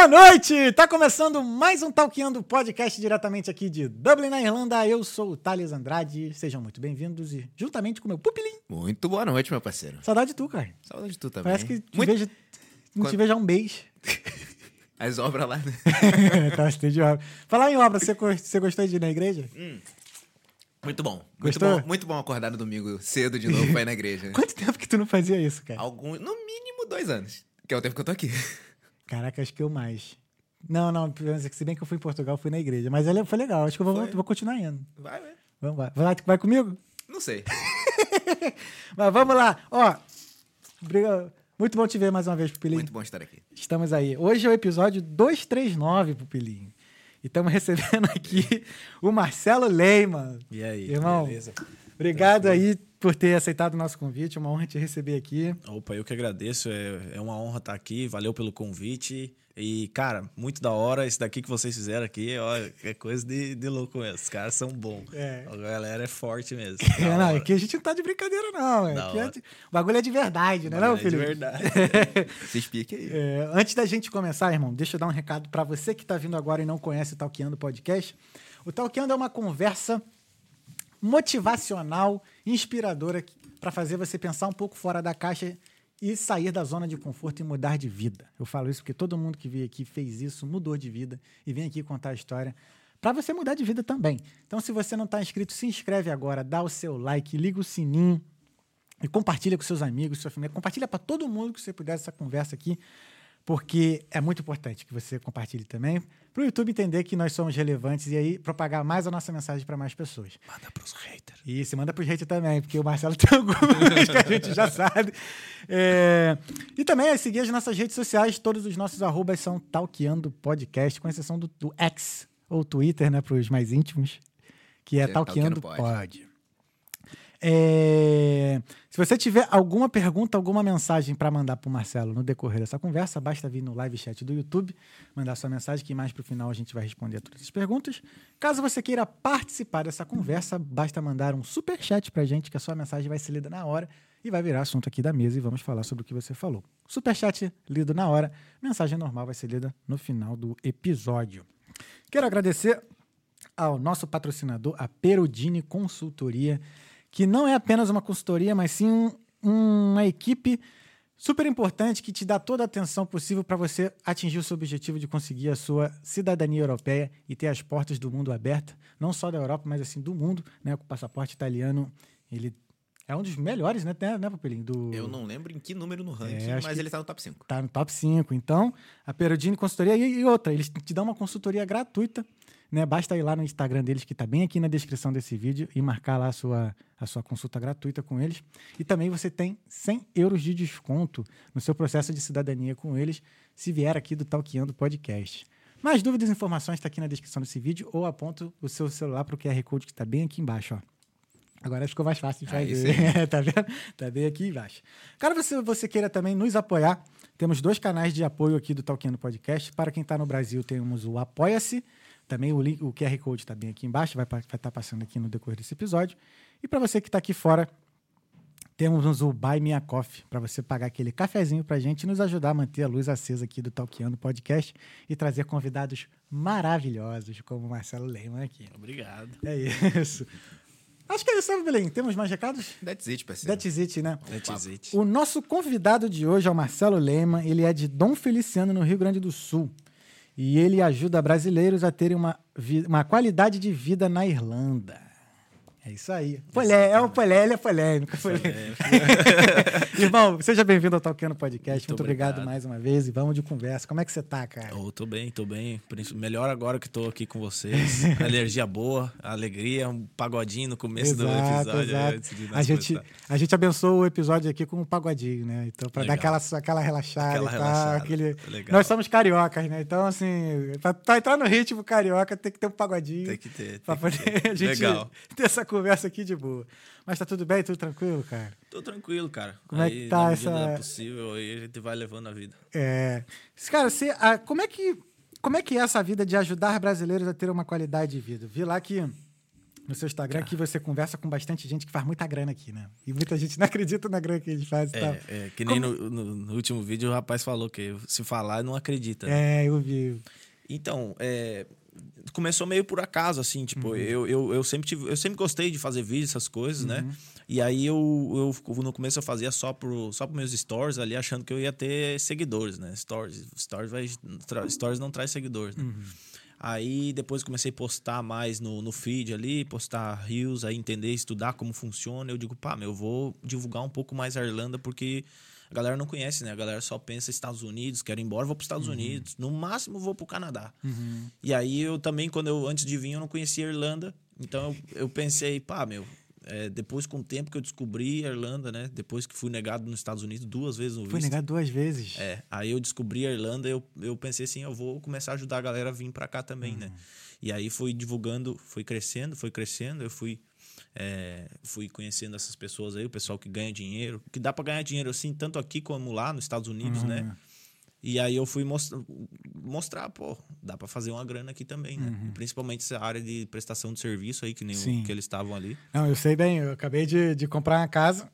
Boa noite! Tá começando mais um Talkando Podcast diretamente aqui de Dublin, na Irlanda. Eu sou o Thales Andrade. Sejam muito bem-vindos e juntamente com meu pupilim. Muito boa noite, meu parceiro. Saudade de tu, cara. Saudade de tu também. Parece que te Muito... vejo, não te vejo há um mês. As obras lá, né? tá, de obra. Falar em obra, você, você gostou de ir na igreja? Muito bom. Muito Gostou? bom, muito bom acordar no domingo cedo de novo pra ir na igreja. Quanto tempo que tu não fazia isso, cara? Algum, no mínimo dois anos. Que é o tempo que eu tô aqui. Caraca, acho que eu mais. Não, não, se bem que eu fui em Portugal, fui na igreja. Mas foi legal, acho que eu vou, vou continuar indo. Vai, vai. Vamos lá. Vai, vai comigo? Não sei. Mas vamos lá. Ó, obrigado. muito bom te ver mais uma vez, Pupilinho. Muito bom estar aqui. Estamos aí. Hoje é o episódio 239, Pupilinho. E estamos recebendo aqui o Marcelo Leiman. E aí, Irmão, beleza? obrigado aí por ter aceitado o nosso convite. É uma honra te receber aqui. Opa, eu que agradeço. É, é uma honra estar aqui. Valeu pelo convite. E, cara, muito da hora. Esse daqui que vocês fizeram aqui, ó, é coisa de, de louco mesmo. Os caras são bons. É. A galera é forte mesmo. É, não, hora. aqui a gente não tá de brincadeira, não. é. É de- O bagulho é de verdade, né, não, É de Felipe? verdade. Se explique aí. É, antes da gente começar, irmão, deixa eu dar um recado para você que está vindo agora e não conhece o Talkeando Podcast. O Talkeando é uma conversa motivacional, inspiradora para fazer você pensar um pouco fora da caixa e sair da zona de conforto e mudar de vida. Eu falo isso porque todo mundo que veio aqui fez isso, mudou de vida e vem aqui contar a história para você mudar de vida também. Então, se você não está inscrito, se inscreve agora, dá o seu like, liga o sininho e compartilha com seus amigos, sua família. Compartilha para todo mundo que você puder essa conversa aqui, porque é muito importante que você compartilhe também, para o YouTube entender que nós somos relevantes e aí propagar mais a nossa mensagem para mais pessoas. Manda pros haters. E se manda pro gente também, porque o Marcelo tem algumas que a gente já sabe. É, E também é seguir as nossas redes sociais, todos os nossos arrobas são Talkeando Podcast, com exceção do, do X, ou Twitter, né, para os mais íntimos, que é é Talkeando Pod. É, Se você tiver alguma pergunta, alguma mensagem para mandar para o Marcelo no decorrer dessa conversa, basta vir no live chat do YouTube, mandar sua mensagem, que mais para o final a gente vai responder todas as perguntas. Caso você queira participar dessa conversa, basta mandar um super chat para a gente, que a sua mensagem vai ser lida na hora e vai virar assunto aqui da mesa e vamos falar sobre o que você falou. Super chat lido na hora, mensagem normal vai ser lida no final do episódio. Quero agradecer ao nosso patrocinador, a Perudini Consultoria, que não é apenas uma consultoria, mas sim um- uma equipe super importante que te dá toda a atenção possível para você atingir o seu objetivo de conseguir a sua cidadania europeia e ter as portas do mundo abertas, não só da Europa, mas assim do mundo, né? Com o passaporte italiano, ele é um dos melhores, né, né, Papelinho? Do... Eu não lembro em que número no ranking, É, mas ele tá no top 5. Tá no top 5. Então, a Perudini Consultoria e, e outra, eles te dão uma consultoria gratuita, né? Basta ir lá no Instagram deles, que tá bem aqui na descrição desse vídeo, e marcar lá a sua, a sua consulta gratuita com eles. E também você tem 100 euros de desconto no seu processo de cidadania com eles, se vier aqui do Talkeando Podcast. Mais dúvidas e informações está aqui na descrição desse vídeo ou aponta o seu celular para o QR Code que está bem aqui embaixo, ó. Agora ficou mais fácil de fazer. tá vendo? Tá bem aqui embaixo. Caso você, você queira também nos apoiar, temos dois canais de apoio aqui do Talkando Podcast. Para quem está no Brasil, temos o Apoia-se. Também o, link, o QR Code está bem aqui embaixo, vai estar passando aqui no decorrer desse episódio. E para você que está aqui fora, temos o Buy Me a Coffee, para você pagar aquele cafezinho para a gente e nos ajudar a manter a luz acesa aqui do Talkando Podcast e trazer convidados maravilhosos, como o Marcelo Lehmann aqui. Obrigado. É isso. Acho que é isso, né, Belém? Temos mais recados? That's it, parceiro. That's it, né? That's it. O nosso convidado de hoje é o Marcelo Lema. Ele é de Dom Feliciano, no Rio Grande do Sul. E ele ajuda brasileiros a terem uma, uma qualidade de vida na Irlanda. É isso aí. Polé, é o polé, ele é polêmico. polêmico. Irmão, seja bem-vindo ao Talkando Podcast. Muito, Muito obrigado. obrigado. mais uma vez e vamos de conversa. Como é que você tá, cara? Oh, tô bem, tô bem. Melhor agora que tô aqui com vocês. Energia boa, alegria, um pagodinho no começo do episódio. nós A gente, começar. a gente abençoou o episódio aqui com um pagodinho, né? Então, pra dar Legal. aquela, aquela relaxada Aquela e tal. relaxada. Aquele... Legal. Nós somos cariocas, né? Então, assim, pra, pra entrar no ritmo carioca, tem que ter um pagodinho. Tem que ter. Pra Tem que poder ter. a gente Legal. ter essa conversa aqui de boa. Mas tá tudo bem? Tudo tranquilo, cara? Tô tranquilo, cara. Como é Aí, que tá na essa- possível, aí a gente vai levando a vida. É. Cara, você, ah, como, é que, como é que é essa vida de ajudar brasileiros a ter uma qualidade de vida? Vi lá que no seu Instagram que você conversa com bastante gente que faz muita grana aqui, né? E muita gente não acredita na grana que eles fazem e tal. É, é, que nem no, no- no último vídeo o rapaz falou que se falar não acredita. né? É, eu vi. Então, é, começou meio por acaso, assim, tipo, Uhum. eu, eu, eu sempre tive, eu sempre gostei de fazer vídeo, essas coisas, Uhum. né? E aí eu, eu no começo eu fazia só pro só pros meus stories ali, achando que eu ia ter seguidores, né? Stories, stories vai stories não traz seguidores, né? Uhum. Aí depois comecei a postar mais no, no feed ali, postar reels, aí entender, estudar como funciona. Eu digo, pá, meu, eu vou divulgar um pouco mais a Irlanda porque a galera não conhece, né? A galera só pensa Estados Unidos, quero ir embora, vou para Estados Unidos. No máximo vou pro Canadá. E aí eu também, quando eu antes de vir, eu não conhecia a Irlanda. Então eu, eu pensei, pá, meu, é, depois com o tempo que eu descobri a Irlanda, né? Depois que fui negado nos Estados Unidos duas vezes no visto. negado duas vezes. É, aí eu descobri a Irlanda, eu, eu pensei assim, eu vou começar a ajudar a galera a vir pra cá também, né? E aí fui divulgando, foi crescendo, foi crescendo, eu fui é, fui conhecendo essas pessoas aí, o pessoal que ganha dinheiro, que dá pra ganhar dinheiro assim, tanto aqui como lá nos Estados Unidos, né? E aí eu fui mostrar, mostrar, pô, dá pra fazer uma grana aqui também, né? Principalmente essa área de prestação de serviço aí, que nem o, que eles estavam ali. Não, eu sei bem, eu acabei de, de comprar uma casa.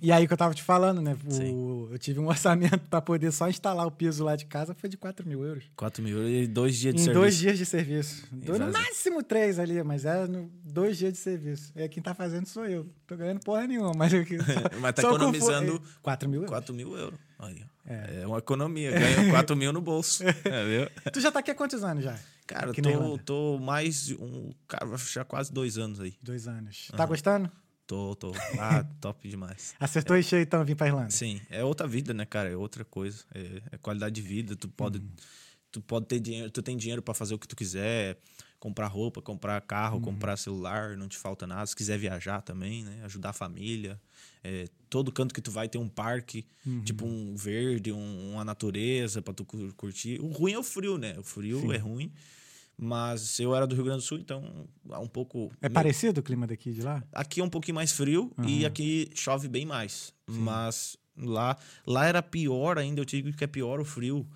E aí que eu tava te falando, né? O- eu tive um orçamento pra poder só instalar o piso lá de casa, foi de 4 mil euros. 4 mil euros e dois dias de em serviço. dois dias de serviço. Dois, no máximo três ali, mas é no, dois dias de serviço. É quem tá fazendo sou eu. Tô ganhando porra nenhuma, mas eu Mas tá só economizando confor- é, 4 mil euros. 4 mil euros. Aí, ó. é. uma economia. Ganha 4 mil no bolso. É, viu? Tu já tá aqui há quantos anos já? Cara, Aqui na tô, Irlanda? tô mais de um. Cara, vai fechar quase dois anos aí. Dois anos. Tá gostando? Tô, tô. Ah, top demais. Acertou e cheio então vir pra Irlanda. Sim, é outra vida, né, cara? É outra coisa. É, é qualidade de vida. Tu pode, Uhum. tu pode ter dinheiro, tu tem dinheiro pra fazer o que tu quiser, comprar roupa, comprar carro, Uhum. comprar celular, não te falta nada. Se quiser viajar também, né? Ajudar a família. É, todo canto que tu vai tem um parque, Uhum. tipo um verde, um- uma natureza pra tu cu- curtir. O ruim é o frio, né? O frio é ruim. Mas eu era do Rio Grande do Sul, então é um pouco. É parecido o clima daqui de lá? Aqui é um pouquinho mais frio e aqui chove bem mais. Mas lá, lá era pior ainda, eu digo que é pior o frio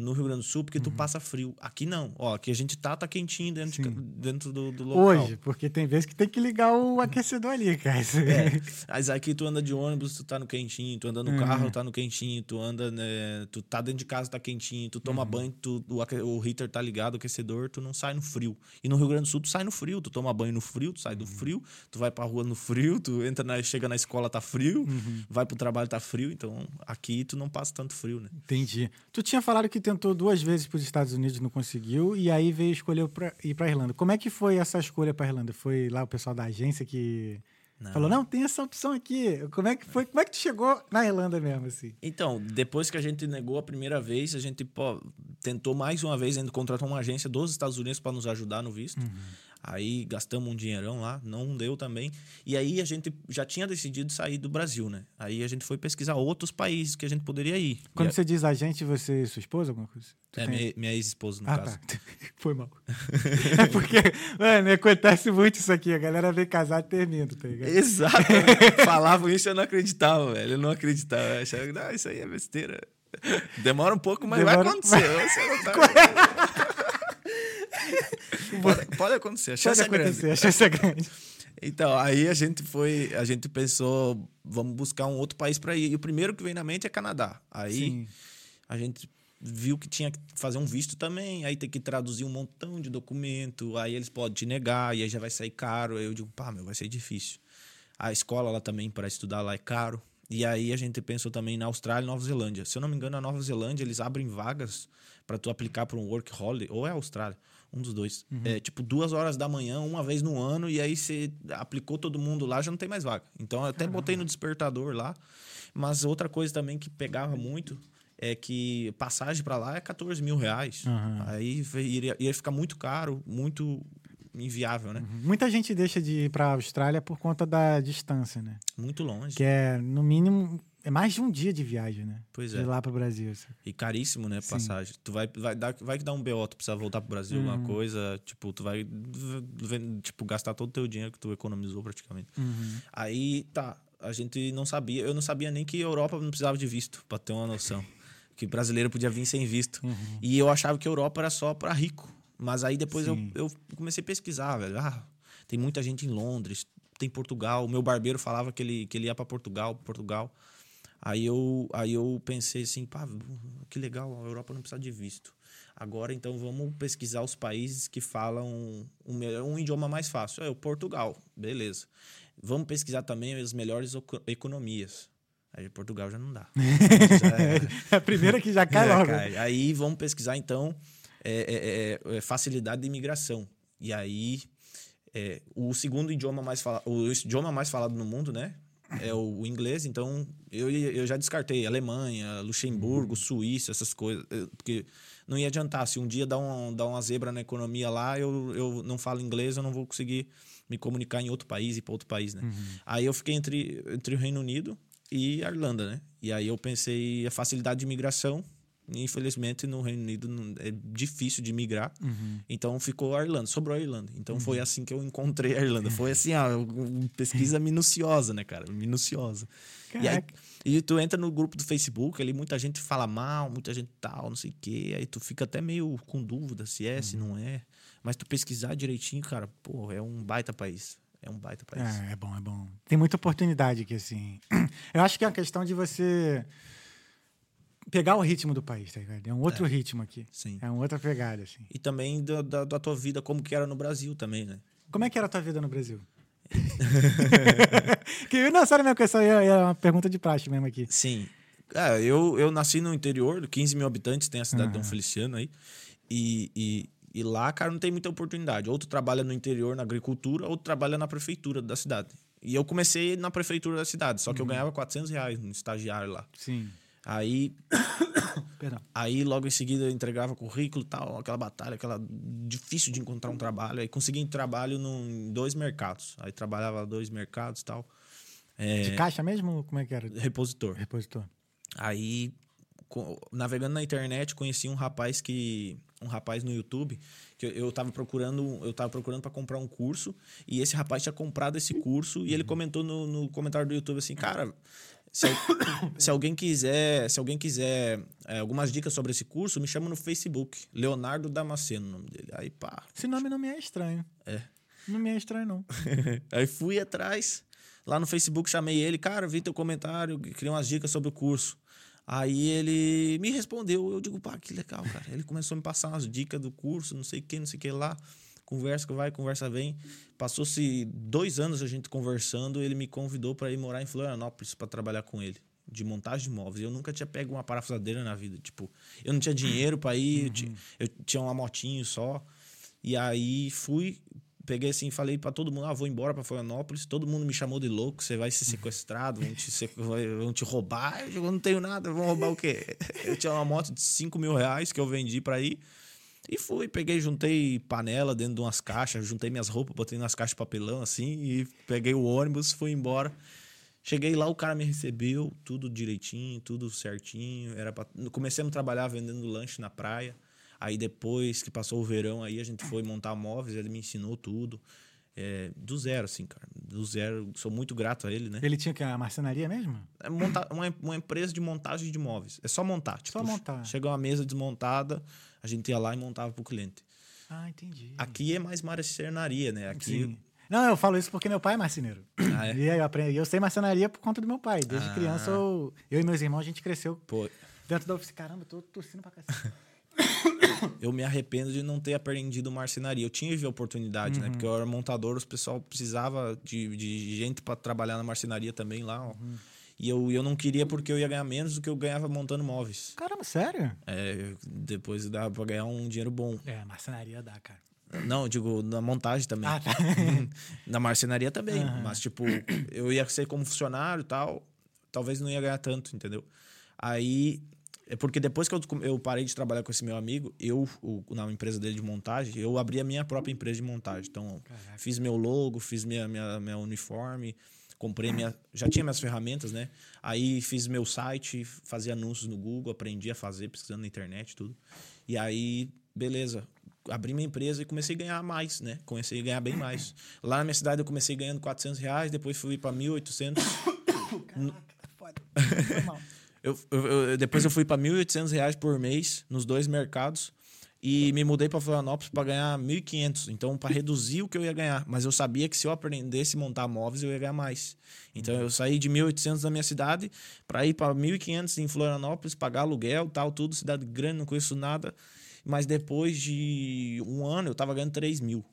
no Rio Grande do Sul, porque tu passa frio. Aqui não. Ó, aqui a gente tá, tá quentinho dentro, de dentro do, do local. Hoje, porque tem vezes que tem que ligar o aquecedor ali, cara. É, mas aqui tu anda de ônibus, tu tá no quentinho, tu anda no Uhum. carro, tá no quentinho, tu anda, né, tu tá dentro de casa, tá quentinho, tu Uhum. toma banho, tu, o, o heater tá ligado, o aquecedor, tu não sai no frio. E no Rio Grande do Sul, tu sai no frio, tu toma banho no frio, tu sai Uhum. do frio, tu vai pra rua no frio, tu entra na, chega na escola, tá frio, Uhum. vai pro trabalho, tá frio, então aqui tu não passa tanto frio, né? Entendi. Tu tinha falado que tentou duas vezes para os Estados Unidos, não conseguiu, e aí veio escolher pra ir para Irlanda. Como é que foi essa escolha para Irlanda? Foi lá o pessoal da agência que Não. falou: não, tem essa opção aqui. Como é que foi? Como é que tu chegou na Irlanda mesmo, assim? Então, depois que a gente negou a primeira vez, a gente pô, tentou mais uma vez, ainda contratou uma agência dos Estados Unidos para nos ajudar no visto. Aí gastamos um dinheirão lá, não deu também. E aí a gente já tinha decidido sair do Brasil, né? Aí a gente foi pesquisar outros países que a gente poderia ir. Quando E você diz agente, você e sua esposa, alguma coisa? Tu a- é tem- minha, minha ex-esposa, no Ah, caso. tá. Foi mal. é porque, mano, acontece muito isso aqui. A galera vem casar e termina, tá ligado? Exato. Falavam isso eu não acreditava, velho. Eu não acreditava. Eu achava que não, isso aí é besteira. Demora um pouco, mas vai Demora- acontecer. Você não tá- pode, pode acontecer. A Pode chance é grande. acontecer, a chance é grande. Então, aí a gente foi, a gente pensou, vamos buscar um outro país para ir. E o primeiro que veio na mente é Canadá. Aí Sim. a gente viu que tinha que fazer um visto também, aí tem que traduzir um montão de documento, aí eles podem te negar, e aí já vai sair caro. Aí eu digo, pá, meu, vai ser difícil. A escola lá também para estudar lá é caro. E aí a gente pensou também na Austrália e Nova Zelândia. Se eu não me engano, na Nova Zelândia eles abrem vagas para tu aplicar para um work holiday, ou é a Austrália, um dos dois. É tipo duas horas da manhã, uma vez no ano, e aí você aplicou todo mundo lá, já não tem mais vaga. Então eu até botei no despertador lá. Mas outra coisa também que pegava muito é que passagem para lá é 14 mil reais. Aham. Aí iria, ia ficar muito caro, muito inviável, né? Muita gente deixa de ir pra Austrália por conta da distância, né? Muito longe. Que é, no mínimo, é mais de um dia de viagem, né? Pois De é. lá pro Brasil. assim. E caríssimo, né, Sim. passagem. Tu vai, vai, dar, vai que dar um BO, tu precisa voltar pro Brasil, Uhum. alguma coisa, tipo, tu vai, tipo, gastar todo o teu dinheiro que tu economizou praticamente. Uhum. Aí, tá, a gente não sabia, eu não sabia nem que a Europa não precisava de visto, pra ter uma noção. Que brasileiro podia vir sem visto. Uhum. E eu achava que a Europa era só pra rico. Mas aí depois eu, eu comecei a pesquisar, velho. Ah, Tem muita gente em Londres, tem Portugal. O meu barbeiro falava que ele, que ele ia para Portugal, Portugal. Aí eu, aí eu pensei assim, pá, que legal, a Europa não precisa de visto. Agora, então, vamos pesquisar os países que falam um, um idioma mais fácil. É o Portugal, beleza. Vamos pesquisar também as melhores economias. Aí Portugal já não dá. é a primeira que já cai é, logo. Cai. Aí vamos pesquisar, então, é, é, é, é facilidade de imigração. E aí, é, o segundo idioma mais falado, o idioma mais falado no mundo, né? É o, inglês, então eu, eu já descartei Alemanha, Luxemburgo, uhum. Suíça, essas coisas. Porque não ia adiantar. Se um dia dá, um, dá uma zebra na economia lá, eu, eu não falo inglês, eu não vou conseguir me comunicar em outro país e para outro país, né? Uhum. Aí eu fiquei entre, entre o Reino Unido e a Irlanda, né? E aí eu pensei a facilidade de imigração Infelizmente, no Reino Unido é difícil de migrar. Uhum. Então ficou a Irlanda, sobrou a Irlanda. Então uhum. foi assim que eu encontrei a Irlanda. Foi assim, ó, pesquisa minuciosa, né, cara? Minuciosa. E, aí, e tu entra no grupo do Facebook, ali muita gente fala mal, muita gente tal, não sei o quê. Aí tu fica até meio com dúvida se é, uhum. se não é. Mas tu pesquisar direitinho, cara, pô, é um baita país. É um baita país. É, é bom, é bom. Tem muita oportunidade aqui, assim. Eu acho que é uma questão de você pegar o ritmo do país, tá ligado? É um outro é, ritmo aqui. Sim. É uma outra pegada, assim. E também da, da, da, tua vida, como que era no Brasil também, né? Como é que era a tua vida no Brasil? que, não, sério mesmo, que essa é uma pergunta de praxe mesmo aqui. Sim. É, eu, eu nasci no interior, 15 mil habitantes, tem a cidade uhum. de Dom Feliciano aí. E, e, e, lá, cara, não tem muita oportunidade. Ou tu trabalha no interior, na agricultura, ou tu trabalha na prefeitura da cidade. E eu comecei na prefeitura da cidade, só que uhum. eu ganhava 400 reais no estagiário lá. Sim. Aí. aí logo em seguida eu entregava currículo e tal, aquela batalha, aquela difícil de encontrar um trabalho. Aí consegui um trabalho num, em dois mercados. Aí trabalhava dois mercados e tal. É, de caixa mesmo? Como é que era? Repositor. Repositor. Aí, navegando na internet, conheci um rapaz que. Um rapaz no YouTube que eu, eu tava procurando, eu tava procurando para comprar um curso, e esse rapaz tinha comprado esse curso, e ele comentou no, no comentário do YouTube assim, cara, se, se, alguém quiser, se alguém quiser é, algumas dicas sobre esse curso, me chama no Facebook. Leonardo Damasceno, o nome dele. Aí, pá. Esse nome não me é estranho. É. Não me é estranho, não. Aí fui atrás. Lá no Facebook chamei ele, cara, vi teu comentário, queria umas dicas sobre o curso. Aí ele me respondeu, eu digo, pá, que legal, cara. Ele começou a me passar umas dicas do curso, não sei o que, não sei o que lá conversa que vai, conversa vem. Passou-se dois anos a gente conversando, ele me convidou para ir morar em Florianópolis para trabalhar com ele, de montagem de móveis. Eu nunca tinha pego uma parafusadeira na vida, tipo, eu não tinha dinheiro para ir, uhum. eu, tinha, eu tinha uma motinho só. E aí fui, peguei assim, falei para todo mundo, ah, vou embora para Florianópolis. Todo mundo me chamou de louco, você vai ser sequestrado, vão te, vão te roubar. Eu não tenho nada, vão roubar o quê? Eu tinha uma moto de 5 mil reais que eu vendi para ir. E fui, peguei, juntei panela dentro de umas caixas, juntei minhas roupas, botei nas caixas de papelão assim e peguei o ônibus, fui embora. Cheguei lá, o cara me recebeu, tudo direitinho, tudo certinho. Era pra... Comecei a trabalhar vendendo lanche na praia. Aí depois que passou o verão, aí a gente foi montar móveis, ele me ensinou tudo. É, do zero, assim, cara. Do zero. Sou muito grato a ele, né? Ele tinha que a marcenaria mesmo? É monta uma, uma empresa de montagem de móveis. É só montar. Tipo, só montar. Chega uma mesa desmontada, a gente ia lá e montava pro cliente. Ah, entendi. Aqui é mais marcenaria, né? Aqui. Sim. Não, eu falo isso porque meu pai é marceneiro. Ah, é? E aí eu aprendi. Eu sei marcenaria por conta do meu pai. Desde ah. criança, eu, eu e meus irmãos, a gente cresceu Pô. dentro da oficina. Caramba, eu tô tossindo pra cacete. eu me arrependo de não ter aprendido marcenaria. Eu tive a oportunidade, né? uhum. né? Porque eu era montador, os pessoal precisava de, de gente para trabalhar na marcenaria também lá, ó. Uhum. E eu, eu não queria porque eu ia ganhar menos do que eu ganhava montando móveis. Caramba, sério? É, depois dava pra ganhar um dinheiro bom. É, marcenaria dá, cara. Não, digo, na montagem também. Ah, tá. na marcenaria também. Uhum. Mas, tipo, eu ia ser como funcionário e tal. Talvez não ia ganhar tanto, entendeu? Aí. É porque depois que eu, eu parei de trabalhar com esse meu amigo, eu, o, na empresa dele de montagem, eu abri a minha própria empresa de montagem. Então, Caraca. fiz meu logo, fiz minha, minha, minha uniforme, comprei minha. Já tinha minhas ferramentas, né? Aí fiz meu site, fazia anúncios no Google, aprendi a fazer, pesquisando na internet tudo. E aí, beleza. Abri minha empresa e comecei a ganhar mais, né? Comecei a ganhar bem mais. Lá na minha cidade eu comecei ganhando 400 reais, depois fui para 1.800. Caraca, foda. eu, eu, eu, depois eu fui para 1.800 reais por mês nos dois mercados. E me mudei para Florianópolis para ganhar 1.500. Então, para reduzir o que eu ia ganhar. Mas eu sabia que se eu aprendesse a montar móveis, eu ia ganhar mais. Então, eu saí de 1.800 da minha cidade para ir para 1.500 em Florianópolis, pagar aluguel, tal, tudo, cidade grande, não conheço nada. Mas depois de um ano, eu tava ganhando 3 mil.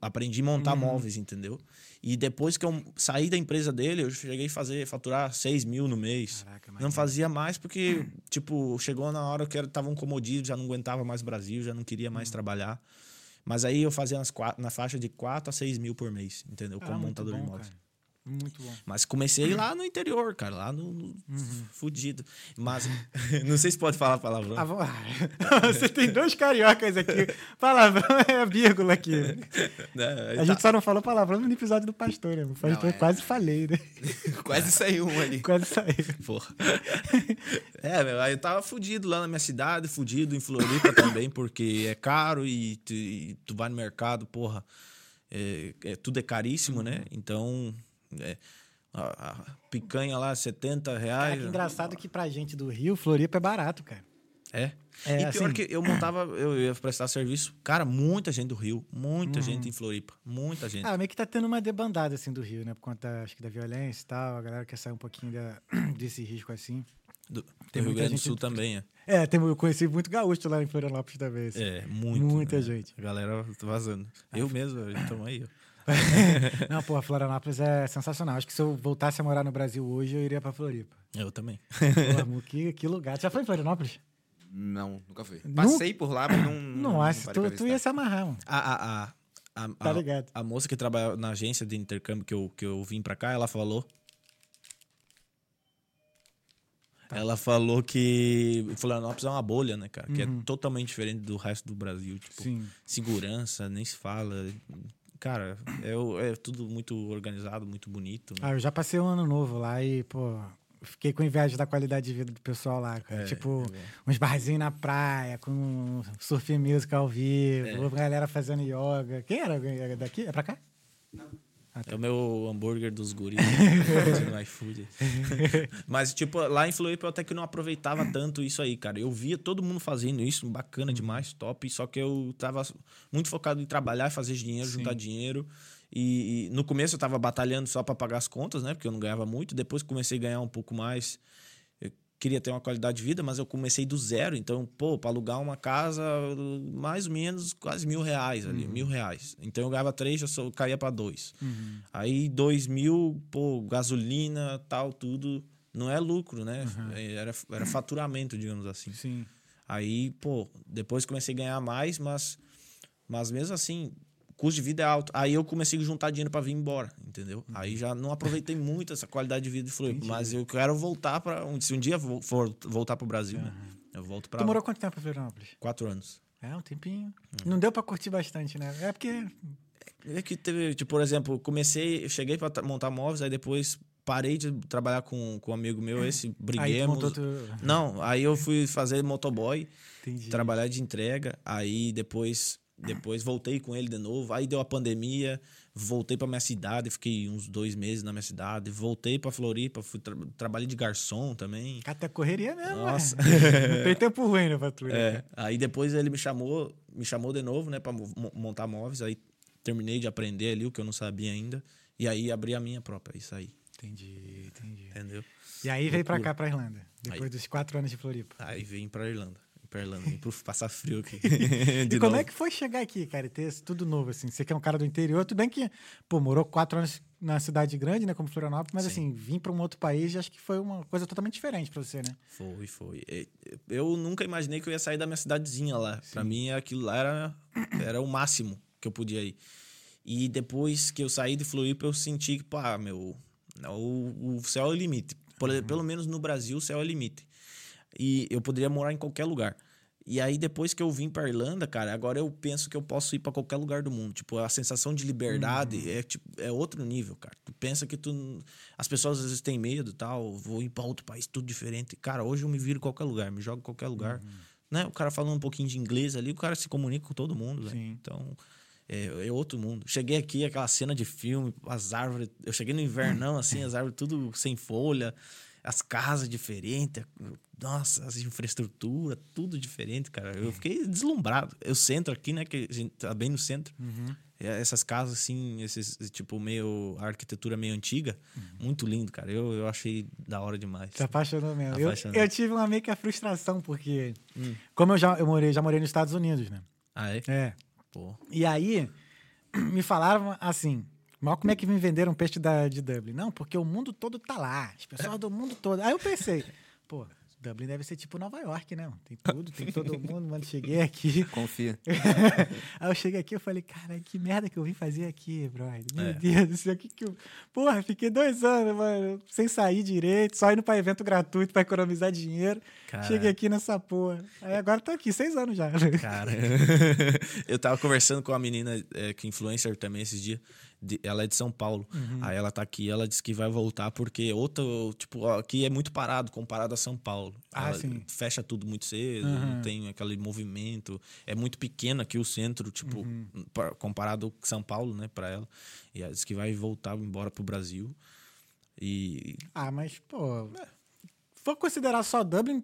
Aprendi a montar móveis, entendeu? E depois que eu saí da empresa dele, eu cheguei a fazer, faturar 6 mil no mês. Caraca, não fazia mais porque, tipo, chegou na hora que eu tava um já não aguentava mais Brasil, já não queria mais trabalhar. Mas aí eu fazia nas quatro, na faixa de 4 a 6 mil por mês, entendeu? Como montador de bom, móveis. cara. Muito bom. Mas comecei lá no interior, cara, lá no, no Uhum. fudido. Mas não sei se pode falar palavrão. Ah, Você tem dois cariocas aqui. Palavrão é a vírgula aqui. né? A gente só não falou palavrão no episódio do pastor, né? Não, é. quase falei, né? Quase saiu um ali. Quase saiu. Porra. é, meu, eu tava fudido lá na minha cidade, fudido em Floripa também, porque é caro e tu, e tu vai no mercado, porra, é, é- tudo é caríssimo, né? Então, é, a, a picanha lá, 70 Cara, reais. que engraçado que pra gente do Rio, Floripa é barato, cara. É. É, e pior assim- que eu montava, eu ia prestar serviço, cara, muita gente do Rio, muita Uhum. gente em Floripa, muita gente. Ah, meio que tá tendo uma debandada, assim, do Rio, né? Por conta, acho que da violência e tal. A galera quer sair um pouquinho da- desse risco, assim. do, do tem Rio muita Grande do Sul também, é. É, tem, eu conheci muito gaúcho lá em Florianópolis também, assim. É, muito. Muita né? gente. A galera vazando. Eu mesmo, estamos aí, ó. Não, porra, Florianópolis é sensacional. Acho que se eu voltasse a morar no Brasil hoje, eu iria pra Floripa. Eu também. Porra, Mu, que, que lugar. Você já foi em Florianópolis? Não, nunca fui. Nu- Passei por lá, mas não. não Nossa, parei pra tu, tu ia se amarrar, mano. A, a, a, a, Tá a- ligado. a moça que trabalha na agência de intercâmbio que eu, que eu vim pra cá, ela falou. Tá. Ela falou que Florianópolis é uma bolha, né, cara? Que é totalmente diferente do resto do Brasil. Tipo, Uhum. Sim. segurança, nem se fala. Cara, é, é tudo muito organizado, muito bonito. né? Ah, eu já passei um ano novo lá e, pô, fiquei com inveja da qualidade de vida do pessoal lá, cara. É, tipo, é uns barzinhos na praia, com surf music ao vivo, É. galera fazendo yoga. Quem era daqui? É pra cá? É o meu hambúrguer dos guris no iFood. Mas, tipo, lá em Floripa eu até que não aproveitava tanto isso aí, cara. Eu via todo mundo fazendo isso, bacana demais, top. Só que eu tava muito focado em trabalhar, fazer dinheiro, juntar dinheiro. E, e no começo eu tava batalhando só para pagar as contas, né? Porque eu não ganhava muito. Depois comecei a ganhar um pouco mais. Eu queria ter uma qualidade de vida, mas eu comecei do zero. Então, pô, para alugar uma casa, mais ou menos quase mil reais ali, mil reais. Então eu ganhava três, já só caía para dois. Aí dois mil, pô, gasolina, tal, tudo. Não é lucro, né? Era, era faturamento, digamos assim. Sim. Aí, pô, depois comecei a ganhar mais, mas, mas mesmo assim, o custo de vida é alto. Aí eu comecei a juntar dinheiro para vir embora, entendeu? Aí já não aproveitei muito essa qualidade de vida de Floripa, mas eu quero voltar para se um dia for voltar para o Brasil, né? Eu volto para Tu morou quanto tempo em Florianópolis? quatro anos. É, um tempinho. Não deu pra curtir bastante, né? É porque. É que teve, tipo, por exemplo, comecei, eu cheguei para montar móveis, aí depois parei de trabalhar com, com um amigo meu, esse Aí tu briguemos. montou tu... Não, aí eu fui fazer motoboy. Entendi. trabalhar de entrega, aí depois depois voltei com ele de novo, aí deu a pandemia, voltei para minha cidade, fiquei uns dois meses na minha cidade, voltei para Floripa, fui tra trabalhei de garçom também. Até correria mesmo, Nossa. ué. Não tem tempo ruim na fatura. É, aí depois ele me chamou, me chamou de novo, né, para montar móveis, aí terminei de aprender ali o que eu não sabia ainda, e aí abri a minha própria, isso aí, Entendi, entendi. entendeu? E aí veio Loucura. cá, pra Irlanda. Depois Aí. dos quatro anos de Floripa. Aí vim para Irlanda, Irlanda, vim passar frio aqui. E como novo. é que foi chegar aqui, cara, e ter tudo novo, assim? Você que é um cara do interior, tudo bem que, pô, morou quatro anos na cidade grande, né, como Florianópolis, mas Sim. assim, vir pra um outro país, acho que foi uma coisa totalmente diferente pra você, né? Foi, foi. Eu nunca imaginei que eu ia sair da minha cidadezinha lá. Pra mim, aquilo lá era, era o máximo que eu podia ir. E depois que eu saí de Floripa, eu senti que, pá, meu, o, o céu é o limite. Por- Pelo menos no Brasil, o céu é o limite. E eu poderia morar em qualquer lugar. E aí, depois que eu vim pra Irlanda, cara, agora eu penso que eu posso ir pra qualquer lugar do mundo. Tipo, a sensação de liberdade é, tipo, é outro nível, cara. Tu pensa que tu. As pessoas às vezes têm medo tal, vou ir pra outro país, tudo diferente. Cara, hoje eu me viro em qualquer lugar, me jogo em qualquer lugar. Né? O cara falando um pouquinho de inglês ali, o cara se comunica com todo mundo, né? Então. É, é outro mundo. Cheguei aqui, aquela cena de filme, as árvores. Eu cheguei no invernão, assim, as árvores tudo sem folha. As casas diferentes, nossa, as infraestrutura, tudo diferente, cara. Eu fiquei deslumbrado. O centro aqui, né, que a gente tá bem no centro. É, Essas casas, assim, esses, tipo, meio. A arquitetura meio antiga. Muito lindo, cara. Eu, eu achei da hora demais. Se apaixonou mesmo. Eu, eu tive uma meio que a frustração, porque. Hum. Como eu já eu morei, já morei nos Estados Unidos, né? Ah, é? É. Pô. E aí, me falaram assim. Mal como é que me venderam peixe da, de Dublin? Não, porque o mundo todo tá lá. As pessoas do mundo todo. Aí eu pensei, pô, Dublin deve ser tipo Nova York, né? mano? Tem tudo, tem todo mundo, mano. Cheguei aqui. Confia. Aí eu cheguei aqui eu falei, cara, que merda que eu vim fazer aqui, brother. Meu É. Deus do céu, que que eu. Porra, fiquei dois anos, mano, sem sair direito, só indo pra evento gratuito pra economizar dinheiro. Cara. Cheguei aqui nessa porra. Aí agora tô aqui, seis anos já. Cara, eu tava conversando com a menina é, que é influencer também esses dias. De- ela é de São Paulo. Uhum. Aí ela tá aqui, ela disse que vai voltar porque outro, tipo, aqui é muito parado comparado a São Paulo. Ah, Ela sim. Fecha tudo muito cedo, Uhum. não tem aquele movimento. É muito pequeno aqui o centro, tipo, Uhum. pa- comparado com São Paulo, né, pra ela. E ela disse que vai voltar embora pro Brasil. E Ah, mas, pô. For considerar só Dublin,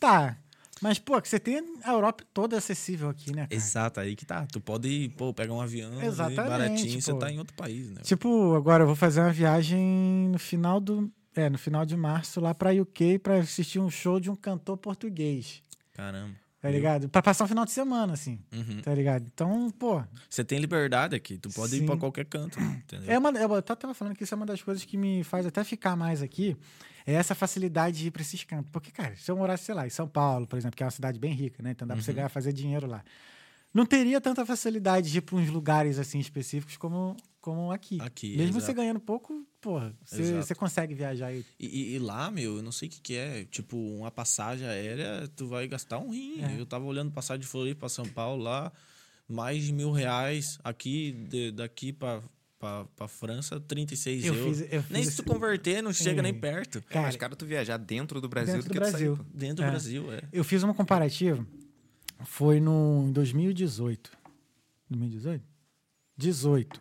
tá. Mas, pô, que você tem a Europa toda acessível aqui, né? cara? exato aí que tá. Tu pode ir, pô, pegar um avião, aí, Exatamente, baratinho, você pô. tá em outro país, né? Tipo, agora eu vou fazer uma viagem no final do. É, no final de março lá pra UK pra assistir um show de um cantor português. Caramba. Tá ligado? Pra passar um final de semana, assim. Uhum. Tá ligado? Então, pô. Você tem liberdade aqui, tu pode Sim. ir pra qualquer canto, entendeu? É uma, eu tava falando que isso é uma das coisas que me faz até ficar mais aqui. É essa facilidade de ir pra esses campos. Porque, cara, se eu morasse, sei lá, em São Paulo, por exemplo, que é uma cidade bem rica, né? Então dá pra você ganhar, fazer dinheiro lá. Não teria tanta facilidade de ir pra uns lugares assim específicos como, como aqui. Aqui, Mesmo exato. você ganhando pouco, porra, você, você consegue viajar aí. E, e- lá, meu, eu não sei o que, que é. Tipo, uma passagem aérea, tu vai gastar um rim. É. Eu tava olhando passagem de Floripa pra São Paulo lá, mais de mil reais. Aqui, de- daqui pra, pra, pra França, 36 Eu euros. fiz- eu nem se tu converter, não chega É. nem perto. É mais caro tu viajar dentro do Brasil Dentro do do que tu Brasil. sair. Dentro É. do Brasil, é. Eu fiz uma comparativa. Foi no em 2018. 2018? 18.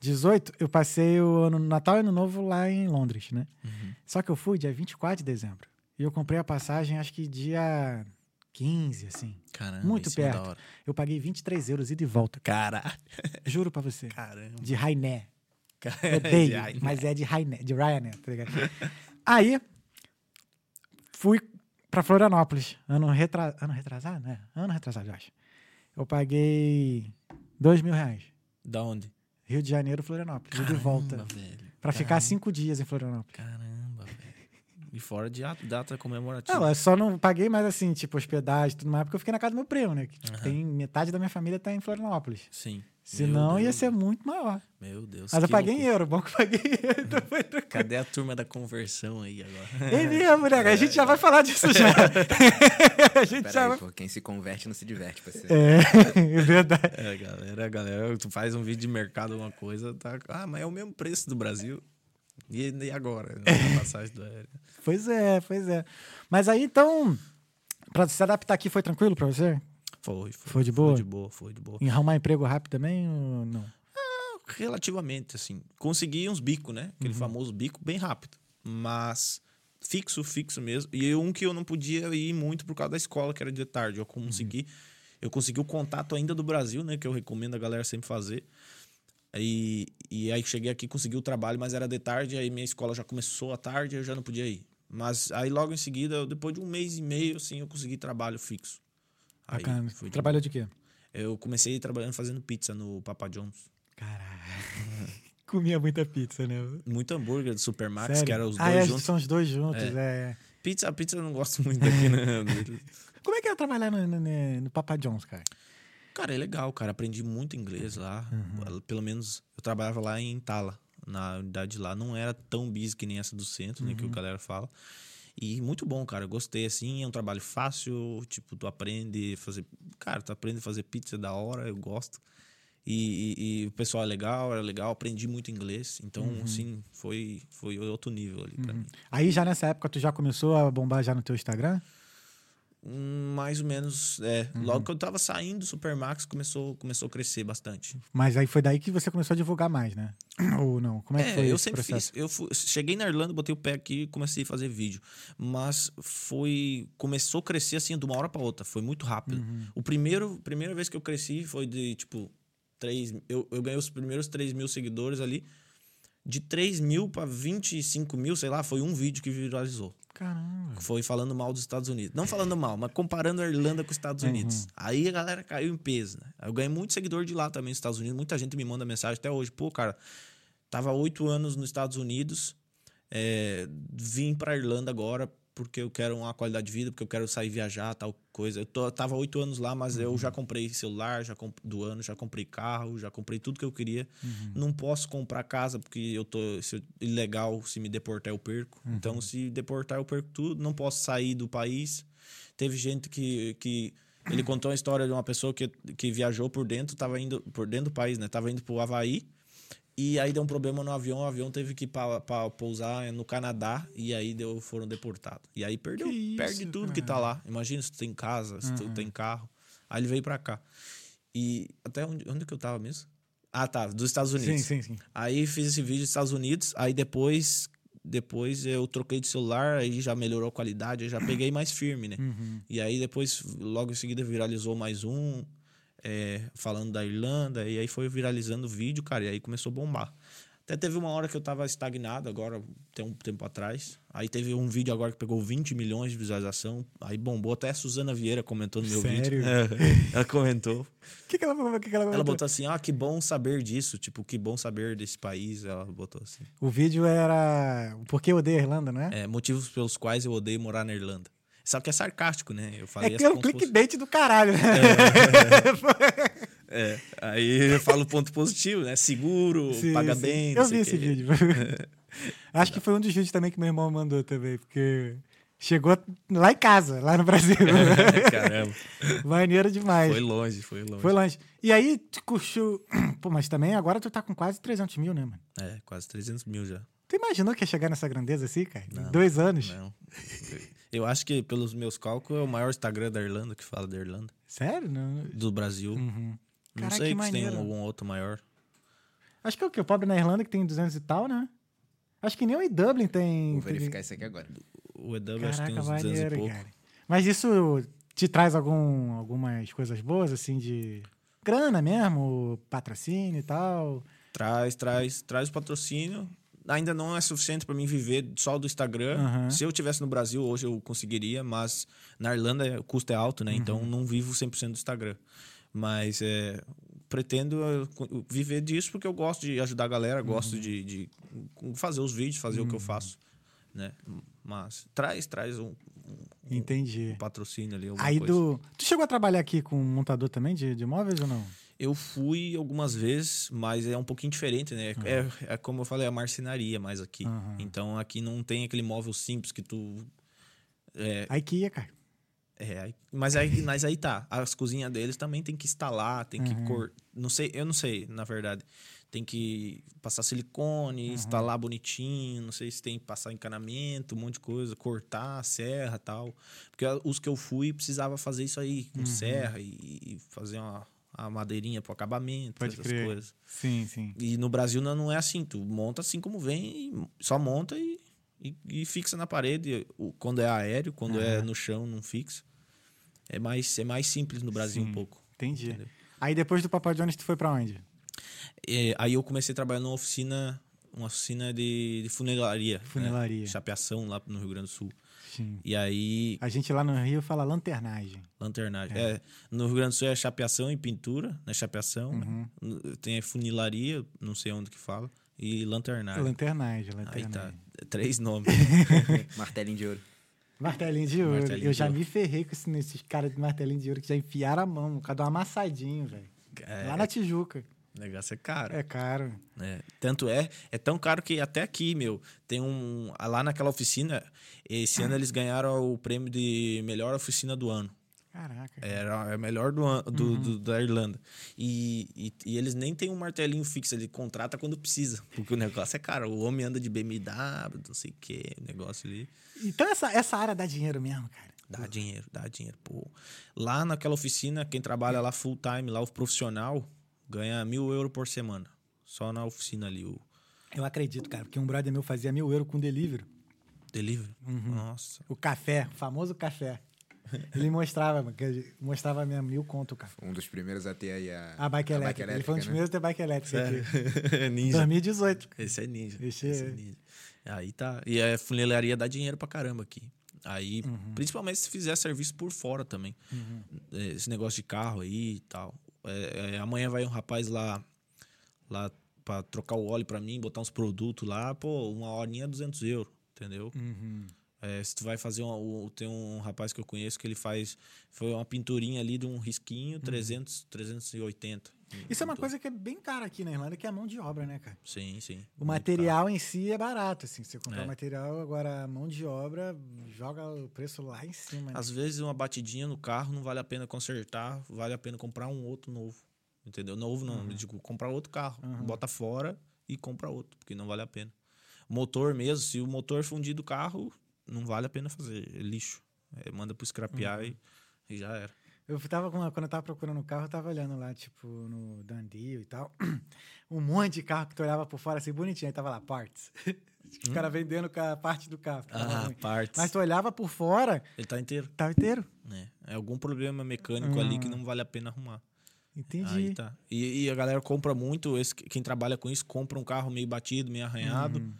18, eu passei o ano Natal e Ano Novo lá em Londres, né? Uhum. Só que eu fui dia 24 de dezembro. E eu comprei a passagem, acho que dia 15, assim. Caramba, Muito é da perto. hora. Eu paguei 23 euros e volta. Caralho. Juro pra você. Caramba. De Rainé. É Odeio, Ai, mas é de Ryanair, de Ryanair, tá ligado? Aí, fui pra Florianópolis, ano, retra... ano retrasado, né? Ano retrasado, eu acho. Eu paguei dois mil reais. Da onde? Rio de Janeiro, Florianópolis, ida e volta. Caramba, velho. Pra ficar Caramba. cinco dias em Florianópolis. Caramba. E fora de data comemorativa. Não, eu só não paguei mais assim, tipo, hospedagem e tudo mais, porque eu fiquei na casa do meu primo, né? Que tipo, Aham. tem metade da minha família tá em Florianópolis. Sim. Senão ia ser muito maior. Meu Deus. Mas eu paguei em loucura. euro, bom que eu paguei em euro, então foi tranquilo. Cadê a turma da conversão aí agora? É mesmo, né? A gente já vai falar disso já. a gente já Pera vai aí, pô. Quem se converte não se diverte, parceiro. É, é verdade. É, galera, galera, tu faz um vídeo de mercado, alguma coisa, tá. Ah, mas é o mesmo preço do Brasil. E, agora? A passagem do aéreo. Pois é, pois é. Mas aí, então, pra se adaptar aqui foi tranquilo pra você? Foi, foi. Foi de boa? Foi de boa, foi de boa. Em arrumar emprego rápido também ou não? Relativamente, assim. Consegui uns bicos, né? Uhum. Aquele famoso bico, bem rápido. Mas fixo, fixo mesmo. E um que eu não podia ir muito por causa da escola, que era de tarde. Eu consegui. Eu consegui o contato ainda do Brasil, né? Que eu recomendo a galera sempre fazer. E, e aí cheguei aqui, consegui o trabalho, mas era de tarde, aí minha escola já começou à tarde, eu já não podia ir. Mas aí logo em seguida, depois de um mês e meio, assim, eu consegui trabalho fixo. Aí Bacana. de Trabalhou de quê? Eu comecei trabalhando fazendo pizza no Papa John's. Caralho. Comia muita pizza, né? Muito hambúrguer do Supermax, Sério? que era os ah, dois é, juntos. são os dois juntos, é. Pizza, a pizza eu não gosto muito aqui, né? Como é que é trabalhar no, no- no Papa John's, cara? Cara, é legal, cara. Aprendi muito inglês lá. Uhum. Pelo menos eu trabalhava lá em Tala. Na unidade lá. Não era tão busy que nem essa do centro, né? Que Uhum. o galera fala. E muito bom, cara. Eu gostei, assim. É um trabalho fácil. Tipo, tu aprende a fazer... Cara, tu aprende a fazer pizza da hora. Eu gosto. E, e- e o pessoal é legal, era legal. Aprendi muito inglês. Então, Uhum. assim, foi, foi outro nível ali pra mim. Aí já nessa época tu já começou a bombar já no teu Instagram? Mais ou menos, é. Logo que eu tava saindo do Supermax, começou, começou a crescer bastante. Mas aí foi daí que você começou a divulgar mais, né? Ou não? Como é, que foi eu sempre processo? fiz. Eu fui- cheguei na Irlanda, botei o pé aqui e comecei a fazer vídeo. Mas foi. Começou a crescer assim de uma hora pra outra. Foi muito rápido. Uhum. O primeiro, primeira vez que eu cresci foi de tipo. 3, eu, eu ganhei os primeiros 3 mil seguidores ali. De 3 mil pra 25 mil, sei lá, foi um vídeo que viralizou. Caramba. Foi falando mal dos Estados Unidos. Não falando mal, mas comparando a Irlanda com os Estados Unidos. Aí a galera caiu em peso, né? Eu ganhei muito seguidor de lá também, nos Estados Unidos. Muita gente me manda mensagem até hoje. Pô, cara, tava oito anos nos Estados Unidos, é, vim pra Irlanda agora porque eu quero uma qualidade de vida, porque eu quero sair viajar, tal coisa. Eu tô, tava oito anos lá, mas eu já comprei celular, já comp, do ano, já comprei carro, já comprei tudo que eu queria. Não posso comprar casa porque eu tô se eu- ilegal, se me deportar eu perco. Então, se deportar eu perco tudo, não posso sair do país. Teve gente que, que ele contou a história de uma pessoa que, que viajou por dentro, tava indo por dentro do país, né? Tava indo pro Havaí. E aí deu um problema no avião, o avião teve que pa, pa- pousar no Canadá e aí deu, foram deportados. E aí perdeu, isso, perde tudo que tá lá. Imagina se tu tem casa, se tu tem carro. Aí ele veio pra cá. E até onde, onde que eu tava mesmo? Ah, tá, dos Estados Unidos. Sim, sim, sim. Aí fiz esse vídeo dos Estados Unidos, aí depois depois eu troquei de celular, aí já melhorou a qualidade, já peguei mais firme, né? Uhum. E aí depois, logo em seguida, viralizou mais um, é, falando da Irlanda, e aí foi viralizando o vídeo, cara, e aí começou a bombar. Até teve uma hora que eu tava estagnado, agora, tem um tempo atrás. Aí teve um vídeo agora que pegou 20 milhões de visualização, aí bombou, até a Suzana Vieira comentou no meu Sério? vídeo. É, ela comentou. O que, que ela que, que ela, Ela botou assim, ah, que bom saber disso, tipo, que bom saber desse país, ela botou assim. O vídeo era. o Porquê eu odeio a Irlanda, não é? É, motivos pelos quais eu odeio morar na Irlanda. Só que é sarcástico, né? Eu falei É, assim que é um fosse- clickbait do caralho, né? É, aí eu falo ponto positivo, né? Seguro, Sim, paga sim. bem. Eu vi esse vídeo. Acho que foi um dos vídeos também que meu irmão mandou também, porque chegou lá em casa, lá no Brasil. Caramba. Maneiro demais. Foi longe, foi longe. Foi longe. E aí, tu curtiu. Pô, mas também agora tu tá com quase 300 mil, né, mano? É, quase 300 mil já. Tu imaginou que ia chegar nessa grandeza assim, cara? Em Não, dois anos? Não. Eu acho que, pelos meus cálculos, é o maior Instagram da Irlanda que fala da Irlanda. Sério? Não. Do Brasil. Uhum. Não Caraca, sei que se tem maneiro. algum outro maior. Acho que é o que? O pobre na Irlanda que tem 200 e tal, né? Acho que nem o Dublin tem. Vou verificar isso aqui agora. O EW acho que tem uns 200 e maneiro, pouco. cara. Mas isso te traz algum, algumas coisas boas, assim, de grana mesmo, patrocínio e tal? Traz, traz, traz o patrocínio. Ainda não é suficiente para mim viver só do Instagram. Aham. Se eu tivesse no Brasil hoje eu conseguiria, mas na Irlanda o custo é alto, né? Uhum. Então não vivo 100% do Instagram. Mas é, pretendo eh, viver disso porque eu gosto de ajudar a galera, gosto Uhum. de, de fazer os vídeos, fazer o que eu faço, né? Mas traz, traz um, um- Entendi. um patrocínio ali, Aí coisa. do. Tu chegou a trabalhar aqui com um montador também de, de móveis ou não? Eu fui algumas vezes, mas é um pouquinho diferente, né? É, é como eu falei, a marcenaria mais aqui. Aham. Então aqui não tem aquele móvel simples que tu. É, Aí que ia, cara. é, mas, aí, mas aí tá. As cozinhas deles também tem que instalar, tem que cor. Não sei, eu não sei, na verdade. Tem que passar silicone, instalar bonitinho, não sei se tem que passar encanamento, um monte de coisa, cortar, serra tal. Porque os que eu fui precisava fazer isso aí, com serra e, e fazer uma, uma madeirinha pro acabamento, Pode essas crer. coisas. Sim, sim. E no Brasil não, não é assim. Tu monta assim como vem, só monta e, e, e fixa na parede. O- Quando é aéreo, quando é no chão, não fixa. É mais, é mais simples no Brasil Sim. um pouco. Entendi. Entendeu? Aí depois do Papai Jones, tu foi pra onde? É, aí eu comecei a trabalhar numa oficina, uma oficina de, de funilaria. né? Funilaria. Chapeação lá no Rio Grande do Sul. Sim. E aí, A gente lá no Rio fala lanternagem. lanternagem. É, no Rio Grande do Sul é chapeação e pintura, né? Chapeação. Uhum. né? Tem a funilaria, não sei onde que fala. E lanternagem. Lanternagem, Aí lanternagem. tá. Três nomes. Martelinho de ouro. Martelinho de ouro. Martelinho eu de já ouro. me ferrei com esse- nesses caras de martelinho de ouro que já enfiaram a mão, por causa de um amassadinho, velho. É, Lá na Tijuca. O negócio é caro. É caro. É, tanto é, é tão caro que até aqui, meu, tem um. Lá naquela oficina, esse ano eles ganharam o prêmio de melhor oficina do ano. Caraca. Era a melhor do, do, do- da Irlanda. E, e, e eles nem têm um martelinho fixo, ele contrata quando precisa. Porque o negócio é caro. O homem anda de BMW, não sei o que, negócio ali. Então essa, essa área dá dinheiro mesmo, cara. Dá dinheiro, dá dinheiro. Pô. Lá naquela oficina, quem trabalha lá full time, lá o profissional, ganha mil euros por semana. Só na oficina ali, o Eu acredito, cara, porque um brother meu fazia mil euros com delivery. delivery. Uhum. Nossa. O café, o famoso café. Ele mostrava, mostrava mesmo mil conto café. Um dos primeiros a ter aí a, A bike elétrica. ele foi um dos né? primeiros a ter bike elétrica aqui. ninja. 2018. Esse é ninja. Esse Esse, é- é ninja. Aí tá. E a funilaria dá dinheiro pra caramba aqui. Aí, Uhum. principalmente se fizer serviço por fora também. É, Esse negócio de carro aí e tal. É, é, amanhã vai um rapaz lá, lá pra trocar o óleo pra mim, botar uns produtos lá. Pô, uma horinha é 200 euros, entendeu? Uhum. É, se tu vai fazer uma, o- tem um rapaz que eu conheço que ele faz foi uma pinturinha ali de um risquinho 300 380 Isso é uma coisa que é bem cara aqui na Irlanda, que é a mão de obra, né, cara? sim sim O material em si é barato, assim. Você comprar É. o material, agora a mão de obra joga o preço lá em cima. né? Às vezes uma batidinha no carro não vale a pena consertar, vale a pena comprar um outro novo. Entendeu? Novo não, eu digo comprar outro carro. Bota fora e compra outro, porque não vale a pena. Motor mesmo, se o motor fundir do carro, não vale a pena fazer, é lixo. É, manda pro scrapear e, e já era. Eu tava com, quando eu tava procurando o carro, eu tava olhando lá, tipo, no Dundee e tal. Um monte de carro que tu olhava por fora assim, bonitinho. Aí tava lá, parts. Os caras vendendo ca- parte do carro. Hum? Ah, ruim. partes. Mas tu olhava por fora, Ele tá inteiro, tava inteiro. né? É algum problema mecânico ali que não vale a pena arrumar. Entendi. Aí tá. E, e a galera compra muito, esse, quem trabalha com isso, compra um carro meio batido, meio arranhado, Uhum.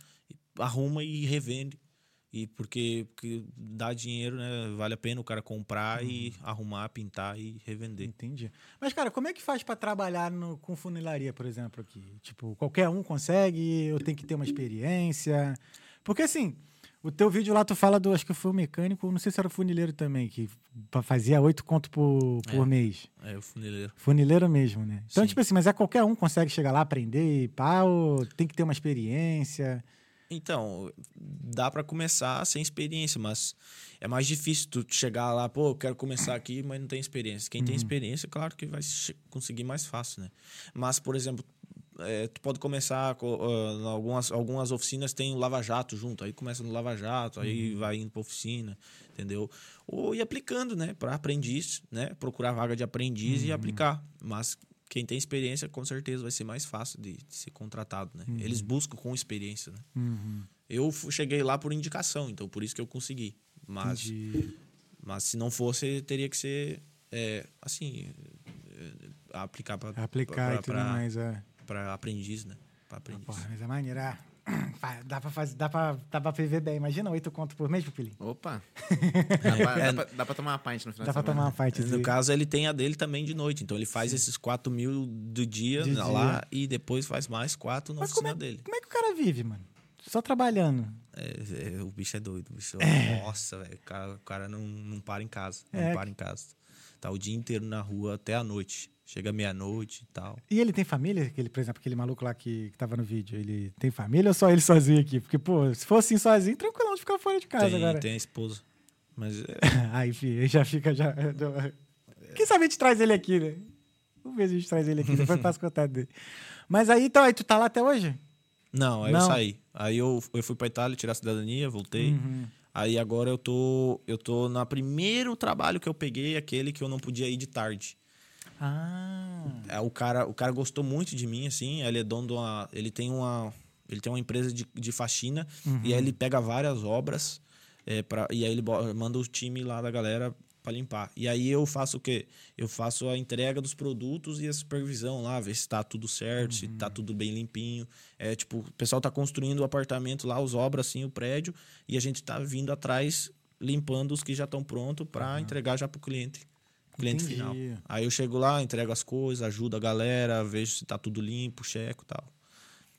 arruma e revende. E porque, porque dá dinheiro, né? Vale a pena o cara comprar e Uhum. arrumar, pintar e revender. Entendi. Mas, cara, como é que faz pra trabalhar no, com funilaria, por exemplo, aqui? Tipo, qualquer um consegue ou tem que ter uma experiência? Porque, assim, o teu vídeo lá tu fala do, acho que foi o mecânico, não sei se era o funileiro também, que fazia oito conto por, por É. mês. É o funileiro. Funileiro mesmo, né? Então, Sim. tipo assim, mas é qualquer um consegue chegar lá, aprender e pá, ou tem que ter uma experiência? Então, dá pra começar sem experiência, mas é mais difícil tu chegar lá, pô, eu quero começar aqui, mas não tem experiência. Quem tem experiência, claro que vai conseguir mais fácil, né? Mas, por exemplo, é, tu pode começar com, ah, em algumas algumas oficinas tem o lava jato junto, aí começa no lava jato, aí vai indo pra oficina, entendeu? Ou ir aplicando, né, para aprendiz, né, procurar vaga de aprendiz e aplicar. Mas quem tem experiência, com certeza vai ser mais fácil de, de ser contratado, né? Eles buscam com experiência, né? Uhum. Eu cheguei lá por indicação, então por isso que eu consegui. Mas, Entendi. mas se não fosse, teria que ser é, assim é, aplicar para Aplicar e tudo mais, é. para aprendiz, né? Para aprendiz. Porra, mas é maneiro. Dá pra, fazer, dá, pra, dá pra viver bem. Imagina oito conto por mês, pupilinho. Opa! dá, pra, dá, pra, dá pra tomar uma pint no final Dá pra tomar uma parte No caso, ele tem a dele também de noite. Então ele faz esses 4 mil do dia De lá e depois faz mais quatro na Mas como oficina é, dele. como é que o cara vive, mano? Só trabalhando. É, é, o bicho é doido. O bicho, Nossa, velho. O cara, o cara não, não para em casa. É. Não para em casa. Tá o dia inteiro na rua até a noite. Chega meia-noite e tal. E ele tem família? Aquele, por exemplo, aquele maluco lá que, que tava no vídeo. Ele tem família ou só ele sozinho aqui? Porque, pô, se fosse assim sozinho, tranquilão de ficar fora de casa tem, agora. tem a esposa. Mas é, Aí, filho, ele já fica. Já... Quem sabe a gente traz ele aqui, né? Vamos ver se a gente traz ele aqui, depois passa o contato dele. Mas aí, então, aí tu tá lá até hoje? Não, aí Não. eu saí. Aí eu, eu fui pra Itália tirar a cidadania, voltei. Uhum. Aí agora eu tô. Eu tô no primeiro trabalho que eu peguei, aquele que eu não podia ir de tarde. Ah. É, o, cara, o cara gostou muito de mim, assim. Ele é dono de uma. Ele tem uma. Ele tem uma empresa de, de faxina Uhum. e aí ele pega várias obras é, pra, e aí ele manda o time lá da galera pra limpar. E aí eu faço o quê? Eu faço a entrega dos produtos e a supervisão lá, ver se tá tudo certo, se Uhum. tá tudo bem limpinho. É tipo, o pessoal tá construindo o apartamento lá, os obras, assim, o prédio, e a gente tá vindo atrás limpando os que já estão prontos pra entregar já pro cliente. Cliente Entendi. final. Aí eu chego lá, entrego as coisas, ajudo a galera, vejo se tá tudo limpo, checo e tal.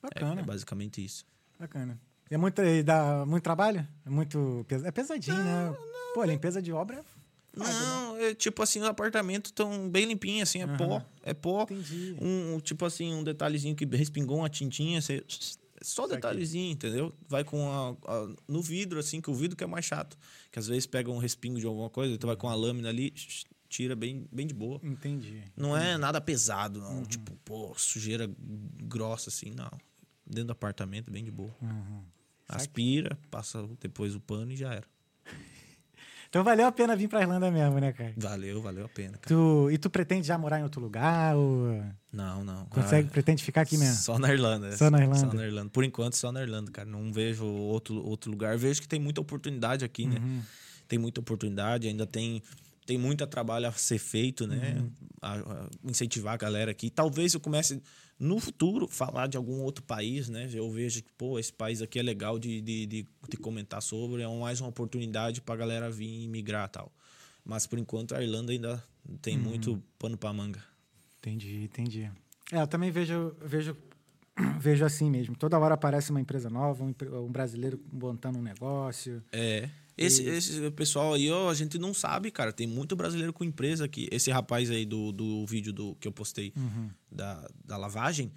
É, Bacana, é basicamente isso. bacana. E é muito, e dá muito trabalho? É muito. É pesadinho, né? Pô, limpeza de obra é. né? Não, é tipo assim, os apartamentos estão bem limpinhos, assim, é pó. É pó. Entendi. Um, tipo assim, um detalhezinho que respingou uma tintinha, você. Só detalhezinho, entendeu? Vai com a, a- no vidro, assim, que o vidro que é mais chato. Que às vezes pega um respingo de alguma coisa, tu vai com a lâmina ali, tira bem, bem de boa. Entendi. Não é nada pesado, não. Tipo, pô, sujeira grossa assim, não. Dentro do apartamento, bem de boa. Uhum. Aspira, passa depois o pano e já era. Então valeu a pena vir pra Irlanda mesmo, né, cara? Valeu, valeu a pena, cara. Tu, e tu pretende já morar em outro lugar? Ou Não, não. consegue, Ah, pretende ficar aqui mesmo? Só na Irlanda. Só na Irlanda. Só na Irlanda. Por enquanto, só na Irlanda, cara. Não vejo outro, outro lugar. Vejo que tem muita oportunidade aqui, né? Uhum. Tem muita oportunidade, ainda tem, tem muito trabalho a ser feito, né? Uhum. A- a incentivar a galera aqui. Talvez eu comece, no futuro, falar de algum outro país, né? Eu vejo que, pô, esse país aqui é legal de, de, de, de comentar sobre. É mais uma oportunidade pra galera vir migrar e tal. Mas, por enquanto, a Irlanda ainda tem Uhum. muito pano pra manga. Entendi, entendi. É, eu também vejo, vejo, vejo assim mesmo. Toda hora aparece uma empresa nova, um, um brasileiro montando um negócio. É. Esse, esse pessoal aí, ó, a gente não sabe, cara. Tem muito brasileiro com empresa aqui. Esse rapaz aí do, do vídeo do, que eu postei da, da lavagem,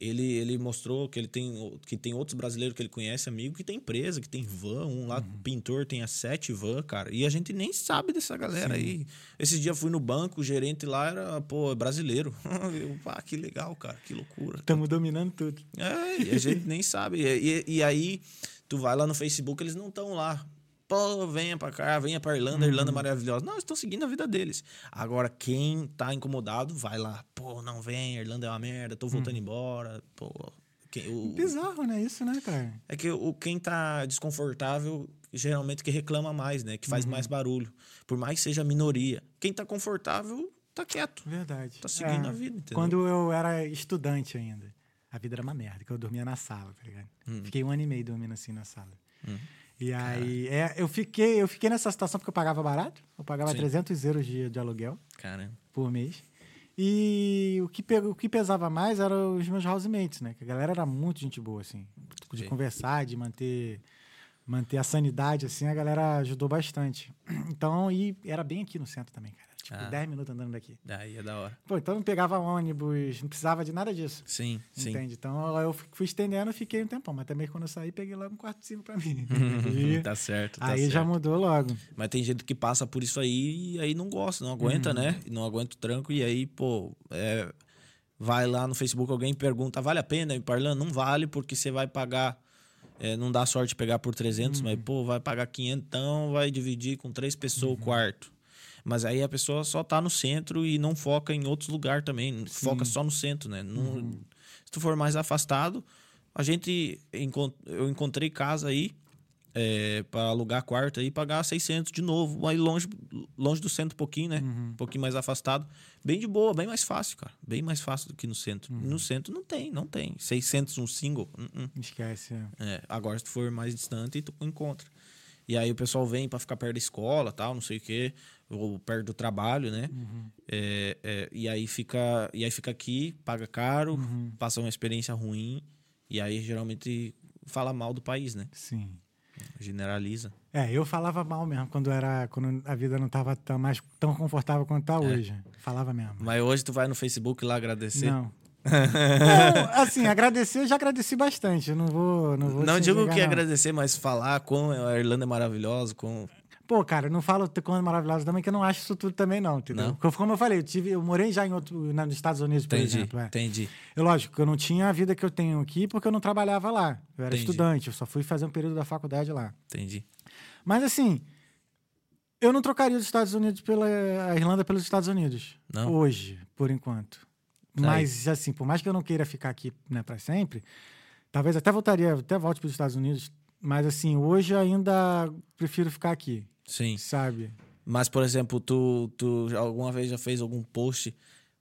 ele, ele mostrou que ele tem, que tem outros brasileiros que ele conhece, amigo, que tem empresa, que tem van. Um lá, pintor, tem as sete van, cara. E a gente nem sabe dessa galera aí. Esse dia eu fui no banco, o gerente lá era, pô, brasileiro. eu, ah, que legal, cara. Que loucura. Estamos dominando tudo. É, e a gente nem sabe. E, e- e aí, tu vai lá no Facebook, eles não estão lá. Pô, venha pra cá, venha pra Irlanda, a Irlanda é maravilhosa. Não, eles estão seguindo a vida deles. Agora, quem tá incomodado, vai lá. Pô, não vem, a Irlanda é uma merda, tô voltando embora. Pô, quem- o- Bizarro, né? Isso, né, cara? é que o, quem tá desconfortável, geralmente que reclama mais, né? Que faz mais barulho. Por mais que seja minoria. Quem tá confortável, tá quieto. Verdade. Tá seguindo É, a vida, entendeu? Quando eu era estudante ainda, a vida era uma merda, que eu dormia na sala, tá ligado? Hum. Fiquei um ano e meio dormindo assim na sala. E aí, é, eu, fiquei, eu fiquei nessa situação porque eu pagava barato. Eu pagava Sim. 300 euros de, de aluguel Caramba. por mês. E o que, o que pesava mais eram os meus housemates, né? Que a galera era muito gente boa, assim. De Sim. conversar, de manter, manter a sanidade, assim, a galera ajudou bastante. Então, e era bem aqui no centro também, cara. Tipo, Ah. 10 minutos andando daqui. Aí é da hora. Pô, então não pegava ônibus, não precisava de nada disso. Sim, sim. Entende? Então eu fui estendendo, fiquei um tempão. Mas também quando eu saí, peguei logo um quarto pra mim. E tá certo, tá aí certo. já mudou logo. Mas tem gente que passa por isso aí e aí não gosta, não aguenta, Uhum. né? E Não aguenta o tranco e aí, pô, é, vai lá no Facebook, alguém pergunta, vale a pena ir pra Irlanda? Não vale, porque você vai pagar, é, não dá sorte pegar por 300, Uhum. mas, pô, vai pagar 500, então vai dividir com três pessoas Uhum. o quarto. Mas aí a pessoa só tá no centro e não foca em outros lugares também, foca só no centro, né? Não- Uhum. Se tu for mais afastado, a gente, eu encontrei casa aí, é, para alugar quarto aí, pagar 600 de novo, aí longe, longe do centro um pouquinho, né? Um pouquinho mais afastado. Bem de boa, bem mais fácil, cara. Bem mais fácil do que no centro. No centro não tem, não tem. 600 um single, uh-uh. Esquece. é. É, agora se tu for mais distante, tu encontra. E aí o pessoal vem para ficar perto da escola, tal, não sei o quê, ou perto do trabalho, né? É, é, e aí fica, e aí fica aqui, paga caro, passa uma experiência ruim, e aí geralmente fala mal do país, né? Sim. Generaliza. É, eu falava mal mesmo quando era quando a vida não estava tão, mais tão confortável quanto tá hoje. Falava mesmo. Mas hoje tu vai no Facebook lá agradecer? Não. Não, assim, agradecer, eu já agradeci bastante. Eu não vou. Não, vou Não digo que não. agradecer, mas falar como a Irlanda é maravilhosa, com Pô, cara, não falo quando maravilhoso também, que eu não acho isso tudo também, não, entendeu? Não? Como eu falei, eu, tive, eu morei já em outro, na- nos Estados Unidos, por entendi, exemplo. É. entendi. Eu, lógico, que eu não tinha a vida que eu tenho aqui porque eu não trabalhava lá. Eu era Entendi. estudante, eu só fui fazer um período da faculdade lá. Entendi. Mas assim, eu não trocaria os Estados Unidos pela a Irlanda pelos Estados Unidos. Não? Hoje, por enquanto. Mas assim, por mais que eu não queira ficar aqui, né, para sempre, talvez até voltaria, até volte para os Estados Unidos, mas assim, hoje ainda prefiro ficar aqui, Sim. sabe? Mas, por exemplo, tu, tu alguma vez já fez algum post?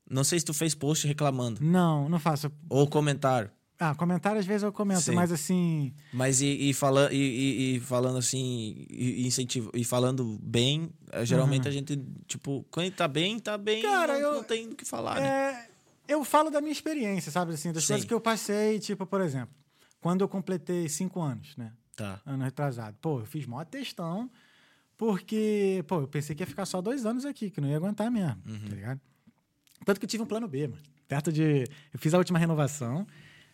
Não sei se tu fez post reclamando. Não, não faço. Ou comentário. Ah, comentário às vezes eu comento, Sim. mas assim, Mas e, e, fala, e, e- e falando assim, e, e incentivo, e falando bem, eh, geralmente a gente, tipo, quando tá bem, tá bem, Cara, não, eu- não tem do que falar, né? É, eu falo da minha experiência, sabe? Assim, das Sim. coisas que eu passei, tipo, por exemplo, quando eu completei cinco anos, né? Tá. Ano retrasado. Pô, eu fiz mó textão, porque, pô, eu pensei que ia ficar só dois anos aqui, que não ia aguentar mesmo, tá ligado? Tanto que eu tive um plano B, mano. Perto de. Eu fiz a última renovação,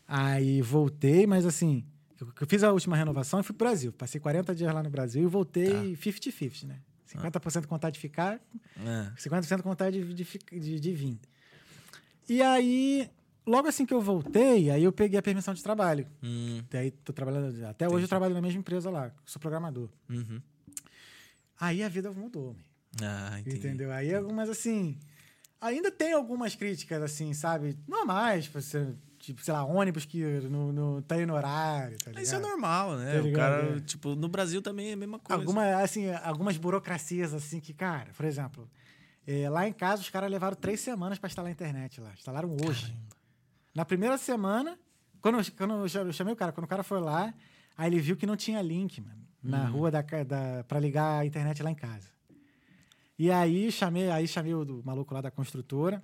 aí voltei, mas assim. Eu fiz a última renovação e fui pro Brasil. Passei 40 dias lá no Brasil e voltei 50-50, né? 50% com vontade de ficar, É. 50% com vontade de, de, de, de vir. E aí, logo assim que eu voltei, aí eu peguei a permissão de trabalho. Hum, Daí tô trabalhando. Até hoje eu trabalho na mesma empresa lá, sou programador. uhum. Aí a vida mudou. Ah, entendi. entendeu? Aí algumas, assim... Ainda tem algumas críticas, assim, sabe? Normais, você, tipo, sei lá, ônibus que não, não tá indo no horário, tá ligado? Isso é normal, né? Tá o cara, é. tipo, no Brasil também é a mesma coisa. Alguma, assim, algumas burocracias, assim, que, cara, por exemplo, eh, lá em casa os caras levaram três semanas para instalar a internet lá. Instalaram hoje. Na primeira semana, quando, quando eu chamei o cara, quando o cara foi lá, aí ele viu que não tinha link, mano, na rua da, da, pra ligar a internet lá em casa. E aí chamei, aí chamei o do maluco lá da construtora.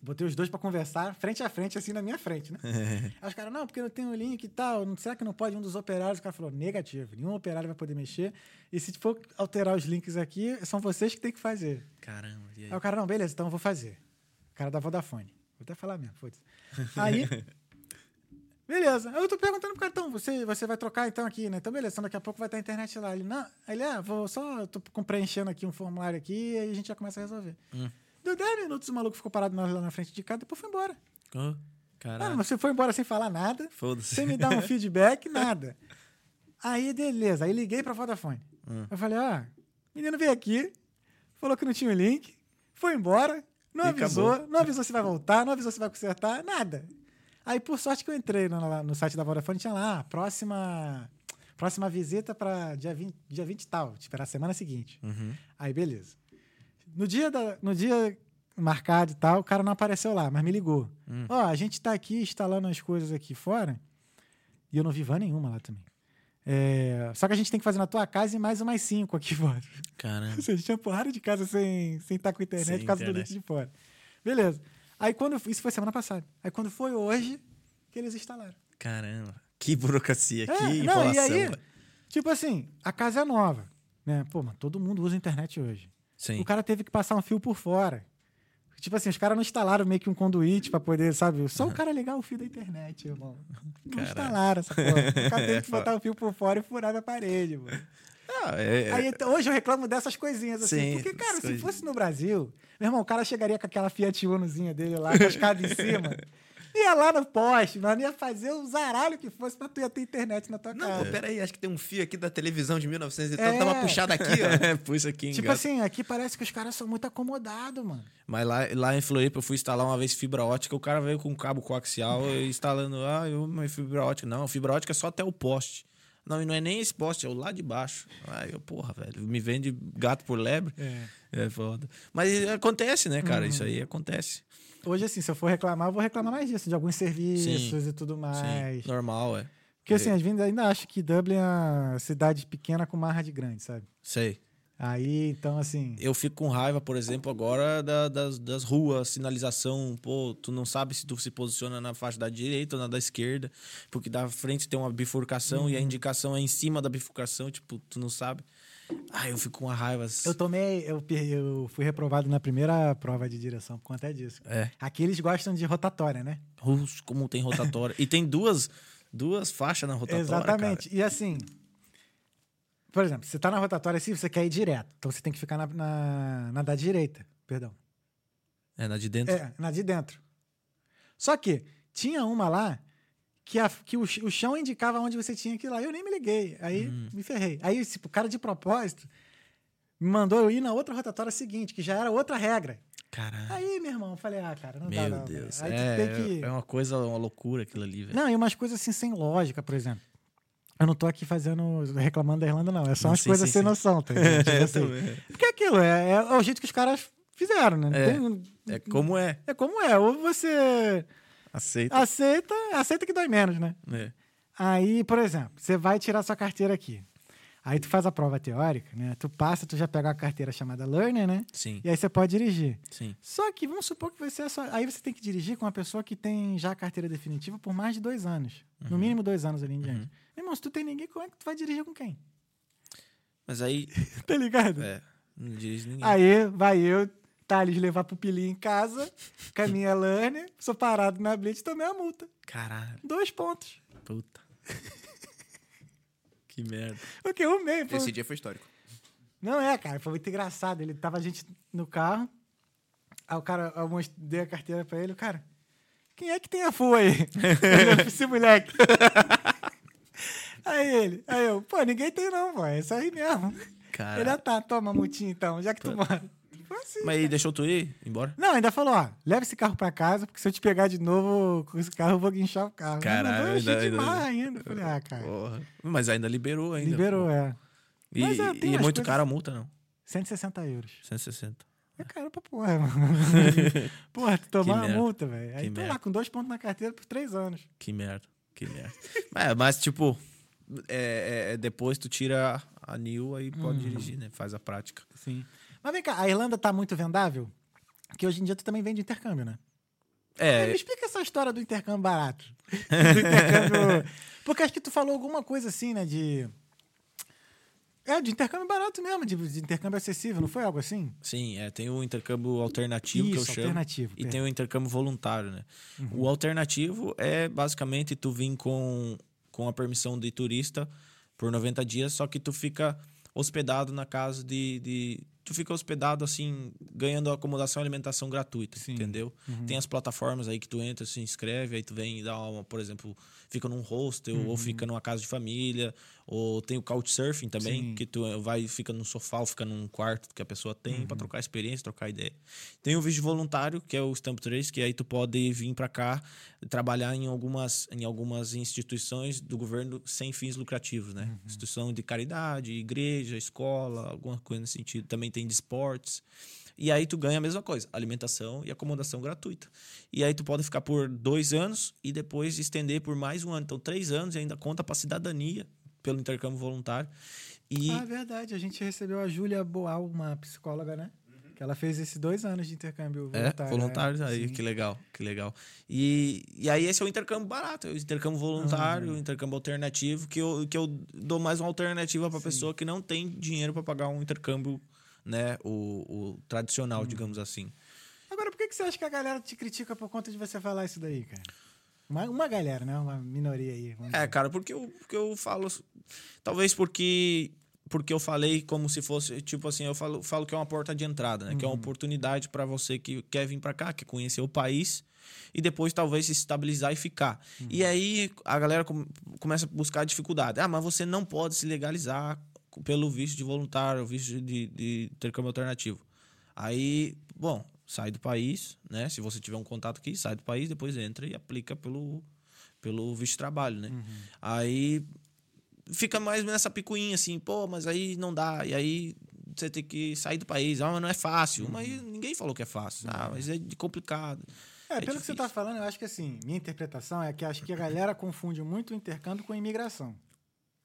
Botei os dois pra conversar, frente a frente, assim, na minha frente, né? Aí os caras, não, porque não tem o link e tal. não- Será que não pode um dos operários? O cara falou, negativo. Nenhum operário vai poder mexer. E se for alterar os links aqui, são vocês que tem que fazer. Caramba, e aí? Aí o cara, não, beleza, então eu vou fazer. O cara da Vodafone. Vou até falar mesmo, foda-se. Aí, beleza. Eu tô perguntando pro cara, então, você, você vai trocar então aqui, né? Então, beleza, então daqui a pouco vai estar a internet lá. Ele, não, ele, ah, vou só, eu tô preenchendo aqui um formulário aqui e aí a gente já começa a resolver. Hum. Deu 10 minutos, o maluco ficou parado na- lá na frente de casa, depois foi embora. Oh, caralho. mas você foi embora sem falar nada, sem me dar um feedback, nada. Aí, beleza. Aí liguei pra Vodafone. Hum. Eu falei, ó, o menino veio aqui, falou que não tinha o link, foi embora, não E avisou, acabou. não avisou se vai voltar, não avisou se vai consertar, nada. Aí, por sorte que eu entrei no, no site da Vodafone, tinha lá, próxima, próxima visita para dia 20, dia 20 e tal, tipo, era a semana seguinte. Uhum. Aí, beleza. No dia, da, no dia marcado e tal, o cara não apareceu lá, mas me ligou. Hum. Ó, a gente tá aqui instalando as coisas aqui fora e eu não vi van nenhuma lá também. É, só que a gente tem que fazer na tua casa e mais umas cinco aqui fora. Caramba. Ou seja, tinha porrada de casa sem estar sem tá com internet Sem por causa internet. do link de fora. Beleza. Aí quando. Isso foi semana passada. Aí quando foi hoje, que eles instalaram. Caramba. Que burocracia, É, que não, enrolação. e aí, tipo assim, a casa é nova. Né? Pô, mas todo mundo usa internet hoje. Sim. O cara teve que passar um fio por fora. Tipo assim, os caras não instalaram meio que um conduíte pra poder, sabe? Só o cara ligar o fio da internet, irmão. Não Caralho. instalaram essa porra. O cara teve que botar o fio por fora e furar na parede, mano. Ah, é- Aí, então, hoje eu reclamo dessas coisinhas, assim. Sim, porque, cara, se fosse no Brasil, meu irmão, o cara chegaria com aquela Fiat Unozinha dele lá, com a escada em cima. Ia lá no poste, mano, ia fazer o zaralho que fosse pra tu ia ter internet na tua Não, casa. pô, peraí, acho que tem um fio aqui da televisão de 1900 e É. tanto, dá uma puxada aqui, ó. é, puxa aqui, Tipo engata. assim, aqui parece que os caras são muito acomodados, mano. Mas lá, lá em Floripa eu fui instalar uma vez fibra ótica, o cara veio com um cabo coaxial e instalando, ah, eu, minha fibra ótica. Não, fibra ótica é só até o poste. Não, e não é nem esse poste, é o lá de baixo. Aí eu, porra, velho, me vende gato por lebre. É. É foda. Mas acontece, né, cara? Isso aí acontece. Hoje, assim, se eu for reclamar, eu vou reclamar mais disso, de alguns serviços e tudo mais. Sim, normal, é. Porque, assim, às vezes ainda acho que Dublin é uma cidade pequena com marra de grande, sabe? Sei. Aí, então, assim. Eu fico com raiva, por exemplo, agora da- das, das ruas, sinalização. Pô, tu não sabe se tu se posiciona na faixa da direita ou na da esquerda, porque da frente tem uma bifurcação e a indicação é em cima da bifurcação, tipo, tu não sabe. Ah, eu fico com uma raiva. Eu tomei. Eu, eu fui reprovado na primeira prova de direção por conta disso. É. Aqui eles gostam de rotatória, né? Rus, como tem rotatória. e tem duas, duas faixas na rotatória. Exatamente. E assim. Por exemplo, você tá na rotatória assim, você quer ir direto. Então você tem que ficar na, na, na da direita. Perdão. É, na de dentro. É, na de dentro. Só que tinha uma lá que, a- que o, o chão indicava onde você tinha que ir lá. Eu nem me liguei. Aí Hum. me ferrei. Aí tipo, o cara de propósito me mandou eu ir na outra rotatória seguinte, que já era outra regra. Caralho. Aí, meu irmão, eu falei, ah, cara, não dá Meu. Deus. Aí É, tu tem que... é uma coisa, uma loucura aquilo ali, velho. Não, e umas coisas assim sem lógica, por exemplo. Eu não tô aqui fazendo, reclamando da Irlanda, não. É só umas sim, coisas sim, sem sim. noção, tá ligado? Tipo Eu assim. Porque é aquilo, é, é o jeito que os caras fizeram, né? É. tem- É como é. é como é. Ou você Aceita. aceita, aceita que dói menos, né? É. Aí, por exemplo, você vai tirar sua carteira aqui. Aí tu faz a prova teórica, né? Tu passa, tu já pega a carteira chamada Learner, né? Sim, E aí você pode dirigir. sim. Só que vamos supor que você é só. Aí você tem que dirigir com uma pessoa que tem já a carteira definitiva por mais de dois anos. Uhum. No mínimo dois anos ali em diante. Meu irmão, se tu tem ninguém, como é que tu vai dirigir com quem? Mas aí, Tá ligado? é, não dirige ninguém. Aí vai eu, Thales, levar pupilinha em casa, com a minha Learner, sou parado na blitz, tomei a multa. Caralho, Dois pontos. puta. que merda. O que? Um meio. pô. Esse dia foi histórico. Não é, cara, foi muito engraçado. Ele tava a gente no carro, aí o cara, eu dei a carteira pra ele, o cara, quem é que tem a full aí? Esse moleque. Aí ele, aí eu, pô, ninguém tem não, pô, é isso aí mesmo. Cara. Ele, ah, tá, toma multinha então, já que tu mora. Foi assim. Mas aí deixou tu ir embora? Não, ainda falou, ó, leva esse carro pra casa, porque se eu te pegar de novo com esse carro, eu vou guinchar o carro. Caralho, mandou ainda- demais ainda- ainda. Falei, ah, cara, Porra. Mas ainda liberou ainda. liberou, pô. é. E, Mas, é, e é muito coisas- cara a multa, não. 160 euros. 160. É caro pra porra, mano. porra, tu tomar uma multa, velho. Aí tô merda. lá com dois pontos na carteira por três anos. Que merda. Que merda. mas, tipo, é, é- é depois tu tira a Nil, aí pode dirigir, né? Faz a prática. Sim. Mas vem cá, a Irlanda tá muito vendável? Porque hoje em dia tu também vende intercâmbio, né? É, Me explica essa história do intercâmbio barato. Do intercâmbio... Porque acho que tu falou alguma coisa assim, né? De. É, de intercâmbio barato mesmo, de, de intercâmbio acessível, não foi algo assim? sim, é, tem o intercâmbio alternativo que eu Isso, chamo. alternativo. E tem o intercâmbio voluntário, né? O alternativo é basicamente tu vir com, com a permissão de turista por 90 dias, só que tu fica hospedado na casa de. de- tu fica hospedado assim, ganhando acomodação e alimentação gratuita, Sim. entendeu? Tem as plataformas aí que tu entra, se inscreve, aí tu vem e dá uma, por exemplo, fica num hostel ou fica numa casa de família, ou tem o couchsurfing também, Sim. que tu vai fica num sofá ou fica num quarto que a pessoa tem pra trocar experiência, trocar ideia. Tem o visto voluntário, que é o Stamp 3, que aí tu pode vir pra cá trabalhar em algumas, em algumas instituições do governo sem fins lucrativos, né? Uhum. Instituição de caridade, igreja, escola, alguma coisa nesse sentido. Também tem de esportes. E aí tu ganha a mesma coisa, alimentação e acomodação gratuita. E aí tu pode ficar por dois anos e depois estender por mais um ano. Então, três anos e ainda conta pra cidadania pelo intercâmbio voluntário. E Ah, verdade. A gente recebeu a Júlia Boal, uma psicóloga, né? Que ela fez esses dois anos de intercâmbio É, voluntário. voluntários aí, Sim. que legal, que legal. E, e aí esse é o intercâmbio barato, é o intercâmbio voluntário, o intercâmbio alternativo, que eu, que eu dou mais uma alternativa para pessoa que não tem dinheiro para pagar um intercâmbio, né, o, o tradicional, digamos assim. Agora, por que, que você acha que a galera te critica por conta de você falar isso daí, cara? Uma, uma galera, né? Uma minoria aí. É, cara, porque eu, porque eu falo. Talvez porque. Porque eu falei como se fosse, tipo assim, eu falo, falo que é uma porta de entrada, né? Que é uma oportunidade para você que quer vir para cá, quer conhecer o país e depois talvez se estabilizar e ficar. E aí a galera com- começa a buscar dificuldade. Ah, mas você não pode se legalizar pelo visto de voluntário, visto de, de intercâmbio alternativo. Aí, bom, sai do país, né? Se você tiver um contato aqui, sai do país, depois entra e aplica pelo, pelo visto de trabalho, né? Aí fica mais nessa picuinha assim, pô, mas aí não dá. E aí você tem que sair do país. Ah, mas não é fácil. Mas ninguém falou que é fácil. Ah, mas é de complicado. É, pelo que você difícil. tá falando, eu acho que assim, minha interpretação é que acho que a galera confunde muito o intercâmbio com a imigração.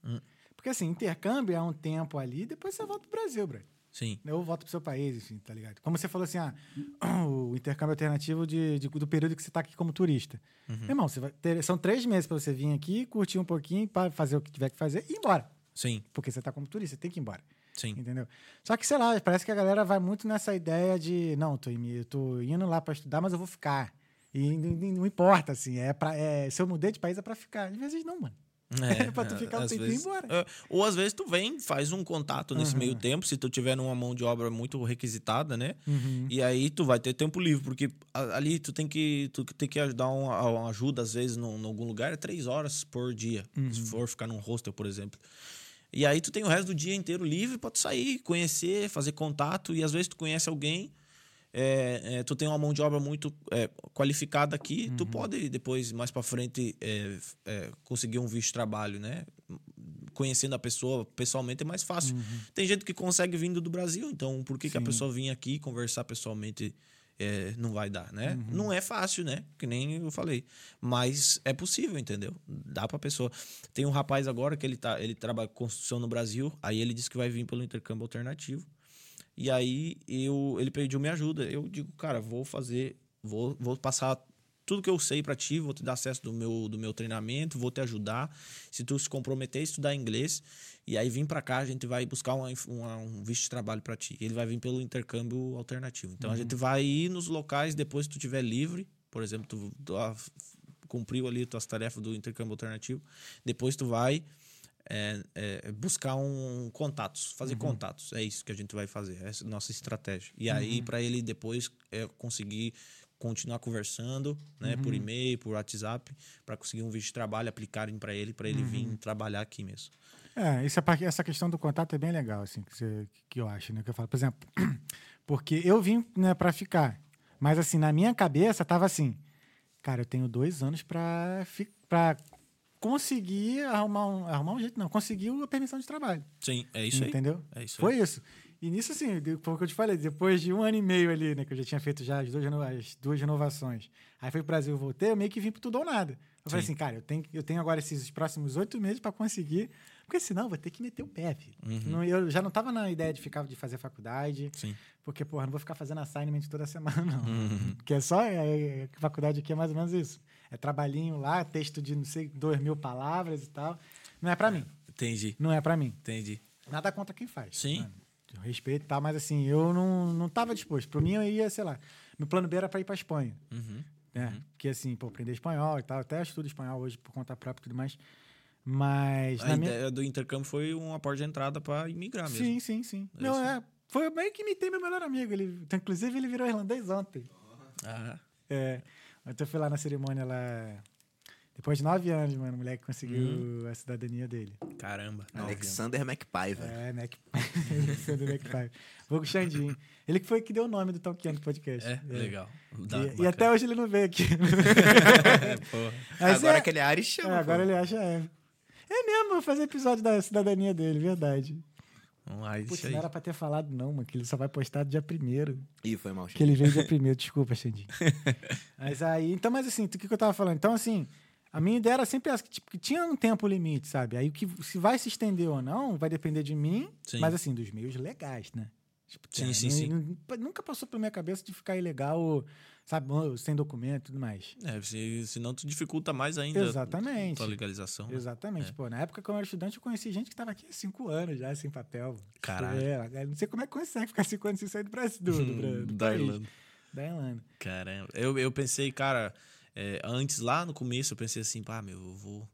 Hum. Porque assim, intercâmbio é um tempo ali, depois você volta pro Brasil, bro. Sim. Ou volta pro seu país, enfim, tá ligado? Como você falou assim, ah, o intercâmbio alternativo de, de- do período que você tá aqui como turista. Uhum. Meu irmão, você vai ter- são três meses pra você vir aqui, curtir um pouquinho, para fazer o que tiver que fazer e ir embora. Sim, Porque você tá como turista, você tem que ir embora. sim. Entendeu? Só que, sei lá, parece que a galera vai muito nessa ideia de, não, tô, eu tô indo lá pra estudar, mas eu vou ficar. E não, não- não importa, assim, é pra, é, se eu mudei de país é pra ficar. Às vezes não, mano. É pra tu ficar um tempinho e ir embora. é, ou às vezes tu vem, faz um contato nesse Aham. meio tempo, se tu tiver numa mão de obra muito requisitada, né? Uhum. E aí tu vai ter tempo livre, porque ali tu tem que, tu tem que ajudar uma, uma ajuda, às vezes, em algum lugar, é três horas por dia. Uhum. Se for ficar num hostel, por exemplo. E aí tu tem o resto do dia inteiro livre pra tu sair, conhecer, fazer contato, e às vezes tu conhece alguém. É, é, tu tem uma mão de obra muito é, qualificada aqui, tu pode depois, mais pra frente, é, é, conseguir um visto de trabalho, né? Conhecendo a pessoa pessoalmente é mais fácil. Tem gente que consegue vindo do Brasil, então por que, que a pessoa vir aqui conversar pessoalmente é, não vai dar, né? Não é fácil, né? Que nem eu falei. Mas é possível, entendeu? Dá pra pessoa. Tem um rapaz agora que ele, tá, ele trabalha com construção no Brasil, aí ele disse que vai vir pelo intercâmbio alternativo. E aí eu, ele pediu minha ajuda. Eu digo, cara, vou fazer, vou, vou passar tudo que eu sei pra ti, vou te dar acesso do meu, do meu treinamento, vou te ajudar. Se tu se comprometer a estudar inglês, e aí vir pra cá, a gente vai buscar uma, uma- um visto de trabalho pra ti. Ele vai vir pelo intercâmbio alternativo. Então a gente vai ir nos locais depois que tu estiver livre, por exemplo, tu, tu, ah, cumpriu ali tuas tarefas do intercâmbio alternativo, depois tu vai é, é, buscar um contatos, fazer contatos. É isso que a gente vai fazer, essa é a nossa estratégia. E aí, para ele depois é, conseguir continuar conversando, né, por e-mail, por WhatsApp, para conseguir um visto de trabalho, aplicarem para ele, para ele vir trabalhar aqui mesmo. É, essa, par- essa questão do contato é bem legal, assim, que, você- que eu acho, né? Que eu falo, por exemplo, porque eu vim né, para ficar, mas assim, na minha cabeça tava assim, cara, eu tenho dois anos pra conseguir arrumar um, arrumar um jeito, não, conseguir a permissão de trabalho. Sim, é isso aí. entendeu? É isso Foi aí. isso. E nisso, assim, foi o que eu te falei, depois de um ano e meio ali, né, que eu já tinha feito já as duas, as duas renovações. Aí fui pro Brasil, voltei, eu meio que vim pro tudo ou nada. Eu falei Sim. assim, cara, eu tenho, eu tenho agora esses próximos oito meses para conseguir, porque senão eu vou ter que meter o pé, filho. Uhum. Não, eu já não tava na ideia de ficar de fazer faculdade, Sim. porque, porra, não vou ficar fazendo assignment toda semana, não. Uhum. Porque é só, é, é, a faculdade aqui é mais ou menos isso. É trabalhinho lá, texto de, não sei, dois mil palavras e tal. Não é para mim. Entendi, Não é para mim. entendi. Nada contra quem faz. Sim. né? Eu respeito e tal, mas assim, eu não, não tava disposto. Para mim, eu ia, sei lá, meu plano B era para ir para Espanha. Uhum. Né? Porque assim, pô, aprender espanhol e tal. Até estudo espanhol hoje por conta própria e tudo mais. Mas. A na minha... ideia do intercâmbio foi uma porta de entrada pra imigrar mesmo. Sim, sim, sim. É não, é. Foi meio que imitei meu melhor amigo. Ele, inclusive, ele virou irlandês ontem. Ah, É. Ontem eu fui lá na cerimônia lá. Depois de nove anos, mano, o moleque conseguiu Uhum. a cidadania dele. caramba. Alexander McPiver. É, Mac. Alexander McFly. Vou com o Xandinho. Ele que foi que deu o nome do Talkiano do podcast. É, legal. Dá, E, e até hoje ele não veio aqui. É, porra. Mas Agora é- aquele Ares É, chama. agora pô. ele acha. É, é mesmo, vou fazer episódio da cidadania dele, verdade. Putz, deixa não era pra ter falado, não, mano, que ele só vai postar dia primeiro. Ih, foi mal. Que ele veio dia primeiro, desculpa, Xandinho. mas aí, então, mas assim, o que, que eu tava falando? Então, assim, a minha ideia era sempre essa, que, tipo, que tinha um tempo limite, sabe? Aí o que se vai se estender ou não, vai depender de mim, Sim. mas assim, dos meios legais, né? Tipo, Sim, cara, sim, sim. nu- Nunca passou pela minha cabeça de ficar ilegal, sabe, sem documento e tudo mais. É, se, senão tu dificulta mais ainda Exatamente. tua legalização. né? Exatamente. É. Pô, na época que eu era estudante, eu conheci gente que estava aqui há cinco anos já, sem papel. Caralho. É, não sei como é que consegue ficar cinco anos sem sair do Brasil, do, do, do Da país. Irlanda. Da Irlanda. Caramba. Eu, eu pensei, cara, é, antes, lá no começo, eu pensei assim, pá, meu, eu vou,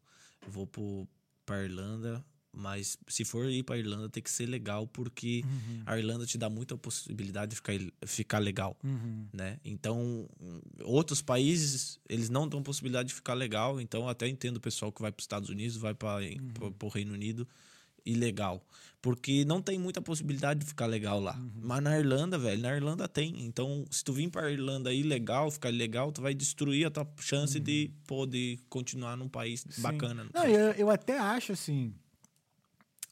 eu vou pro, pra Irlanda, mas se for ir pra Irlanda tem que ser legal, porque Uhum. a Irlanda te dá muita possibilidade de ficar, ficar legal, Uhum. né? Então, outros países, eles não dão possibilidade de ficar legal, então até entendo o pessoal que vai pros Estados Unidos, vai para Uhum. pro Reino Unido, ilegal. Porque não tem muita possibilidade de ficar legal lá. Uhum. Mas na Irlanda, velho, na Irlanda tem. Então, se tu vir pra Irlanda ilegal, ficar ilegal, tu vai destruir a tua chance de poder continuar num país Uhum. Sim. bacana. Não, eu, eu até acho assim.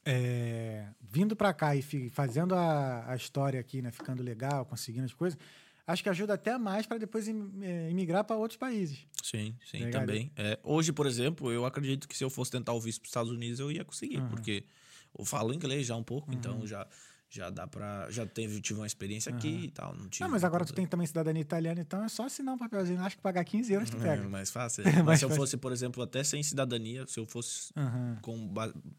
É, vindo pra cá e fazendo a, a história aqui, né? Ficando legal, conseguindo as coisas, acho que ajuda até mais para depois im- é, imigrar para outros países. Sim, sim, também. É, hoje, por exemplo, eu acredito que se eu fosse tentar o visto para os Estados Unidos, eu ia conseguir, Uhum. porque eu falo inglês já um pouco, então já, já dá pra. Já teve, tive uma experiência aqui e tal. Não, tive Não, mas agora tu tem também cidadania italiana, então é só assinar um papelzinho. Acho que pagar 15 euros tu É pega. mais fácil. É Mas mais se eu fácil. fosse, por exemplo, até sem cidadania, se eu fosse Aham. com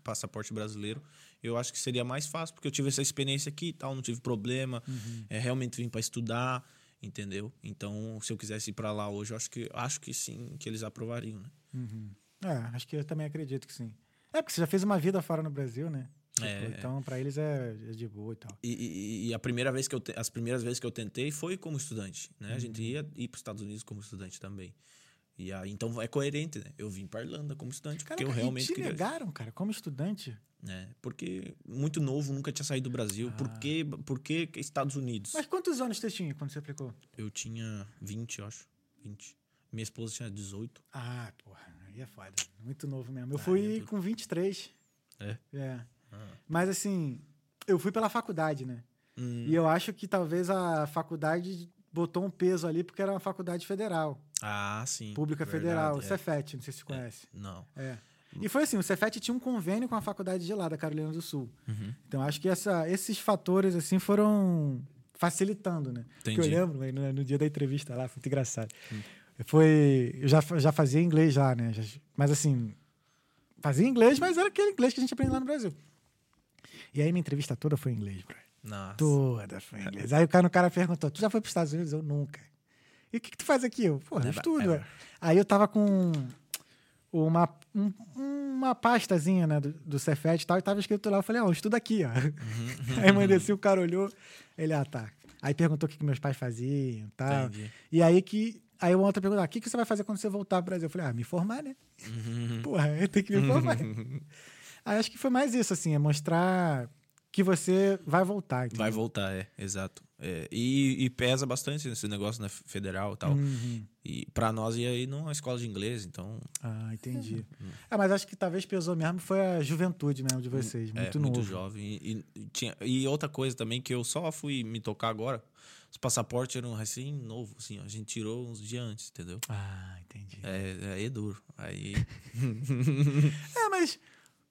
passaporte brasileiro, eu acho que seria mais fácil, porque eu tive essa experiência aqui e tal, não tive problema. Uhum. É, realmente vim para estudar, entendeu? Então, se eu quisesse ir para lá hoje, eu acho que, acho que sim, que eles aprovariam, né? Uhum. É, acho que eu também acredito que sim. É, porque você já fez uma vida fora no Brasil, né? Tipo, É, então, pra eles é, é de boa e tal. E, e- e a primeira vez que eu te- as primeiras vezes que eu tentei foi como estudante, né? A gente Uhum. ia ir para os Estados Unidos como estudante também. E aí, então é coerente, né? Eu vim para Irlanda como estudante porque eu Caraca, realmente e te queria. negaram, cara, como estudante. né? Porque muito novo, nunca tinha saído do Brasil. Por, Ah. que, por que Estados Unidos? Mas quantos anos você tinha quando você aplicou? Eu tinha 20, eu acho. 20. Minha esposa tinha 18. Ah, porra, aí é foda. Muito novo mesmo. Eu Ah, fui é com 23. É? É. Mas assim, eu fui pela faculdade, né? Hum, E eu acho que talvez a faculdade botou um peso ali porque era uma faculdade federal, Ah, sim. pública verdade, federal, o é. Cefet, não sei se você conhece. Não. É. E foi assim, o Cefet tinha um convênio com a faculdade de lá, da Carolina do Sul. Uhum. Então acho que essa, esses fatores assim foram facilitando, né? Porque Entendi. eu lembro, no, no dia da entrevista lá, foi muito engraçado. Foi, eu já, já fazia inglês lá, né? Já- mas assim, fazia inglês, mas era aquele inglês que a gente aprende lá no Brasil. E aí minha entrevista toda foi em inglês, bro. Nossa. Toda foi em inglês. Aí o cara, o cara perguntou: Tu já foi para os Estados Unidos? Eu nunca. E o que, que tu faz aqui? Eu, porra, eu estudo. ever. ué." Aí eu tava com uma, um- uma pastazinha né, do, do Cefet e tal, e tava escrito lá. Eu falei: Ó, estuda aqui, ó. Uhum. Aí mandei assim, o cara olhou, ele, ah, tá. Aí perguntou o que, que meus pais faziam e tal. Entendi. E aí que. Aí uma outra pergunta, ah, o que, que você vai fazer quando você voltar pro Brasil? Eu falei, ah, me formar, né? Uhum. Porra, eu tenho que me formar. Aí acho que foi mais isso, assim, é mostrar que você vai voltar. entendeu? Vai voltar, é, exato. É, e, e pesa bastante esse negócio na federal e tal. Uhum. E pra nós ia aí numa escola de inglês, então. Ah, entendi. Uhum. É, mas acho que talvez pesou mesmo foi a juventude mesmo de vocês, muito é, novo. muito jovem. E, e tinha, e outra coisa também que eu só fui me tocar agora. Os passaportes eram recém novo, assim, a gente tirou uns dias antes, entendeu? Ah, entendi. É, aí é duro. Aí. É, mas.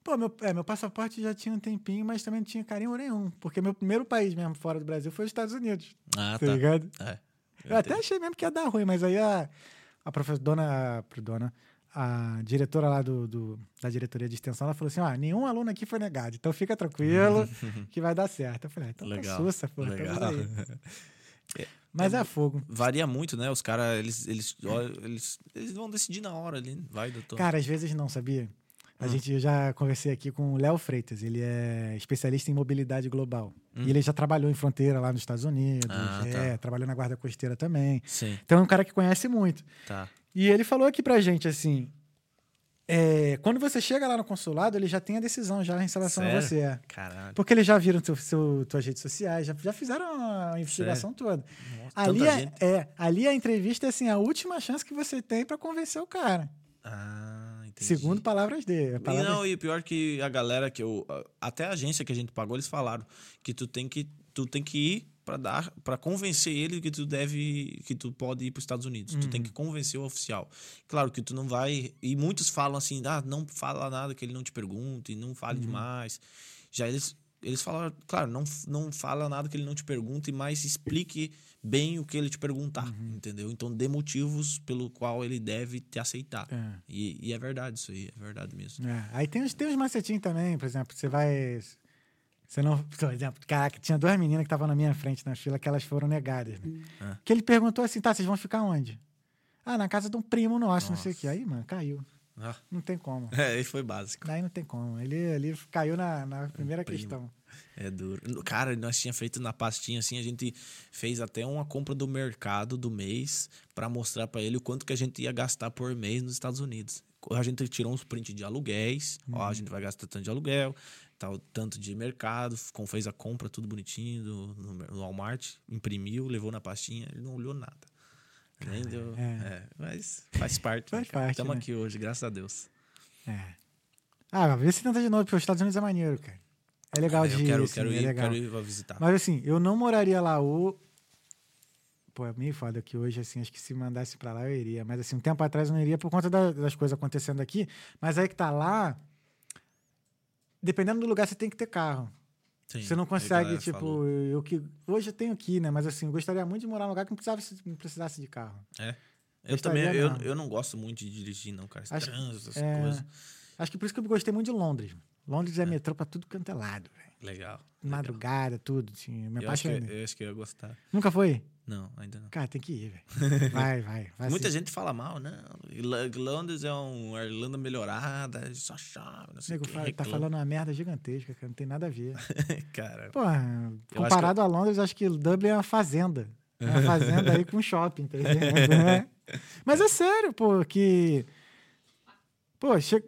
Pô, meu, é, meu passaporte já tinha um tempinho, mas também não tinha carinho nenhum. Porque meu primeiro país mesmo fora do Brasil foi os Estados Unidos. Ah, tá tá. ligado? É. Eu até achei mesmo que ia dar ruim, mas aí a, a professora, dona, a- dona, a diretora lá do, do- da diretoria de extensão, ela falou assim: ó, nenhum aluno aqui foi negado, então fica tranquilo que vai dar certo. Eu falei, ah, então Legal. tá sussa, pô, Legal. aí. Mas é, fogo. Varia muito, né? Os caras, eles, eles, eles, eles vão decidir na hora ali. Vai, doutor. Cara, às vezes não, sabia? A Hum. gente eu já conversei aqui com o Léo Freitas, ele é especialista em mobilidade global. Hum. E ele já trabalhou em fronteira lá nos Estados Unidos, Ah, é, tá. trabalhou na Guarda Costeira também. Sim, Então é um cara que conhece muito. tá. E ele falou aqui pra gente assim: é, quando você chega lá no consulado, ele já tem a decisão já em relação a Sério? você. é. Caralho. Porque eles já viram teu, seu, tuas redes sociais, já, já fizeram a investigação toda. Nossa, Ali é, é, ali a entrevista é assim, a última chance que você tem pra convencer o cara. Ah, entendi. Segundo palavras dele. Palavras... não, e pior que a galera que eu. Até a agência que a gente pagou, eles falaram que tu tem que, tu tem que ir pra dar para convencer ele que tu deve que tu pode ir para os Estados Unidos. Tu Uhum. tem que convencer o oficial. Claro que tu não vai e muitos falam assim: "Ah, não fala nada que ele não te pergunte, não Uhum. fale demais". Já eles eles falaram, claro, não, não fala nada que ele não te pergunte, mas explique bem o que ele te perguntar, Uhum. entendeu? Então dê motivos pelo qual ele deve te aceitar. É. E, e é verdade isso aí, é verdade mesmo. É, Aí tem os, tem os macetinhos também, por exemplo, você vai. Você não. Por exemplo, caraca, tinha duas meninas que estavam na minha frente na fila que elas foram negadas, né? Ah. Que ele perguntou assim: tá, vocês vão ficar onde? Ah, na casa de um primo nosso, não sei o Nossa. quê. Aí, mano, caiu. Ah, Não tem como. é, aí foi básico. Aí não tem como. Ele, ele caiu na, na primeira primo. questão. É duro. Cara, nós tinha feito na pastinha assim, a gente fez até uma compra do mercado do mês pra mostrar pra ele o quanto que a gente ia gastar por mês nos Estados Unidos. A gente tirou uns print de aluguéis, ó, a gente vai gastar tanto de aluguel, tal, tanto de mercado, como fez a compra tudo bonitinho do- no, no Walmart, imprimiu, levou na pastinha, ele não olhou nada. Deu, é. é, mas faz parte. Faz parte, Estamos né? aqui hoje, graças a Deus. É. Ah, vê se tenta de novo, porque os Estados Unidos é maneiro, cara. É legal Ah, de eu ir, quero, assim, quero é ir, legal. quero ir pra visitar. Mas assim, eu não moraria lá ou. Pô, é meio foda que hoje, assim, acho que se mandasse pra lá eu iria. Mas assim, um tempo atrás eu não iria por conta da- das coisas acontecendo aqui. Mas aí que tá lá. Dependendo do lugar, você tem que ter carro. Sim, você não consegue, tipo, falou. eu que. Hoje eu tenho aqui, né? Mas assim, eu gostaria muito de morar num lugar que não precisasse, não precisasse de carro. É. Eu também, eu, eu não gosto muito de dirigir, não, cara. Esse Acho- trânsito, essas é, coisas. Acho que por isso que eu gostei muito de Londres. Londres é, metrô pra tudo quanto é lado, velho. Legal. legal. Madrugada, tudo. Assim, Eu acho, que, eu acho que eu ia gostar. Nunca foi? Não, ainda não. Cara, tem que ir, velho. Vai, vai. vai Muita gente fala mal, não. Irla- Londres é uma Irlanda melhorada, só chave, não sei o Nego que. fala- tá falando uma merda gigantesca, cara. Não tem nada a ver. Cara, acho comparado a Londres, acho que Dublin é uma fazenda. É uma fazenda aí com shopping, tá entendendo? Né? Mas é sério, pô, que. Pô, chega.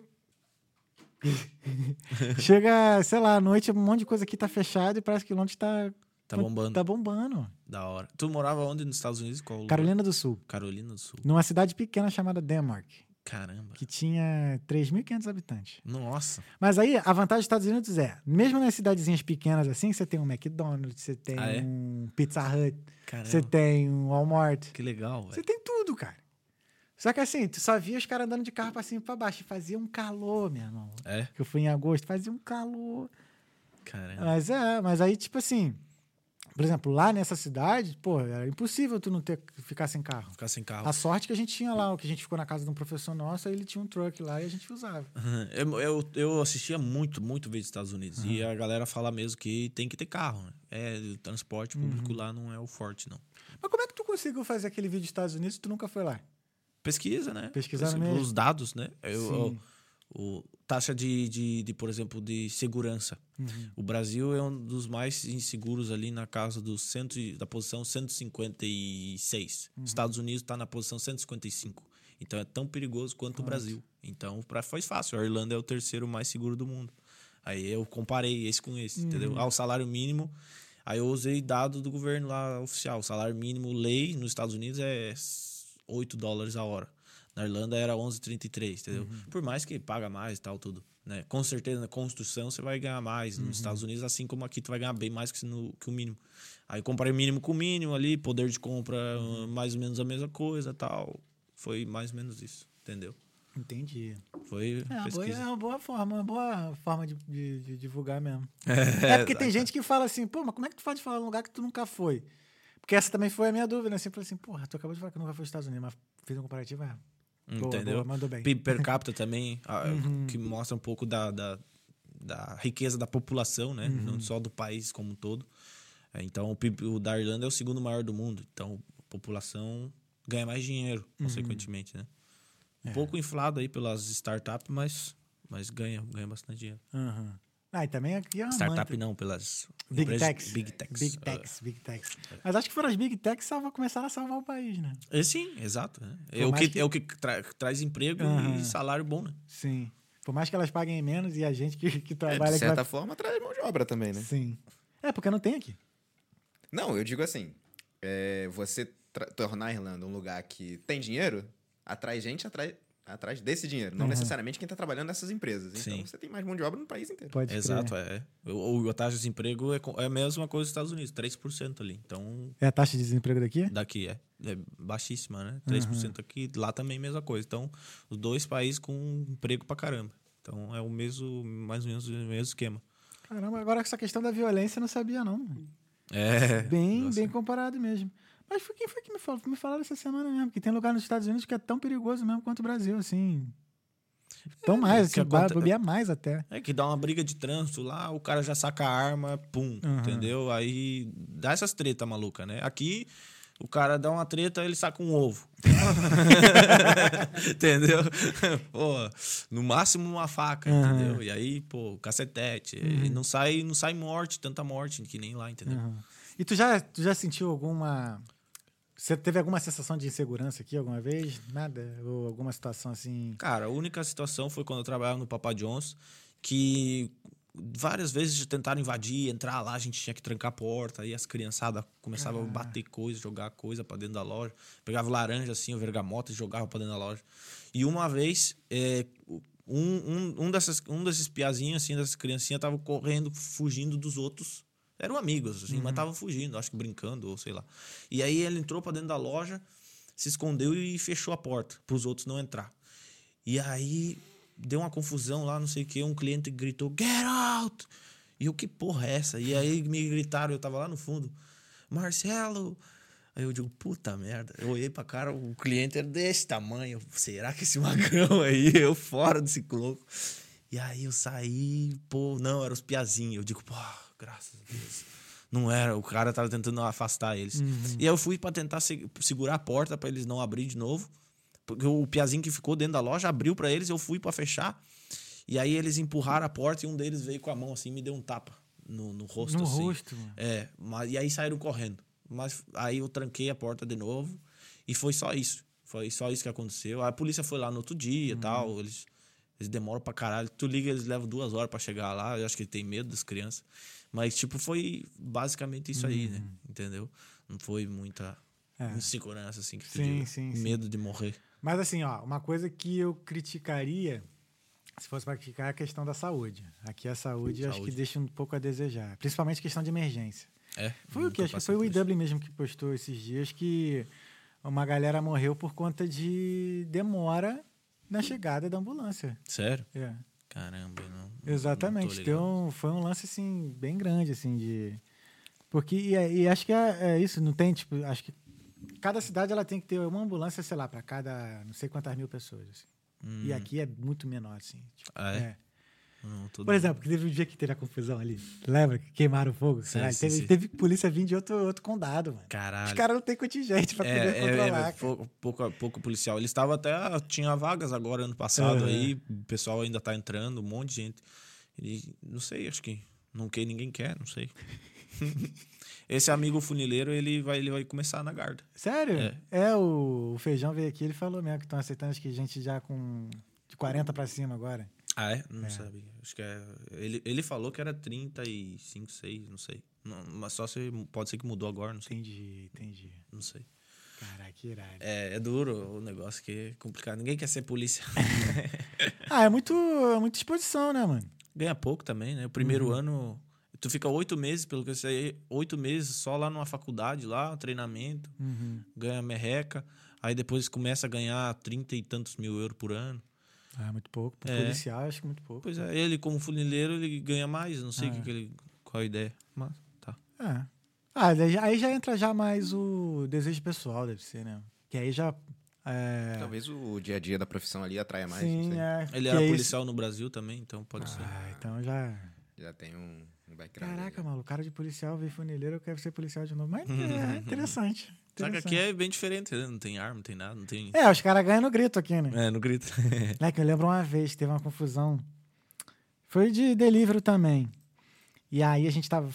chega, sei lá, à noite, um monte de coisa aqui tá fechado e parece que Londres tá. tá bombando. Tá bombando. Da hora. Tu morava onde nos Estados Unidos? Qual lugar? Carolina do Sul. Carolina do Sul. Numa cidade pequena chamada Denmark, Caramba. que tinha 3.500 habitantes. Nossa. Mas aí, a vantagem dos Estados Unidos é, mesmo nas cidadezinhas pequenas assim, você tem um McDonald's, você tem Ah, é? um Pizza Hut, Caramba. você tem um Walmart, Que legal, você velho. tem tudo, cara. Só que assim, tu só via os caras andando de carro pra cima e pra baixo, e fazia um calor, meu irmão. É? Que eu fui em agosto, fazia um calor. Caramba. Mas é, mas aí, tipo assim, por exemplo, lá nessa cidade, pô, era impossível tu não ter ficar sem carro. Ficar sem carro. A sorte que a gente tinha lá, o que a gente ficou na casa de um professor nosso, aí ele tinha um truck lá e a gente usava. Eu, eu, eu assistia muito, muito vídeo dos Estados Unidos. E a galera fala mesmo que tem que ter carro. Né? É, o transporte público lá não é o forte, não. Mas como é que tu conseguiu fazer aquele vídeo dos Estados Unidos se tu nunca foi lá? Pesquisa, né? Pesquisar Pesquisa- mesmo. Os dados, né? Eu, o, taxa de, de, de, por exemplo, de segurança. Uhum. O Brasil é um dos mais inseguros ali na casa do cento, da posição 156. Uhum. Estados Unidos está na posição 155. Então é tão perigoso quanto o Brasil. Então pra, foi fácil. A Irlanda é o terceiro mais seguro do mundo. Aí eu comparei esse com esse, entendeu? Ah, o salário mínimo. Aí eu usei dado do governo lá oficial. O salário mínimo lei nos Estados Unidos é 8 dólares a hora. Na Irlanda era 11,33, entendeu? Por mais que paga mais e tal, tudo. Né? Com certeza, na construção você vai ganhar mais. Nos Estados Unidos, assim como aqui, tu vai ganhar bem mais que, no, que o mínimo. Aí o mínimo com o mínimo ali, poder de compra, uh, mais ou menos a mesma coisa tal. Foi mais ou menos isso, entendeu? Entendi. Foi É uma, boa, é uma boa forma, uma boa forma de, de- de divulgar mesmo. É, porque tem gente que fala assim, pô, mas como é que tu pode falar num lugar que tu nunca foi? Porque essa também foi a minha dúvida, né? Assim, eu falei assim, porra, tu acabou de falar que nunca foi aos Estados Unidos, mas fez um comparativo, é. Boa, Entendeu? boa, mandou bem. PIB per capita também, ah, Uhum. que mostra um pouco da, da, da riqueza da população, né? Uhum. Não só do país como um todo. É, Então, o PIB o da Irlanda é o segundo maior do mundo. Então, a população ganha mais dinheiro, Uhum. consequentemente, né? É. Um pouco inflado aí pelas startups, mas, mas ganha, ganha bastante dinheiro. Aham. Ah, e também aqui é uma Startup manta. não, pelas Big empresas- techs. Big techs. Big Ah, techs, big techs. Mas acho que foram as big techs que salva, começaram a salvar o país, né? É, sim, exato. né? É o que, que- é o que tra- traz emprego Aham. e salário bom, né? Sim. Por mais que elas paguem menos e a gente que, que É, trabalha... de que certa vai... forma, traz mão de obra também, né? Sim. É, porque não tem aqui. Não, eu digo assim: é, você tornar a Irlanda um lugar que tem dinheiro, atrai gente atrás, atrás desse dinheiro. Não Uhum. necessariamente quem está trabalhando nessas empresas. Então Sim. você tem mais mão de obra no país inteiro. Pode crer. Exato, é. O, o- a taxa de desemprego é, é a mesma coisa dos Estados Unidos, 3% ali. Então, É a taxa de desemprego daqui? daqui é, é baixíssima, né? 3% aqui, lá também mesma coisa. Então, os dois países com emprego pra caramba. Então, é o mesmo, mais ou menos o mesmo esquema. Caramba, agora essa questão da violência eu não sabia, não. É. Bem, nossa. bem comparado mesmo. Mas foi quem foi que me falou? Me falaram essa semana mesmo, que tem lugar nos Estados Unidos que é tão perigoso mesmo quanto o Brasil, assim. Tão mais, que assim, aconte- bobear mais até. É que dá uma briga de trânsito lá, o cara já saca a arma, pum, Uhum. entendeu? Aí dá essas treta maluca, né? Aqui o cara dá uma treta, ele saca um ovo. entendeu? Pô, no máximo uma faca, Uhum. entendeu? E aí, pô, cacetete. E não sai, não sai morte, tanta morte que nem lá, entendeu? Uhum. E tu já, tu já sentiu alguma. Você teve alguma sensação de insegurança aqui alguma vez? Nada? Ou alguma situação assim. Cara, a única situação foi quando eu trabalhava no Papa John's, que várias vezes tentaram invadir, entrar lá, a gente tinha que trancar a porta, aí as criançadas começavam a bater coisa, jogar coisa pra dentro da loja. Pegava laranja assim, o vergamota e jogava pra dentro da loja. E uma vez, é, um, um, um, dessas, um desses piazinhos, assim, dessas criancinhas, tava correndo, fugindo dos outros. Eram amigos, assim, mas tava fugindo, acho que brincando, ou sei lá. E aí ele entrou pra dentro da loja, se escondeu e fechou a porta, pros outros não entrar. E aí deu uma confusão lá, não sei o que, um cliente gritou, get out! E eu, que porra é essa? E aí me gritaram, eu tava lá no fundo, Marcelo! Aí eu digo, puta merda. Eu olhei pra cara, o cliente era desse tamanho. Será que esse magrão aí, eu fora desse louco? E aí eu saí, pô, não, eram os piazinhos. Eu digo, pô, graças a Deus. Não era, o cara tava tentando afastar eles. E aí eu fui pra tentar se- segurar a porta pra eles não abrir de novo. Porque o piazinho que ficou dentro da loja abriu pra eles, eu fui pra fechar. E aí eles empurraram a porta e um deles veio com a mão assim me deu um tapa no, no rosto. no assim. rosto, mano. É, mas, e aí saíram correndo. Mas aí eu tranquei a porta de novo e foi só isso. Foi só isso que aconteceu. A polícia foi lá no outro dia e Uhum. tal. Eles, eles demoram pra caralho. Tu liga, eles levam duas horas pra chegar lá. Eu acho que ele tem medo das crianças. Mas, tipo, foi basicamente isso aí, né? Entendeu? Não foi muita Uhum. É. insegurança, assim, que tu Sim, sim, sim. Medo de morrer. Mas assim, ó, uma coisa que eu criticaria, se fosse para criticar, é a questão da saúde. Aqui a saúde, eu acho que Saúde. deixa um pouco a desejar. Principalmente questão de emergência. É. Foi o que? Acho que foi o. IW mesmo que postou esses dias que uma galera morreu por conta de demora na chegada da ambulância. Sério? É. Caramba, não. não Exatamente. ligado. Então, foi um lance, assim, bem grande, assim, de... Porque, e, e acho que é, é isso, não tem, tipo, acho que cada cidade, ela tem que ter uma ambulância, sei lá, para cada não sei quantas mil pessoas, assim. Hum, E aqui é muito menor, assim. tipo, Ah, é? é. Não Por exemplo, que teve um dia que teve a confusão ali. Lembra que queimaram o fogo? Sim, sim, teve, sim. teve polícia vindo de outro, outro condado, mano. Caralho. Os caras não têm contingente pra poder É, controlar. é, é, pouco, pouco, pouco policial. Eles estavam até. Tinha vagas agora ano passado Aham. aí. O pessoal ainda tá entrando, um monte de gente. Ele, não sei, acho que. Não que ninguém quer, não sei. Esse amigo funileiro, ele vai, ele vai começar na guarda. Sério? É. É, o, o Feijão veio aqui, ele falou mesmo que estão aceitando acho que gente já com de 40 pra cima agora. Ah, é? Não sabia. Acho que é. Ele, ele falou que era 35, 6, não sei. Não, mas só se. Pode ser que mudou agora, não sei. Entendi, entendi. Não sei. Caraca, que irado. É, é duro o negócio que é complicado. Ninguém quer ser polícia. Ah, é muito, é muita exposição, né, mano? Ganha pouco também, né? O primeiro ano. Tu fica oito meses, pelo que eu sei, oito meses só lá numa faculdade, lá, treinamento, Uhum. ganha merreca. Aí depois começa a ganhar trinta e tantos mil euros por ano. Ah, é muito pouco. Pro É. policial, acho que muito pouco. Pois é, ele como funileiro, ele ganha mais. Não sei o Ah. que, que ele. Qual a ideia. Mas tá. É. Ah, aí já entra já mais o desejo pessoal, deve ser, né? Que aí já. É... Talvez o dia a dia da profissão ali atraia mais. não Sim, sei. é. Ele que era é isso- policial no Brasil também, então pode ser. Ah, então já. Já tem um. Caraca, maluco, cara de policial veio funileiro, eu quero ser policial de novo. Mas é interessante. Só que aqui é bem diferente, né? Não tem arma, não tem nada, não tem. É, os caras ganham no grito aqui, né? É, no grito. É que eu lembro uma vez, teve uma confusão. Foi de delivery também. E aí a gente tava.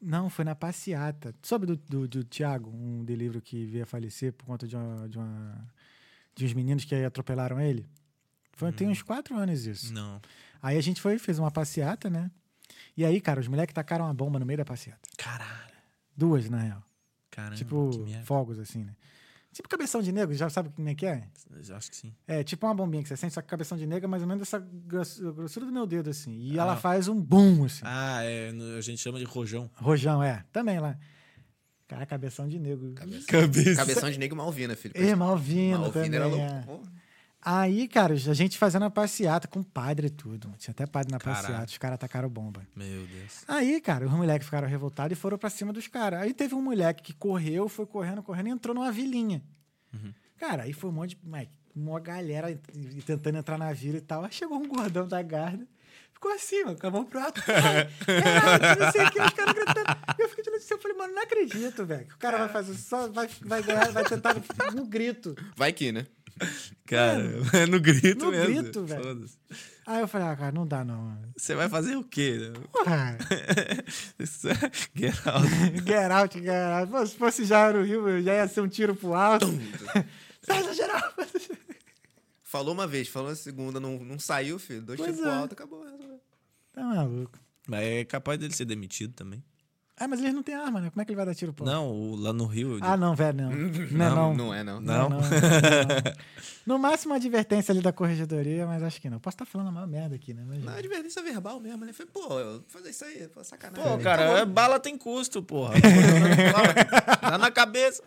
Não, foi na passeata. Soube do, do, do Thiago, um delivery que veio a falecer por conta de, uma, de, uma- de uns meninos que atropelaram ele? Foi, Tem uns quatro anos isso. não. Aí a gente foi, fez uma passeata, né? E aí, cara, os moleques tacaram uma bomba no meio da passeata. Caralho. Duas, na real. Caramba. tipo, fogos, assim, né? Tipo cabeção de negro, já sabe como é que é? Eu Acho que sim. É, tipo uma bombinha que você sente, só que cabeção de negro é mais ou menos essa gross- grossura do meu dedo, assim. E ela Ah. faz um boom, assim. Ah, é, a gente chama de rojão. Rojão, é. Também lá. Cara, cabeção de negro. Cabeça. Cabeção de negro Malvina, filho. E Malvino Malvina também, era é. louco. pô. Aí, cara, a gente fazendo a passeata com padre e tudo. Tinha até padre na Caralho. passeata, os caras atacaram bomba. Meu Deus. Aí, cara, os moleques ficaram revoltados e foram pra cima dos caras. Aí teve um moleque que correu, foi correndo, correndo e entrou numa vilinha. Uhum. Cara, aí foi um monte de. Mike, uma galera tentando entrar na vila e tal. Aí chegou um gordão da guarda. Ficou assim, mano, com a mão pro alto. Caralho, não sei o que, os caras gritando. E eu fiquei de assim, eu falei, mano, não acredito, velho. que O cara vai fazer só, vai, vai ganhar, vai tentar no grito. Vai que, né? Cara, é no grito no mesmo. grito, velho. Aí eu falei, ah, cara, não dá não. mano. Você vai fazer o quê? Porra, Get out. get out, get out. Pô, se fosse já no Rio, já ia ser um tiro pro alto. Sai da geral. Falou uma vez, falou na segunda, não, não saiu, filho. Dois Pois tiros pro é. alto, acabou. Tá maluco. Mas é capaz dele ser demitido também. Ah, mas eles não têm arma, né? Como é que ele vai dar tiro pro? Não, o- lá no Rio. eu Ah, não, velho, não. Não, é não. Não é, não. Não? Não, não, não. No máximo, uma advertência ali da corregedoria, mas acho que não. Posso estar falando a maior merda aqui, né? Mas, Não, é advertência verbal mesmo, né? Falei, pô, eu vou fazer isso aí, pô, sacanagem. Pô, Ele cara, é- bala tem custo, porra. Dá na cabeça.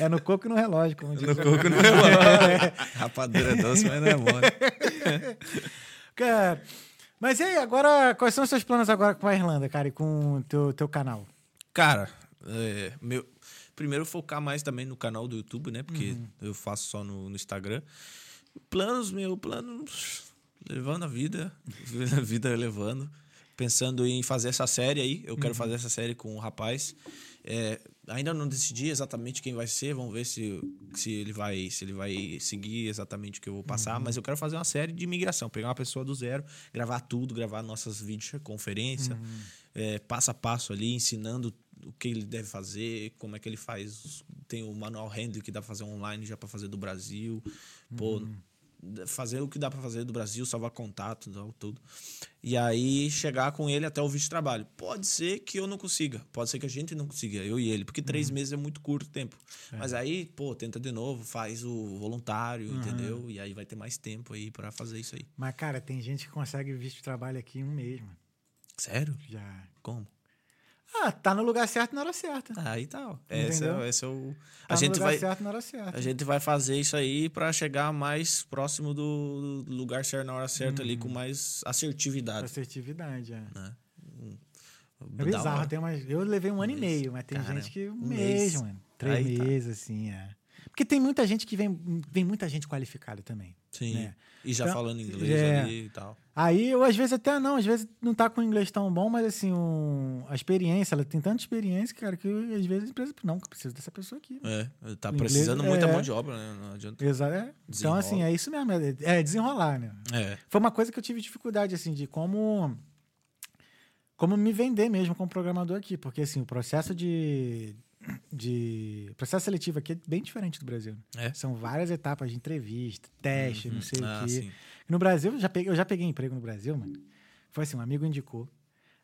É no coco e no relógio, como diz. No coco não é mole. Rapadura é doce, mas não é mole. Cara, mas e aí, agora, quais são os seus planos agora com a Irlanda, cara, e com o teu, teu canal? Cara, é, meu, primeiro focar mais também no canal do YouTube, né? Porque Uhum. eu faço só no, no Instagram. Planos, meu, plano levando a vida, a vida levando. Pensando em fazer essa série aí. Eu Uhum. quero fazer essa série com o rapaz. É, ainda não decidi exatamente quem vai ser. Vamos ver se, se, ele vai, se ele vai seguir exatamente o que eu vou passar. Uhum. Mas eu quero fazer uma série de imigração. Pegar uma pessoa do zero, gravar tudo, gravar nossas videoconferências, Uhum. é, passo a passo ali, ensinando o que ele deve fazer, como é que ele faz. Tem o manual handling que dá pra fazer online já pra fazer do Brasil. Pô, fazer o que dá pra fazer do Brasil, salvar contato, tudo. E aí chegar com ele até o visto de trabalho. Pode ser que eu não consiga, pode ser que a gente não consiga, eu e ele, porque três meses é muito curto tempo. Mas aí, pô, tenta de novo, faz o voluntário, entendeu? E aí vai ter mais tempo aí pra fazer isso aí. Mas, cara, tem gente que consegue visto de trabalho aqui em um mês, mano. Sério? Já. Como? Ah, tá no lugar certo na hora certa. Ah, Aí tal. Esse Entendeu? é, esse é o. Tá A gente, vai, certo na hora certa. a gente vai fazer isso aí pra chegar mais próximo do, lugar certo na hora certa ali, com mais assertividade. Assertividade, é. Né? É bizarro, tem umas... eu levei um ano e mês. meio, mas tem Caramba, gente que um um mês, mês. mano. Três Aí tá. meses, assim, é. Porque tem muita gente que vem, vem muita gente qualificada também. Sim. né? E já Então, falando inglês é. ali e tal. Aí, eu às vezes até não, às vezes não tá com o inglês tão bom, mas assim, um- a experiência, ela tem tanta experiência, cara, que eu, às vezes a empresa, não, preciso dessa pessoa aqui. É, tá inglês precisando muita é- mão de obra, né? Não adianta. Exato. é. Então, assim, é isso mesmo. É, é desenrolar, né? É. Foi uma coisa que eu tive dificuldade, assim, de como. Como me vender mesmo como programador aqui. Porque, assim, o processo de. De. Processo seletivo aqui é bem diferente do Brasil. É? São várias etapas de entrevista, teste, não sei Ah, o quê. sim. No Brasil, eu já, peguei, eu já peguei emprego no Brasil, mano. Foi assim, um amigo indicou.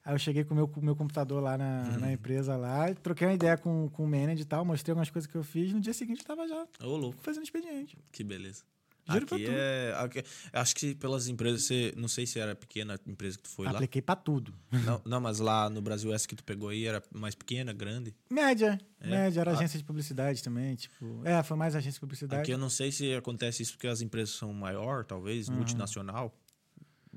Aí eu cheguei com o meu, meu computador lá na, Uhum. na empresa lá, troquei uma ideia com, com o manager e tal, mostrei algumas coisas que eu fiz. No dia seguinte eu tava já Ô, louco. fazendo expediente. Que beleza. Juro pra aqui tu. é. aqui- acho que pelas empresas, você. Não sei se era pequena a empresa que tu foi lá. Apliquei pra tudo. Não, não, mas lá no Brasil, essa que tu pegou aí era mais pequena, grande. Média. É? Média, era Ah. agência de publicidade também, tipo... É, foi mais agência de publicidade. Aqui eu não sei se acontece isso porque as empresas são maior, talvez, multinacional.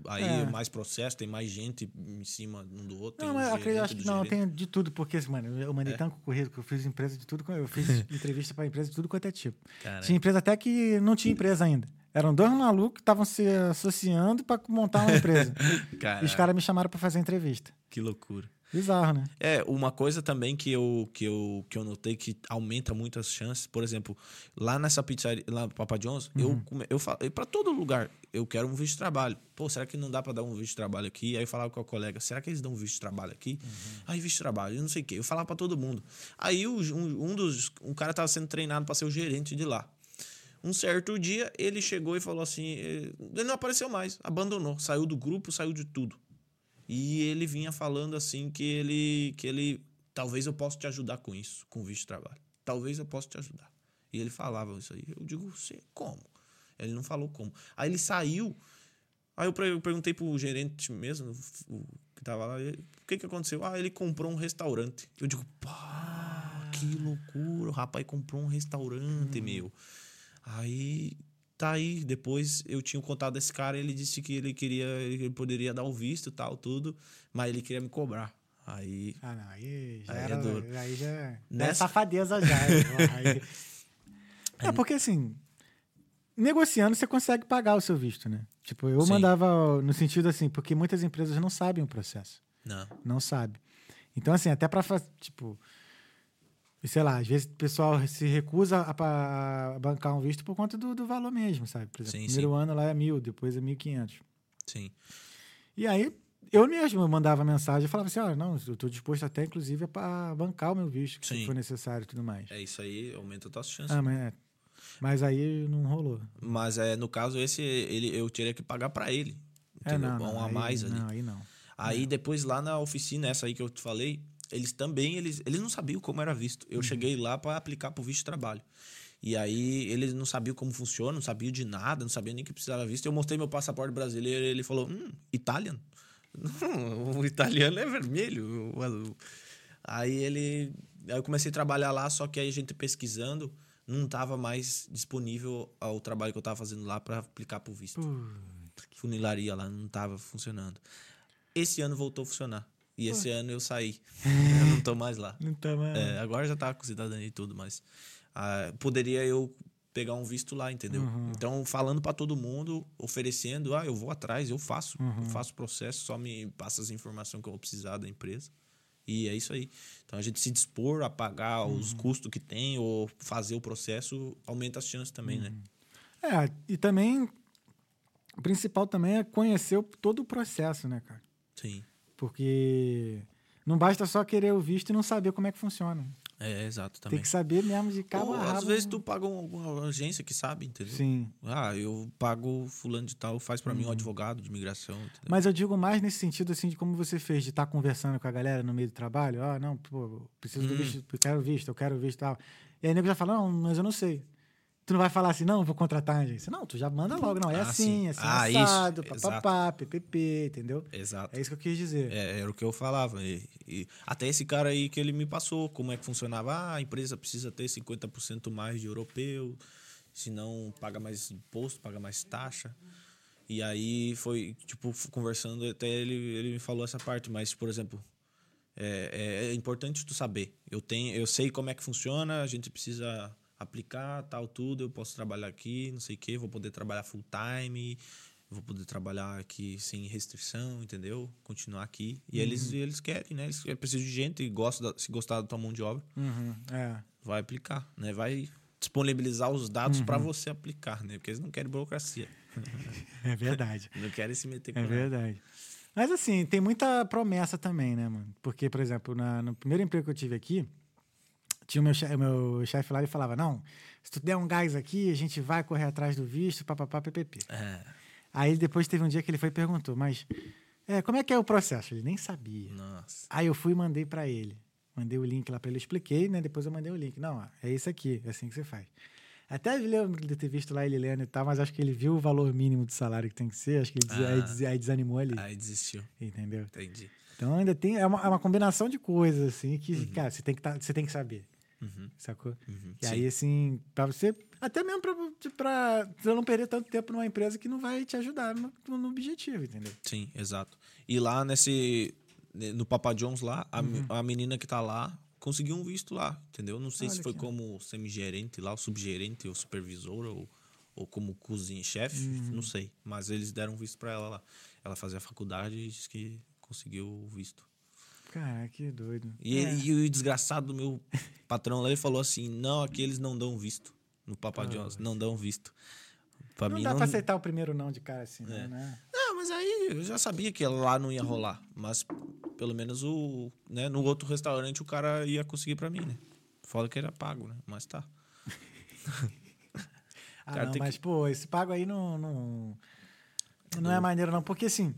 Aí É. mais processo, tem mais gente em cima um do outro. Não, um acredito, gerente acho que não, gerente. tem de tudo, porque, mano, eu mandei É? tanto currículo que eu fiz empresa de tudo, eu fiz entrevista pra empresa de tudo quanto é tipo. Tinha empresa até que não tinha empresa ainda. Eram dois malucos que estavam se associando pra montar uma empresa. e os caras me chamaram pra fazer entrevista. que loucura. Bizarro, né? É, uma coisa também que eu, que eu, que eu notei que aumenta muito as chances, por exemplo, lá nessa pizzaria, lá no Papa John's, Uhum. eu, eu falo, para todo lugar, eu quero um visto de trabalho. Pô, será que não dá pra dar um visto de trabalho aqui? Aí eu falava com o colega, será que eles dão um visto de trabalho aqui? Uhum. Aí, visto de trabalho, eu não sei o quê. Eu falava pra todo mundo. Aí um, um dos, um cara tava sendo treinado pra ser o gerente de lá. Um certo dia, ele chegou e falou assim: eh, ele não apareceu mais, abandonou, saiu do grupo, saiu de tudo. E ele vinha falando assim que ele, que ele, talvez eu possa te ajudar com isso, com o visto de trabalho. Talvez eu possa te ajudar. E ele falava isso aí. Eu digo, você, como? Ele não falou como. Aí ele saiu. Aí eu, perguntei pro gerente mesmo, o, que tava lá, ele, o que que aconteceu? Ah, ele comprou um restaurante. Eu digo, pá, que loucura, o rapaz comprou um restaurante, meu. Aí tá aí. Depois eu tinha o contato desse cara, ele disse que ele queria, ele poderia dar o visto tal, tudo, mas ele queria me cobrar. Aí. Ah, não, aí já Aí é era. duro. Aí já é Nessa- safadeza já. aí- É, porque assim, negociando você consegue pagar o seu visto, né? Tipo, eu Sim. mandava no sentido assim, porque muitas empresas não sabem o processo. Não. Não sabe. Então, assim, até pra fazer, tipo, sei lá, às vezes o pessoal se recusa a, a bancar um visto por conta do, do valor mesmo, sabe? Por exemplo, Sim, primeiro sim. ano lá é mil, depois é mil e quinhentos. Sim. E aí, eu mesmo mandava mensagem e falava assim, olha, não, eu tô disposto até, inclusive, a bancar o meu visto, que se for necessário e tudo mais. É isso aí, aumenta as tuas chances. Ah, mas, é. mas aí não rolou. Mas é, no caso, esse ele, eu teria que pagar pra ele. É, Entendeu? não, não, um a aí- mais ali. Não, aí não. Aí depois lá na oficina, essa aí que eu te falei, eles também, eles, eles não sabiam como era visto. Uhum. Eu cheguei lá para aplicar pro visto de trabalho. E aí eles não sabiam como funciona, não sabiam de nada, não sabiam nem que precisava visto. Eu mostrei meu passaporte brasileiro e ele falou, hum, Italian? Não, o italiano é vermelho. o azul." Aí ele... Aí eu comecei a trabalhar lá, só que aí a gente pesquisando, não tava mais disponível o trabalho que eu tava fazendo lá para aplicar pro visto funilaria lá, não tava funcionando. Esse ano voltou a funcionar. E esse ano eu saí. eu não tô mais lá. Não tá mais... É, agora já tá com cidadania e tudo, mas ah, poderia eu pegar um visto lá, entendeu? Então, falando pra todo mundo, oferecendo, ah, eu vou atrás, eu faço, eu faço o processo, só me passa as informações que eu vou precisar da empresa. E é isso aí. Então, a gente se dispor a pagar os custos que tem ou fazer o processo, aumenta as chances também, né? É, e também, o principal também é conhecer todo o processo, né, cara? Sim. Porque não basta só querer o visto e não saber como é que funciona. É, exato também. Tem que saber mesmo de cabo Ou, a rabo. às vezes tu paga um- alguma agência que sabe, entendeu? Sim. Ah, eu pago fulano de tal, faz pra mim um Uhum. advogado de imigração, entendeu? Mas eu digo mais nesse sentido, assim, de como você fez, de estar conversando com a galera no meio do trabalho. Ah, não, pô, preciso do Hum. visto, eu quero visto, eu quero visto e tal. E aí o nego já fala, não, mas eu não sei. Tu não vai falar assim, não, vou contratar a agência. Não, tu já manda logo, não, é Ah, assim, sim. assim, Ah, assado, papapá, ppp, entendeu? Exato. É isso que eu quis dizer. É, era o que eu falava. E, e até esse cara aí que ele me passou, como é que funcionava. Ah, a empresa precisa ter 50% mais de europeu, senão paga mais imposto, paga mais taxa. E aí foi, tipo, conversando, até ele, ele me falou essa parte, mas, por exemplo, é, é- é importante tu saber. Eu, tenho, eu sei como é que funciona, a gente precisa aplicar tal, tudo, eu posso trabalhar aqui, não sei o quê, vou poder trabalhar full time, vou poder trabalhar aqui sem restrição, entendeu? Continuar aqui. E eles, eles querem, né? Eles precisam de gente e gostam da- se gostar da tua mão de obra, Uhum, é. vai aplicar, né? Vai disponibilizar os dados para você aplicar, né? Porque eles não querem burocracia. É verdade. Não querem se meter com É verdade. Mas assim, tem muita promessa também, né, mano? Porque, por exemplo, na- no primeiro emprego que eu tive aqui, tinha o meu, che- o meu chefe lá e falava: Não, se tu der um gás aqui, a gente vai correr atrás do visto, papapá, ppp. É, Aí depois teve um dia que ele foi e perguntou: Mas é, como é que é o processo? Ele nem sabia. nossa. Aí eu fui e mandei pra ele. Mandei o link lá pra ele, expliquei, né? Depois eu mandei o link. Não, ó, é isso aqui, é assim que você faz. Até lembro de ter visto lá ele lendo e tal, mas acho que ele viu o valor mínimo do salário que tem que ser, acho que ele des- aí, Ah. des- aí desanimou ali, Aí desistiu. entendeu? Entendi. Então ainda tem, é uma, é uma combinação de coisas, assim, que, cara, você tem que, tá, você tem que saber, Uhum, sacou? uhum. E Sim. aí, assim, pra você, até mesmo pra, pra você não perder tanto tempo numa empresa que não vai te ajudar no, no objetivo, entendeu? Sim, exato. E lá nesse. No Papa John's lá, a, me- a menina que tá lá conseguiu um visto lá, entendeu? Não sei se Olha foi aqui, como semigerente lá, o subgerente, ou supervisor, ou, ou como cozinha-chefe, não sei. Mas eles deram visto pra ela lá. Ela fazia faculdade e disse que conseguiu o visto. Cara, que doido. E, É. ele- e o desgraçado do meu patrão lá, ele falou assim: não, aqui eles não dão visto. No Papa John's, não dão visto. Pra não mim dá não. pra aceitar o primeiro não de cara assim, É. né? Não, mas aí eu já sabia que lá não ia rolar. Mas pelo menos o, né, no outro restaurante o cara ia conseguir pra mim, né? Foda que era pago, né? Mas tá. Ah, não, mas, pô, esse pago aí não, não, não é maneiro, não. Porque, assim,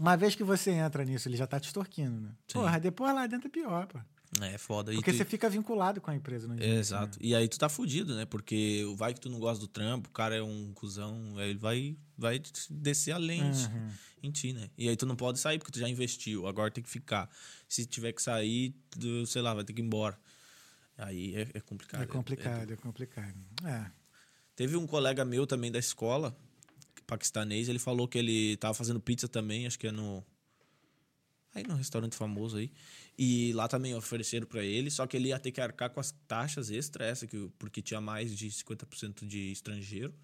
uma vez que você entra nisso, ele já tá te extorquindo, né? Sim. Porra, depois lá dentro é pior, pô. É foda. Porque tu- você fica vinculado com a empresa no É, Exato. né? E aí tu tá fudido, né? Porque vai que tu não gosta do trampo, o cara é um cuzão, aí ele vai, vai descer a lente Uhum. em ti, né? E aí tu não pode sair porque tu já investiu, agora tem que ficar. Se tiver que sair, tu, sei lá, vai ter que ir embora. Aí é, é complicado. É complicado, é complicado. É. Teve um colega meu também da escola, paquistanês, ele falou que ele tava fazendo pizza também, acho que é no. Aí no restaurante famoso aí. E lá também ofereceram pra ele, só que ele ia ter que arcar com as taxas extra, essa, que, porque tinha mais de 50% de estrangeiro.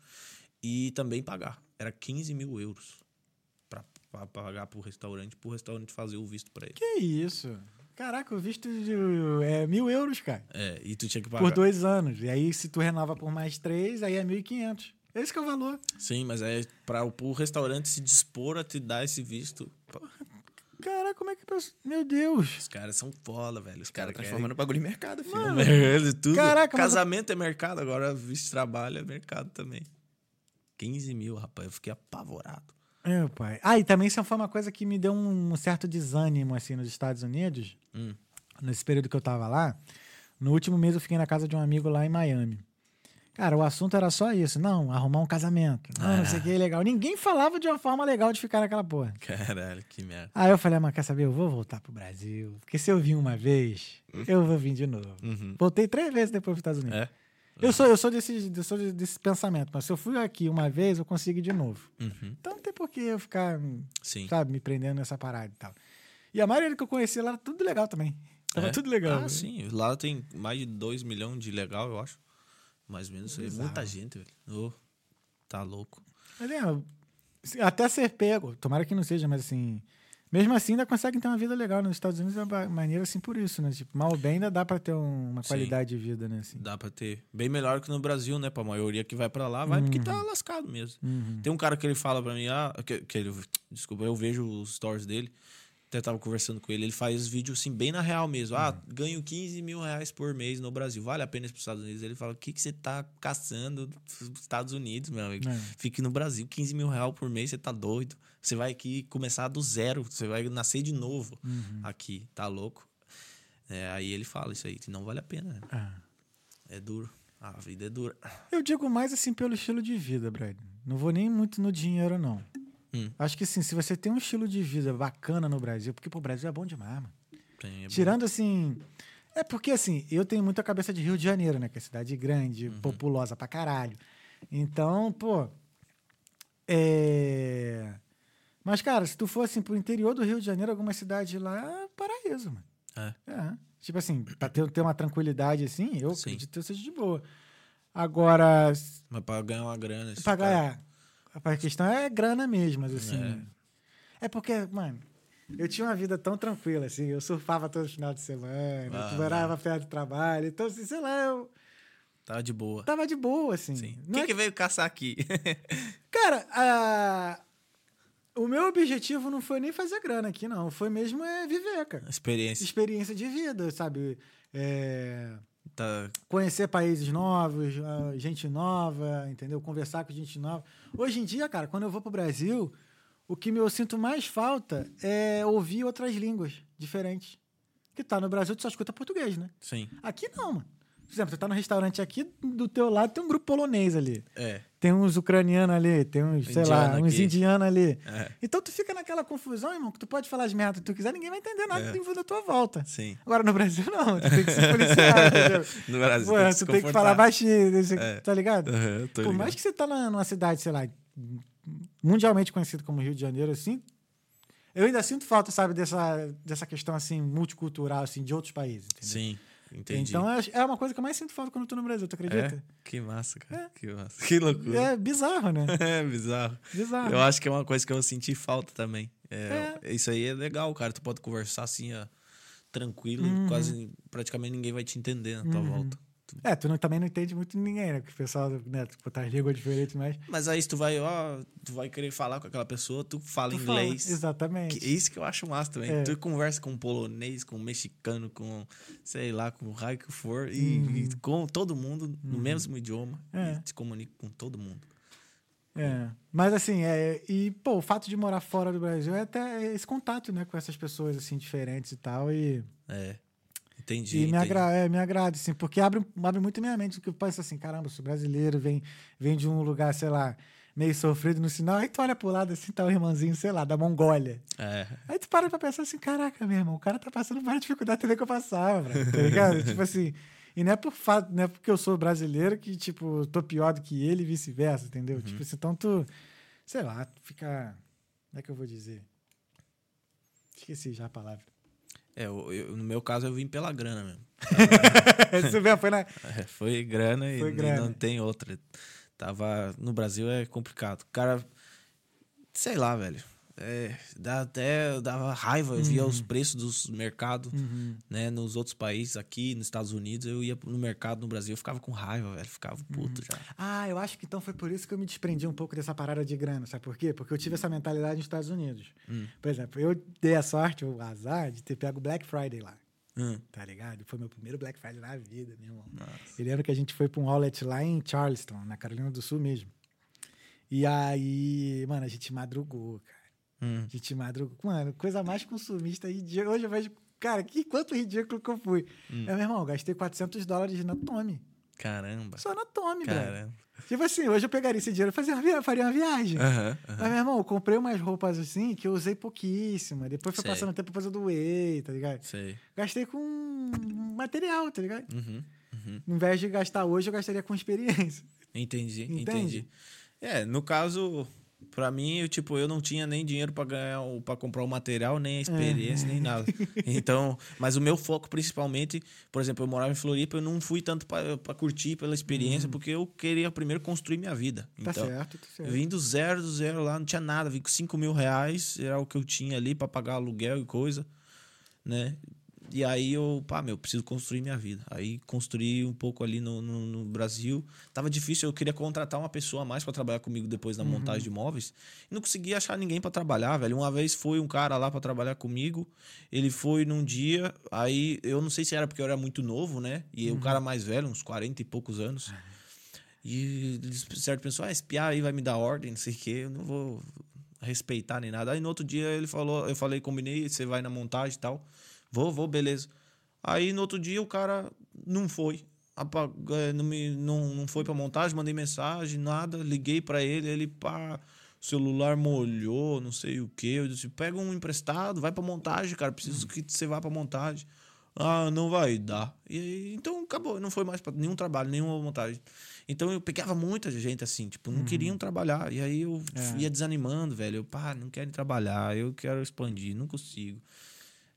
E também pagar. Era 15 mil euros pra, pra pagar pro restaurante, pro restaurante fazer o visto pra ele. Que isso? Caraca, o visto de, é mil euros, cara. É, e tu tinha que pagar. Por dois anos. E aí, se tu renova por mais três, aí é 1.500. Esse que é o valor. Sim, mas é pra o restaurante se dispor a te dar esse visto. Caraca, como é que... pensa- Meu Deus. Os caras são foda, velho. Os Cara, caras transformando o bagulho em mercado, filho. Mano, Mercado, tudo. Caraca, mas- Casamento é mercado, agora visto de trabalho é mercado também. 15 mil, rapaz. Eu fiquei apavorado. Meu pai. Ah, e também isso foi uma coisa que me deu um certo desânimo, assim, nos Estados Unidos. Hum. Nesse período que eu tava lá. No último mês eu fiquei na casa de um amigo lá em Miami. Cara, o assunto era só isso. Não, arrumar um casamento. Não, não sei o que, legal. Ninguém falava de uma forma legal de ficar naquela porra. Caralho, que merda. Aí eu falei, "Ah, mas quer saber? Eu vou voltar pro Brasil. Porque se eu vim uma vez, eu vou vir de novo. Uhum. Voltei três vezes depois pros Estados Unidos. É? Eu sou, eu sou, desse, eu sou desse pensamento, mas se eu fui aqui uma vez, eu consigo ir de novo. Uhum. Então não tem por que eu ficar, Sim. sabe, me prendendo nessa parada e tal. E a maioria que eu conheci lá, tudo legal também. Tava É? tudo legal. Ah, né? sim. Lá tem mais de 2 milhões de legal, eu acho. Mais ou menos. É muita gente, velho. Ô, tá louco. Mas é, até ser pego, tomara que não seja, mas assim, mesmo assim ainda conseguem ter uma vida legal nos Estados Unidos, é uma maneira assim por isso, né? Tipo, mal ou bem ainda dá pra ter um- uma Sim. qualidade de vida, né? Assim. Dá pra ter. Bem melhor que no Brasil, né? Pra maioria que vai pra lá, vai porque tá lascado mesmo. Uhum. Tem um cara que ele fala pra mim, ah, que, que ele, desculpa, eu vejo os stories dele, até tava conversando com ele, ele faz vídeo assim, bem na real mesmo. Ah, ganho 15 mil reais por mês no Brasil, vale a pena ir pros Estados Unidos? Ele fala, o que, que você tá caçando nos Estados Unidos, meu amigo? É. Fique no Brasil, 15 mil reais por mês, você tá doido. Você vai aqui começar do zero, você vai nascer de novo Uhum. aqui, tá louco? É, aí ele fala isso aí, que não vale a pena, né? Ah. É duro. A vida é dura. Eu digo mais assim pelo estilo de vida, Brad. Não vou nem muito no dinheiro, não. Hum. Acho que assim, se você tem um estilo de vida bacana no Brasil, porque pô, o Brasil é bom demais, mano. Tem- é bom. Tirando assim. É porque assim, eu tenho muita cabeça de Rio de Janeiro, né? Que é cidade grande, Uhum. populosa pra caralho. Então, pô. É. Mas, cara, se tu for assim pro interior do Rio de Janeiro, alguma cidade lá, é paraíso, mano. É. É. Tipo assim, pra ter, ter uma tranquilidade assim, eu Sim. acredito que eu seja de boa. Agora, Mas pra ganhar uma grana. pra cara- ganhar. A questão é grana mesmo, mas assim. É. porque, mano, eu tinha uma vida tão tranquila, assim. Eu surfava todo final de semana, Ah, morava perto do trabalho. Então, assim, sei lá, eu Tá de boa. tava de boa, assim. Sim. Quem é que veio caçar aqui? Cara, a- O meu objetivo não foi nem fazer grana aqui, não. Foi mesmo é viver, cara. Experiência. Experiência de vida, sabe? É, Tá... conhecer países novos, ah, gente nova, entendeu? Conversar com gente nova. Hoje em dia, cara, quando eu vou pro Brasil, o que eu sinto mais falta é ouvir outras línguas diferentes. Que tá no Brasil, tu só escuta português, né? Sim. Aqui não, mano. Por exemplo, você tá no restaurante aqui, do teu lado tem um grupo polonês ali. É. Tem uns ucranianos ali, tem uns, sei lá, uns aqui. indianos ali. É. Então tu fica naquela confusão, irmão, que tu pode falar as merdas que tu quiser, ninguém vai entender nada É. da tua volta. Sim. Agora no Brasil não, tu tem que se policiar? No Brasil Pô, tem tu tem que falar baixinho, É. tá ligado? Tô Por mais que você tá na- numa cidade, sei lá, mundialmente conhecido como Rio de Janeiro, assim, eu ainda sinto falta, sabe, dessa, dessa questão, assim, multicultural, assim, de outros países, entendeu? Sim, entendi. Então é, é uma coisa que eu mais sinto falta quando eu tô no Brasil, tu acredita? é? Que massa, cara. Que massa. Que loucura. É, bizarro, né? É, bizarro. Bizarro. Eu acho que é uma coisa que eu senti falta também. É, Isso aí é legal, cara. Tu pode conversar assim, ó, tranquilo, Uhum. quase praticamente ninguém vai te entender na tua volta. É, tu não- também não entende muito ninguém, né? Porque o pessoal, né, tipo, tá língua diferente, mas... Mas aí tu vai, ó, tu vai querer falar com aquela pessoa, tu fala Tu fala, inglês. Exatamente. Que- isso que eu acho massa também. É. Tu conversa com um polonês, com um mexicano, com, sei lá, com o raio que for, e, Uhum. e com todo mundo no mesmo idioma. É. E te comunica com todo mundo. É. Mas assim, é, e pô, o fato de morar fora do Brasil é até esse contato, né, com essas pessoas assim diferentes e tal e, É. Entendi. e me, entendi. agra é, me agrada assim, porque abre, abre muito minha mente, porque eu penso assim, caramba, sou brasileiro, vem vem de um lugar, sei lá, meio sofrido no sinal, aí tu olha pro lado assim, tá o irmãozinho, sei lá, da Mongólia. É. Aí tu para pra pensar assim, caraca, meu irmão, o cara tá passando por dificuldade também que eu passava, tá ligado? tipo assim, e não é por fato, não é porque eu sou brasileiro que, tipo, tô pior do que ele e vice-versa, entendeu? Tipo assim, então tu, sei lá, tu fica. Como é que eu vou dizer? Esqueci já a palavra. É, eu- eu- no meu caso eu vim pela grana mesmo. Isso mesmo, foi na. É, foi grana e Foi e grana. não tem outra. Tava no Brasil é complicado. Cara, sei lá, velho. É, dá até dava raiva, eu via os preços dos mercados, Uhum. né, nos outros países aqui, nos Estados Unidos, eu ia no mercado no Brasil, eu ficava com raiva, velho, ficava puto já. Ah, eu acho que então foi por isso que eu me desprendi um pouco dessa parada de grana, sabe por quê? Porque eu tive essa mentalidade nos Estados Unidos. Hum. Por exemplo, eu dei a sorte, o azar, de ter pego Black Friday lá. Hum, Tá ligado? Foi meu primeiro Black Friday na vida, meu irmão. nossa. Eu lembro que a gente foi pra um outlet lá em Charleston, na Carolina do Sul mesmo. E aí, mano, a gente madrugou, cara. Hum, A gente madrugou. Mano, coisa mais consumista ridícula. Hoje eu vejo, cara, que quanto ridículo que eu fui. Hum. É, meu irmão, eu gastei 400 dólares na Tommy. caramba. Só na Tommy, velho. Caramba. Tipo assim, hoje eu pegaria esse dinheiro e fazia uma faria uma viagem. Aham, Mas, aham. meu irmão, eu comprei umas roupas assim que eu usei pouquíssima. Depois foi Sei. passando o tempo, depois eu doei, tá ligado? Sei. Gastei com material, tá ligado? Uhum, uhum. Ao invés de gastar hoje, eu gastaria com experiência. Entendi, Entende? entendi. É, no caso, pra mim, eu, tipo, eu não tinha nem dinheiro pra ganhar, pra comprar o material, nem a experiência, nem nada. Então, mas o meu foco principalmente, por exemplo, eu morava em Floripa, eu não fui tanto pra pra curtir pela experiência, porque eu queria primeiro construir minha vida. Tá Então, certo, tá eu certo. vim do zero, do zero lá, não tinha nada, vim com 5 mil reais, era o que eu tinha ali pra pagar aluguel e coisa, né? E aí eu, pá, meu, preciso construir minha vida. Aí construí um pouco ali no, no, no Brasil. Tava difícil, eu queria contratar uma pessoa a mais pra trabalhar comigo depois na montagem de móveis. E não conseguia achar ninguém pra trabalhar, velho. Uma vez foi um cara lá pra trabalhar comigo. Ele foi num dia, aí eu não sei se era porque eu era muito novo, né? E o cara mais velho, uns 40 e poucos anos. E eles, certo, pensou, ah, esse piá aí vai me dar ordem, não sei o quê, eu não vou respeitar nem nada. Aí no outro dia ele falou, eu falei, combinei, você vai na montagem e tal. Vou, vou, beleza. Aí no outro dia o cara não foi. Eh, Não, me, não, não foi pra montagem, mandei mensagem, nada. Liguei pra ele, ele, pá, o celular molhou, não sei o quê. Eu disse, pega um emprestado, vai pra montagem, cara, preciso que você vá pra montagem. Ah, não vai dar. E aí, então acabou, não foi mais pra nenhum trabalho, nenhuma montagem. Então eu pegava muita gente assim, tipo, não queriam trabalhar. E aí eu É. ia desanimando, velho. Eu, pá, não quero trabalhar, eu quero expandir, não consigo.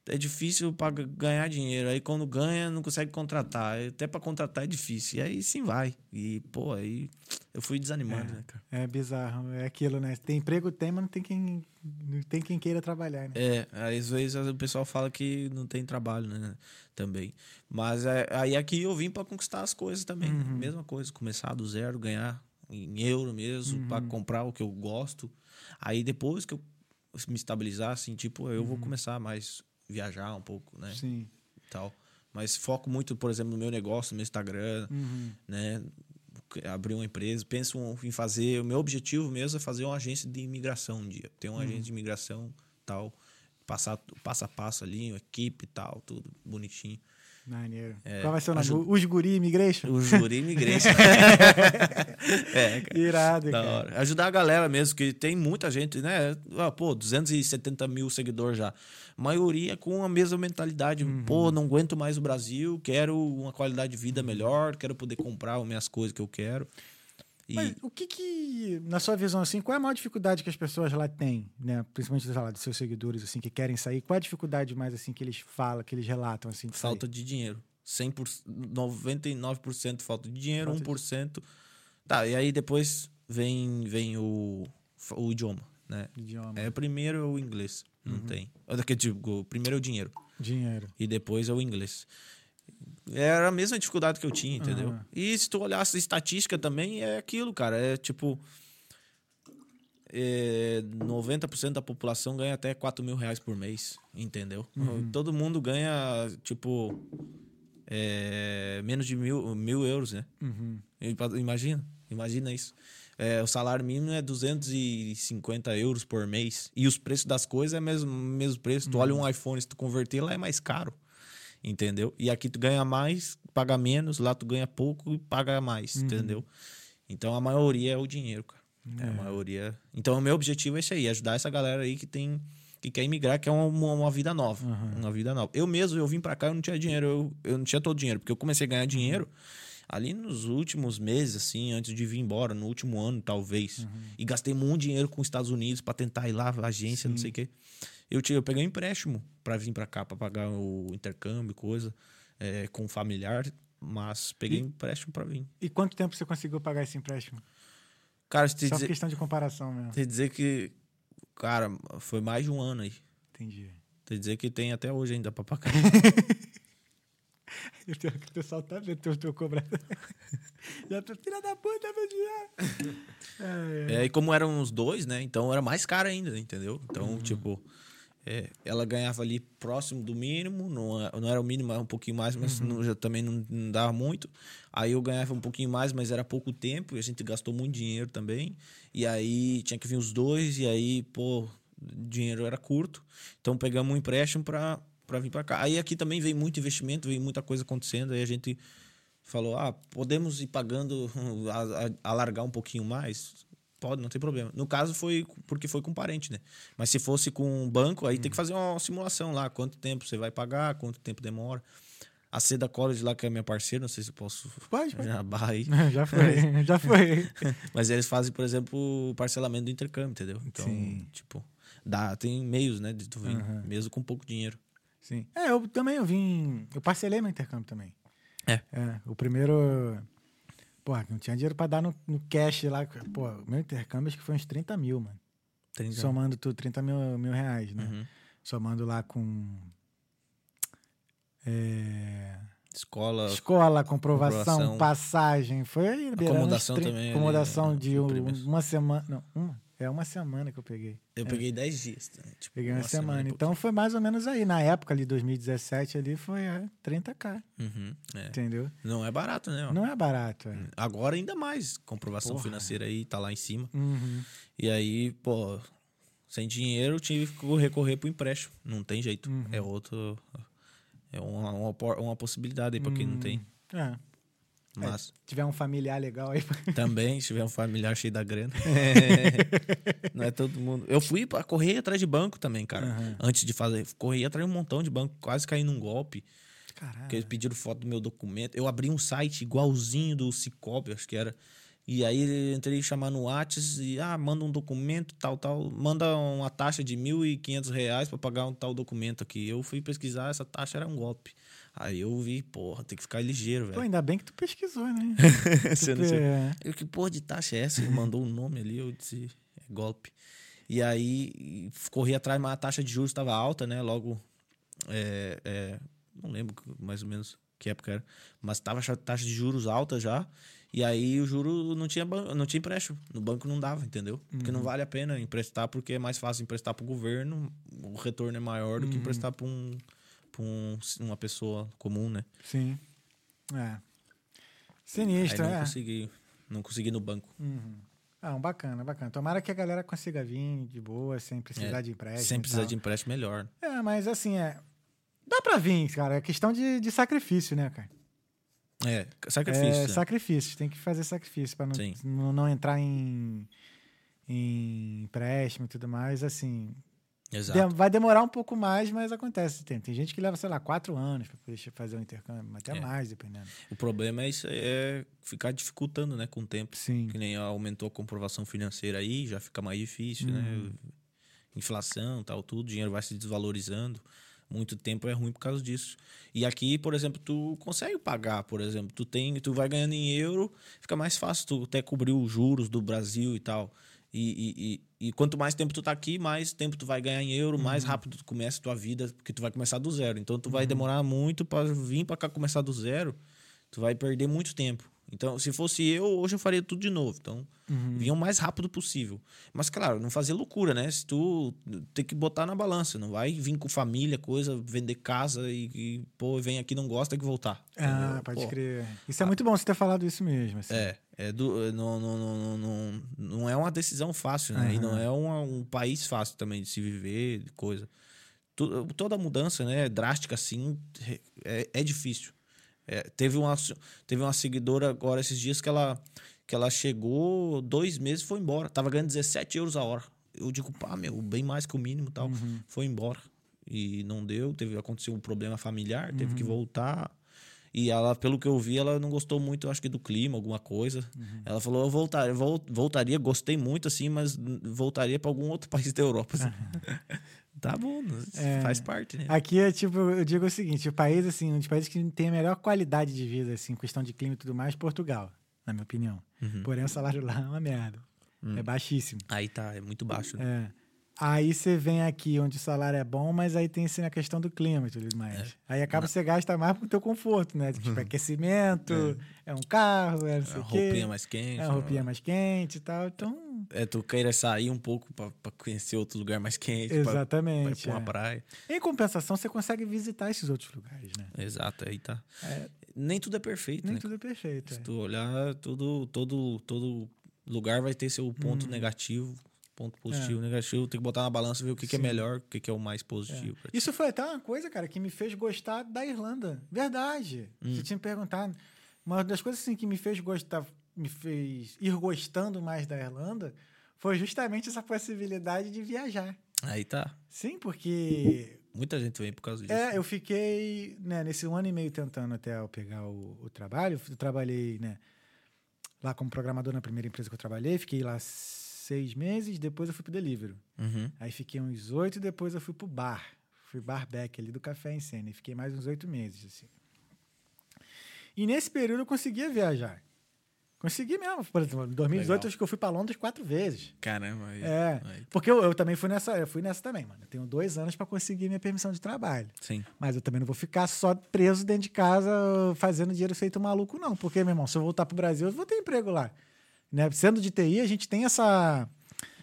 É difícil para ganhar dinheiro. Aí quando ganha, não consegue contratar. Até para contratar é difícil. E aí sim vai. E, pô, aí eu fui desanimando, né, cara? É bizarro, é aquilo, né? Tem emprego, tem, mas não tem quem, não tem quem queira trabalhar, né? É, às vezes o pessoal fala que não tem trabalho, né? Também. Mas é, aí aqui eu vim para conquistar as coisas também. Mesma coisa, começar do zero, ganhar em euro mesmo, para comprar o que eu gosto. Aí depois que eu me estabilizar, assim, tipo, eu vou começar mais viajar um pouco, né? Sim. E tal. Mas foco muito, por exemplo, no meu negócio, no meu Instagram, Uhum. né? Abrir uma empresa, penso em fazer. O meu objetivo mesmo é fazer uma agência de imigração um dia. Ter uma agência de imigração tal. Passar passo a passo ali, uma equipe e tal, tudo bonitinho. Maneiro. É, Qual vai ser o nome? ajuda- Os Guri Immigration? O júri imigrante. é, cara. Irado, Da cara. hora. Ajudar a galera mesmo, que tem muita gente, né? Ah, pô, 270 mil seguidores já. Maioria com a mesma mentalidade. Uhum. Pô, não aguento mais o Brasil, quero uma qualidade de vida melhor, quero poder comprar as minhas coisas que eu quero. E Mas o que que, na sua visão, assim, qual é a maior dificuldade que as pessoas lá têm, né? Principalmente, sei lá, dos seus seguidores, assim, que querem sair. Qual é a dificuldade mais, assim, que eles falam, que eles relatam, assim, de sair? falta de dinheiro. 100%, 99% falta de dinheiro, Falta de- 1%. Tá, e aí depois vem, vem o, o idioma, né? Idioma, É, primeiro é o inglês, não Uhum. tem. Daqui, primeiro é o dinheiro. dinheiro. e depois é o inglês. Era a mesma dificuldade que eu tinha, entendeu? Aham. E se tu olhasse a estatística também, é aquilo, cara. É tipo. É, 90% da população ganha até 4 mil reais por mês, entendeu? Uhum. Todo mundo ganha, tipo. é, menos de mil, mil euros, né? Uhum. Imagina, imagina isso. É, o salário mínimo é 250 euros por mês. E os preços das coisas é o mesmo, mesmo preço. Tu olha um iPhone, se tu converter, lá é mais caro. Entendeu? E aqui tu ganha mais, paga menos, lá tu ganha pouco e paga mais, entendeu? Então a maioria é o dinheiro, cara. É. a maioria. Então o meu objetivo é esse aí, ajudar essa galera aí que tem que quer imigrar, que é uma, uma, vida nova, uma vida nova. Eu mesmo, eu vim pra cá, eu não tinha dinheiro, eu, eu não tinha todo o dinheiro, porque eu comecei a ganhar dinheiro ali nos últimos meses, assim, antes de vir embora, no último ano, talvez. E gastei muito dinheiro com os Estados Unidos pra tentar ir lá, agência, não sei o quê. Eu, tinha, eu peguei um empréstimo pra vir pra cá, pra pagar o intercâmbio, coisa, é, com familiar, mas peguei E- um empréstimo pra vir. E quanto tempo você conseguiu pagar esse empréstimo? Cara, se te Só dizer, questão de comparação mesmo. te dizer que, cara, foi mais de um ano aí. Entendi. Te dizer que tem até hoje ainda pra pagar. Eu tenho que o pessoal tá vendo teu, teu cobrador. Já tô, filha da puta, meu dinheiro. É, é. É, e como eram os dois, né? Então era mais caro ainda, entendeu? Então, tipo, é, ela ganhava ali próximo do mínimo, não, é- não era o mínimo, era um pouquinho mais, mas não- já também não, não dava muito. Aí eu ganhava um pouquinho mais, mas era pouco tempo, e a gente gastou muito dinheiro também. E aí tinha que vir os dois, e aí, pô, dinheiro era curto. Então pegamos um empréstimo pra vir pra cá. Aí aqui também veio muito investimento, veio muita coisa acontecendo, aí a gente falou, ah, podemos ir pagando, alargar um pouquinho mais? Pode, não tem problema. No caso foi porque foi com parente, né? Mas se fosse com um banco, aí tem que fazer uma simulação lá, quanto tempo você vai pagar, quanto tempo demora. A Seda College lá, que é minha parceira, não sei se eu posso Pode, pode. jabar aí. Já foi, já foi. Mas eles fazem, por exemplo, parcelamento do intercâmbio, entendeu? Então, Sim. tipo, dá, tem meios, né, de tu vir, Aham. mesmo com pouco dinheiro. Sim. É, eu também eu vim. Eu parcelei meu intercâmbio também. É. É, o primeiro. Pô, não tinha dinheiro pra dar no, no cash lá. Pô, meu intercâmbio acho que foi uns 30 mil, mano. 30 Somando tudo, 30 mil, mil reais, né? Uhum. Somando lá com. É, Escola, escola, comprovação, comprovação. passagem. Foi aí, beirando uns Acomodação 30 também ali, Acomodação né, de um- uma semana. Não, uma. É uma semana que eu peguei. eu peguei 10 dias. né? Tipo, Peguei uma, semana. e Então foi mais ou menos aí. Na época ali, 2017, ali foi é, 30k. Uhum, é. Entendeu? Não é barato, né? Não é barato. É. Agora ainda mais. Comprovação Porra. financeira aí tá lá em cima. Uhum. E aí, pô, sem dinheiro eu tive que recorrer pro empréstimo. Não tem jeito. Uhum. É outro. É uma, uma, uma possibilidade aí pra quem não tem. É. Mas Se tiver um familiar legal aí. também, se tiver um familiar cheio da grana. não é todo mundo. Eu fui pra correr atrás de banco também, cara. Uhum. Antes de fazer. Corri atrás de um montão de banco, quase caí num golpe. Caralho. Porque eles pediram foto do meu documento. Eu abri um site igualzinho do Cicobi, acho que era. E aí entrei chamar no Whats e ah, manda um documento, tal, tal. Manda uma taxa de 1.500 reais pra pagar um tal documento aqui. Eu fui pesquisar, essa taxa era um golpe. Aí eu vi, porra, tem que ficar ligeiro, Pô, velho. ainda bem que tu pesquisou, né? Você não sei. é, Eu, que porra de taxa é essa? Ele mandou o nome ali, eu disse, é golpe. E aí corri atrás, mas a taxa de juros estava alta, né? Logo, é, é, não lembro mais ou menos que época era, mas estava a taxa de juros alta já. E aí o juro não tinha, não tinha empréstimo. No banco não dava, entendeu? Porque Uhum. não vale a pena emprestar, porque é mais fácil emprestar para o governo, o retorno é maior do Uhum. que emprestar para um, pra um, uma pessoa comum, né? Sim. É. Aí Sinistro, não é. consegui, não consegui no banco. Uhum. Ah, um bacana, bacana. Tomara que a galera consiga vir de boa, sem precisar É, de empréstimo. Sem precisar de empréstimo, melhor. É, mas assim, é. Dá pra vir, cara. É questão de, de sacrifício, né, cara? É, sacrifício. É né? sacrifício. Tem que fazer sacrifício pra não, não, não entrar em, em empréstimo e tudo mais. Assim, Exato. vai demorar um pouco mais, mas acontece. Tem, tem gente que leva, sei lá, quatro anos poder fazer o intercâmbio, até É. mais, dependendo. O problema é isso, é ficar dificultando, né, com o tempo. Sim. Que nem aumentou a comprovação financeira aí, já fica mais difícil, né? Uhum. Inflação, tal, tudo, o dinheiro vai se desvalorizando. Muito tempo é ruim por causa disso. E aqui, por exemplo, tu consegue pagar, por exemplo, tu tem, tu vai ganhando em euro, fica mais fácil tu até cobrir os juros do Brasil e tal. E, e, e, e quanto mais tempo tu tá aqui, mais tempo tu vai ganhar em euro, mais Uhum. rápido tu começa a tua vida, porque tu vai começar do zero. Então tu vai demorar muito para vir para cá começar do zero, tu vai perder muito tempo. Então, se fosse eu, hoje eu faria tudo de novo. Então, Uhum. vinha o mais rápido possível. Mas, claro, não fazer loucura, né? Se tu tem que botar na balança, não vai vir com família, coisa, vender casa e, e pô, vem aqui não gosta, tem que voltar. Ah, entendeu? pode Pô, crer. Isso é muito bom você ter falado isso mesmo. Assim. É, é do, é, não, não, não, não, não é uma decisão fácil, né? E Aham. não é uma- um país fácil também de se viver, de coisa. Toda mudança, né, drástica assim, é, é difícil. É, teve, uma, teve uma seguidora agora esses dias que ela, que ela chegou dois meses e foi embora. Tava ganhando 17 euros a hora. Eu digo, pá, meu, bem mais que o mínimo tal. Uhum. Foi embora. E não deu, teve, aconteceu um problema familiar, teve Uhum. que voltar. E ela, pelo que eu vi, ela não gostou muito, acho que do clima, alguma coisa. Uhum. Ela falou, eu voltaria, vol- voltaria, gostei muito, assim, mas voltaria para algum outro país da Europa. assim. tá bom, É. faz parte, né? Aqui é tipo, eu digo o seguinte: o país, assim, um dos países que tem a melhor qualidade de vida, assim, questão de clima e tudo mais, Portugal, na minha opinião. Uhum. Porém, o salário lá é uma merda. Hum. É baixíssimo. Aí tá, é muito baixo. Né? É. Aí você vem aqui onde o salário é bom, mas aí tem assim, a questão do clima e tudo mais. Aí acaba que você gasta mais pro teu conforto, né? Tipo, aquecimento, é. um carro, é não sei A o quê. roupinha mais quente. É a roupinha mais quente e tal. Então, É, tu queira sair um pouco pra, pra conhecer outro lugar mais quente. pra- Pra, exatamente. pra uma é. praia. Em compensação, você consegue visitar esses outros lugares, né? Exato, aí tá. É, Nem tudo é perfeito, nem né? tudo é perfeito. Se é. tu olhar, todo, todo, todo lugar vai ter seu ponto Uhum. negativo, ponto positivo, negativo. Tem que botar na balança e ver o que, que é É. Melhor, o que, que é o mais positivo. ti. Isso foi até uma coisa, cara, que me fez gostar da Irlanda. Verdade. Hum. Você tinha me perguntado. Uma das coisas assim, que me fez gostar, me fez ir gostando mais da Irlanda foi justamente essa possibilidade de viajar. Aí tá. Sim, porque Muita gente vem por causa disso. é, eu fiquei né, nesse um ano e meio tentando até eu pegar o, o trabalho. Eu trabalhei né, lá como programador na primeira empresa que eu trabalhei. Fiquei lá seis meses, depois eu fui pro delivery. Uhum. Aí fiquei uns oito depois eu fui pro bar. Fui barback ali do Café em Sena. E fiquei mais uns oito meses, assim. E nesse período eu conseguia viajar. Consegui mesmo. Por exemplo, em 2018 Legal. acho que eu fui pra Londres quatro vezes. Caramba. Aí, É. aí- Porque eu, eu também fui nessa, eu fui nessa também, mano. Eu tenho dois anos pra conseguir minha permissão de trabalho. Sim. Mas eu também não vou ficar só preso dentro de casa fazendo dinheiro feito maluco, não. Porque, meu irmão, se eu voltar pro Brasil, eu vou ter emprego lá. Né? Sendo de TI, a gente tem essa,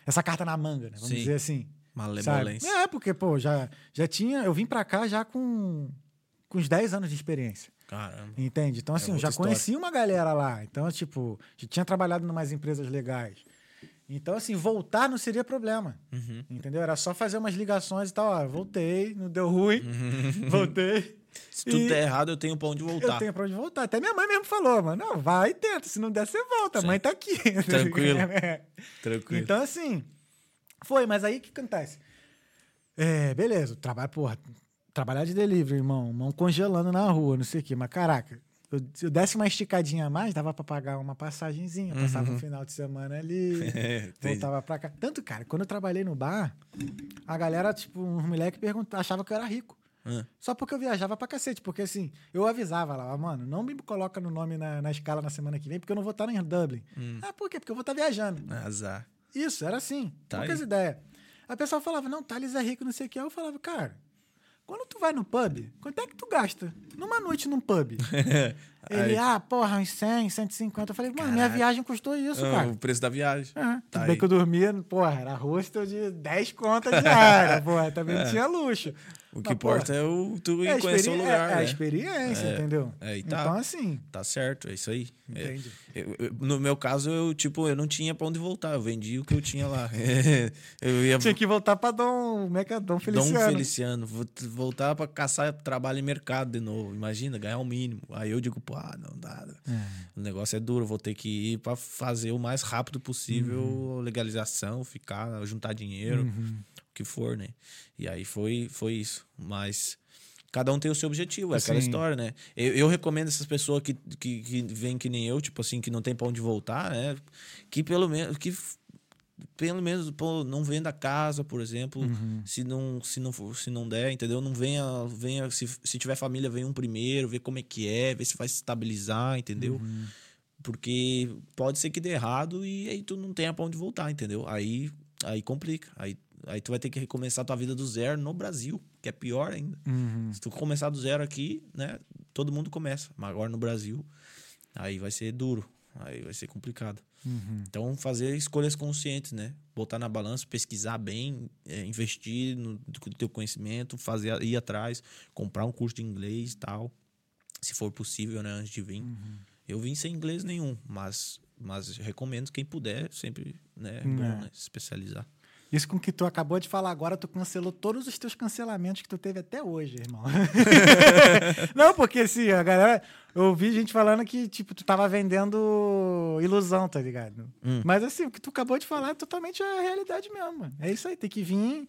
essa carta na manga, né? Vamos Sim. dizer assim. Malevolência. Sabe? É, porque, pô, já, já tinha. Eu vim pra cá já com, com uns 10 anos de experiência. Caramba. Entende? Então, assim, eu já história. conheci uma galera lá. Então, tipo, já tinha trabalhado em umas empresas legais. Então, assim, voltar não seria problema. Uhum. Entendeu? Era só fazer umas ligações e tal. Ó, voltei, não deu ruim, voltei. Se tudo E- der errado, eu tenho pra onde Eu voltar. tenho pra onde voltar. Até minha mãe mesmo falou, mano. Não, vai e tenta. Se não der, você volta. A Sim. mãe tá aqui. Tranquilo. É. Tranquilo. Então, assim, foi, mas aí o que acontece? É, beleza, trabalho, porra, trabalhar de delivery, irmão, mão congelando na rua, não sei o quê, mas caraca, eu, se eu desse uma esticadinha a mais, dava pra pagar uma passagenzinha, passava um final de semana ali, É, voltava pra cá. Tanto, cara, quando eu trabalhei no bar, a galera, tipo, uns moleques perguntavam, achava que eu era rico. Ah, Só porque eu viajava pra cacete. Porque assim, eu avisava lá, "Ah, mano, não me coloca no nome na, na escala na semana que vem, porque eu não vou estar em Dublin. Hum. Ah, por quê? Porque eu vou estar viajando. azar. Isso, era assim. Tá poucas ideias. A pessoa falava, não, Thales é rico, não sei o que. Eu falava, cara, Quando tu vai no pub, quanto é que tu gasta numa noite num pub? Ele, ah, porra, uns 100, 150. Eu falei, mano, minha viagem custou isso, Ah, cara. o preço da viagem. É, Tá tudo bem aí. que eu dormia, porra, era hostel de 10 contas diária, porra, também não É. tinha luxo. O que Mas, porra, importa é o tu é conhecer o lugar, é, é a né? experiência, É, entendeu? é, e tá. Então, assim, Tá certo, é isso aí. É, eu- eu- no meu caso, eu, tipo, eu não tinha pra onde voltar. Eu vendi o que eu tinha lá. eu ia tinha que voltar pra Dom, como é que é? Dom Feliciano. Dom Feliciano. voltar pra caçar trabalho em mercado de novo. Imagina, ganhar o mínimo. Aí eu digo, pô, ah, não dá. O negócio é duro, vou ter que ir pra fazer o mais rápido possível Uhum. legalização, ficar, juntar dinheiro, o que for, né? E aí foi, foi isso. Mas cada um tem o seu objetivo, é aquela Sim. história, né? Eu, eu recomendo essas pessoas que, que, que vêm que nem eu, tipo assim, que não tem pra onde voltar, né? Que pelo menos. Que pelo menos pô, não venda casa, por exemplo, Uhum. se não se não for- se não der, entendeu? Não venha, venha se, se tiver família, venha um primeiro, ver como é que é, ver se vai se estabilizar, entendeu? Uhum. Porque pode ser que dê errado e aí tu não tenha pra onde voltar, entendeu? Aí aí complica. Aí aí tu vai ter que recomeçar tua vida do zero no Brasil, que é pior ainda. Uhum. Se tu começar do zero aqui, né, todo mundo começa, mas agora no Brasil, aí vai ser duro, aí vai ser complicado. Uhum. Então, fazer escolhas conscientes, né? Botar na balança, pesquisar bem, é, investir no no teu conhecimento, fazer, ir atrás, comprar um curso de inglês e tal, se for possível, né? Antes de vir. Eu vim sem inglês nenhum, mas, mas recomendo quem puder, sempre, né? É bom, É. né? Se especializar. Isso com que tu acabou de falar agora, tu cancelou todos os teus cancelamentos que tu teve até hoje, irmão. não, porque assim, a galera. Eu ouvi gente falando que, tipo, tu tava vendendo ilusão, tá ligado? Hum. Mas assim, o que tu acabou de falar é totalmente a realidade mesmo, mano. É isso aí, tem que vir.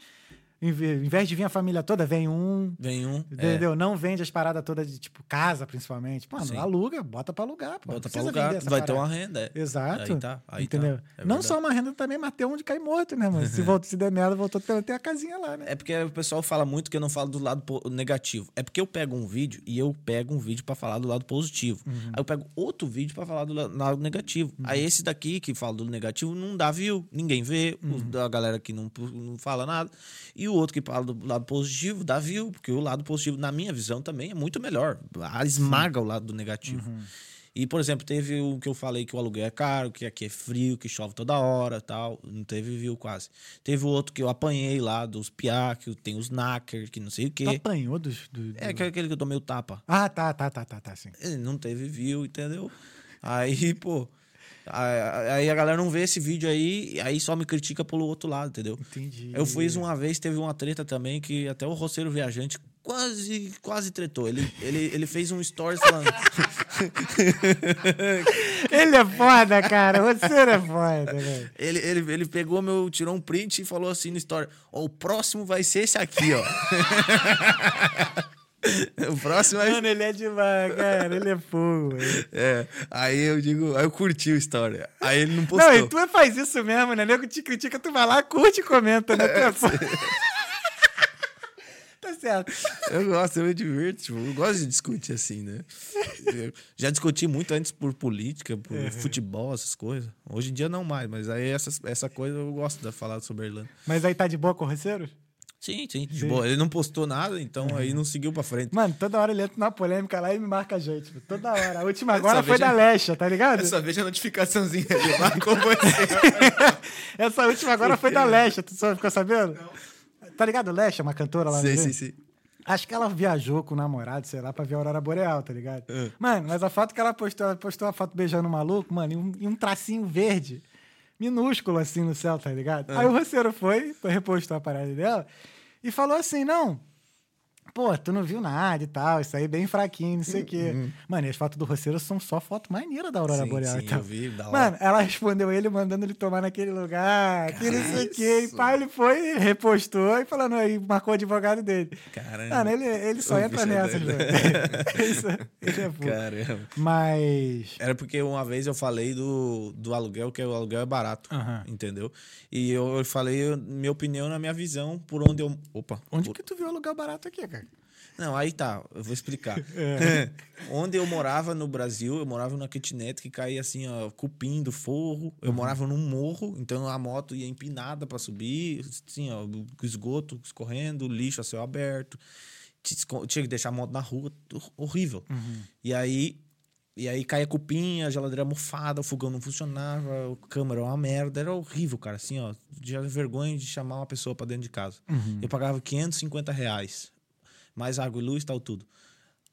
Em ve- em vez de vir a família toda, vem um. Vem um. é, Entendeu? Não vende as paradas todas de, tipo, casa, principalmente. Mano, Sim. aluga, bota pra alugar, pô. Bota pra alugar, vai ter parada. uma renda. é. Exato. Aí tá, aí tá. entendeu? É não só uma renda também, mas ter onde cair morto, né, mano? Se, volta, se der merda, voltou a ter a casinha lá, né? É porque o pessoal fala muito que eu não falo do lado negativo. É porque eu pego um vídeo e eu pego um vídeo pra falar do lado positivo. Uhum. Aí eu pego outro vídeo pra falar do la- lado negativo. Aí esse daqui que fala do negativo não dá view, ninguém vê, Uhum. da galera que não, não fala nada. E o outro que fala do lado positivo dá view, porque o lado positivo, na minha visão, também é muito melhor. Ah, Esmaga o lado do negativo. Uhum. E, por exemplo, teve o que eu falei que o aluguel é caro, que aqui é frio, que chove toda hora tal. Não teve view quase. Teve o outro que eu apanhei lá, dos piá, que tem os knacker, que não sei o Tu quê. apanhou dos. Do, do- É que- aquele que eu tomei o tapa. Ah, tá, tá, tá, tá, tá, sim. Não teve view, entendeu? Aí, pô. Aí a galera não vê esse vídeo aí, e aí só me critica pelo outro lado, entendeu? Entendi. Eu fiz uma vez, teve uma treta também, que até o roceiro viajante quase, quase tretou. Ele, ele, ele fez um stories falando. Ele é foda, cara. Você é foda, velho. Ele, ele, ele pegou meu, tirou um print e falou assim no story: "Ó, o próximo vai ser esse aqui, ó. o próximo vai Mano, ele é demais, cara. Ele é fogo, velho. É, aí eu digo, aí eu curti o story. Aí ele não postou. Não, e tu faz isso mesmo, né? Nego te critica, tu vai lá, curte e comenta, né? Tu é foda. tá certo. Eu gosto, eu me divirto. Tipo, eu gosto de discutir assim, né? Eu já discuti muito antes por política, por futebol, essas coisas. Hoje em dia não mais, mas aí essa, essa coisa eu gosto de falar sobre a Irlanda. Mas aí tá de boa com o? Sim, sim, de Sim. boa. Ele não postou nada, então aí não seguiu pra frente. Mano, toda hora ele entra na polêmica lá e me marca a gente. tipo, Toda hora. A última agora foi da Lecha, tá ligado? Eu só vejo a notificaçãozinha ali, marcou você. Essa última agora foi da Lecha. Tu só ficou sabendo? Tá ligado? Lecha, uma cantora lá Sim, Rio? sim, sim. Acho que ela viajou com o namorado, sei lá, pra ver a Aurora Boreal, tá ligado? É. Mano, mas a foto que ela postou, ela postou a foto beijando o maluco, mano, e um, e um tracinho verde, minúsculo assim no céu, tá ligado? É. Aí o roceiro foi, foi, repostou a parada dela e falou assim: não. Pô, tu não viu nada e tal, isso aí bem fraquinho, não sei o quê. Mano, e as fotos do roceiro são só foto maneira da Aurora Uhum. Sim, Boreal. sim, e tal. eu vi, da hora. Mano, ela respondeu ele mandando ele tomar naquele lugar, que não sei o quê. E pá, ele foi, repostou e falando aí, marcou o advogado dele. Caramba. Mano, ele, ele só O entra é nessas, doido. velho. Isso, ele é fogo. Caramba. Mas. Era porque uma vez eu falei do, do aluguel, que o aluguel é barato, Aham. entendeu? E eu, eu falei minha opinião na minha visão, por onde eu... Opa. Onde por- que tu viu alugar barato aqui, cara? Não, aí tá, eu vou explicar. Onde eu morava no Brasil, eu morava numa kitnet que caía assim, ó, cupim do forro. Eu morava num morro, então a moto ia empinada pra subir, assim, ó, o esgoto escorrendo, lixo a céu aberto. tinha que deixar a moto na rua, hor- horrível. Uhum. E aí, e aí caía cupinha, a geladeira mofada, o fogão não funcionava, a câmera era uma merda, era horrível, cara. Assim, ó, tinha vergonha de chamar uma pessoa pra dentro de casa. Uhum. Eu pagava 550 reais, mais água e luz, tal, tudo.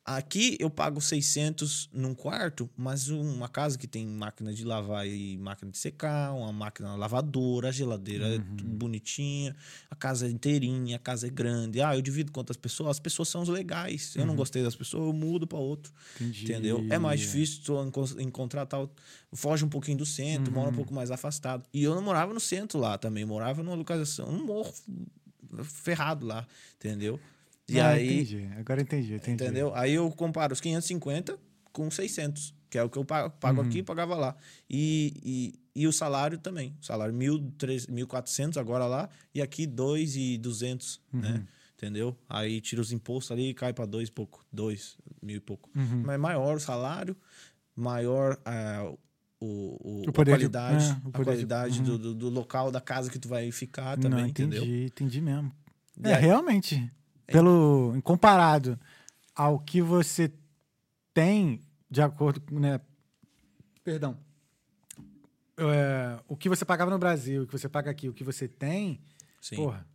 Aqui eu pago 600 num quarto, mas uma casa que tem máquina de lavar e máquina de secar, uma máquina lavadora, a geladeira é tudo bonitinha, a casa é inteirinha, a casa é grande. Ah, eu divido com outras pessoas, as pessoas são legais. Eu não gostei das pessoas, eu mudo para outro. Entendi. Entendeu? É mais difícil encontrar tal. Foge um pouquinho do centro, mora um pouco mais afastado. E eu não morava no centro lá também, morava numa localização, num morro ferrado lá, entendeu? E Ah, aí, entendi. Agora entendi, entendi. entendeu? Aí eu comparo os 550 com 600, que é o que eu pago, pago aqui e pagava lá. E, e, e o salário também. O salário 1.300, 1.400 agora lá e aqui 2.200, né? Entendeu? Aí tira os impostos ali e cai para dois e pouco, dois mil e pouco. Mas maior o salário, maior ah, o, o, O a poder de- qualidade, é, o a poder de- qualidade do, do, do local da casa que tu vai ficar também, não, entendi, entendeu? entendi mesmo. É, aí- realmente, pelo comparado ao que você tem de acordo com, né, perdão, É, o que você pagava no Brasil, o que você paga aqui, o que você tem, Sim. porra,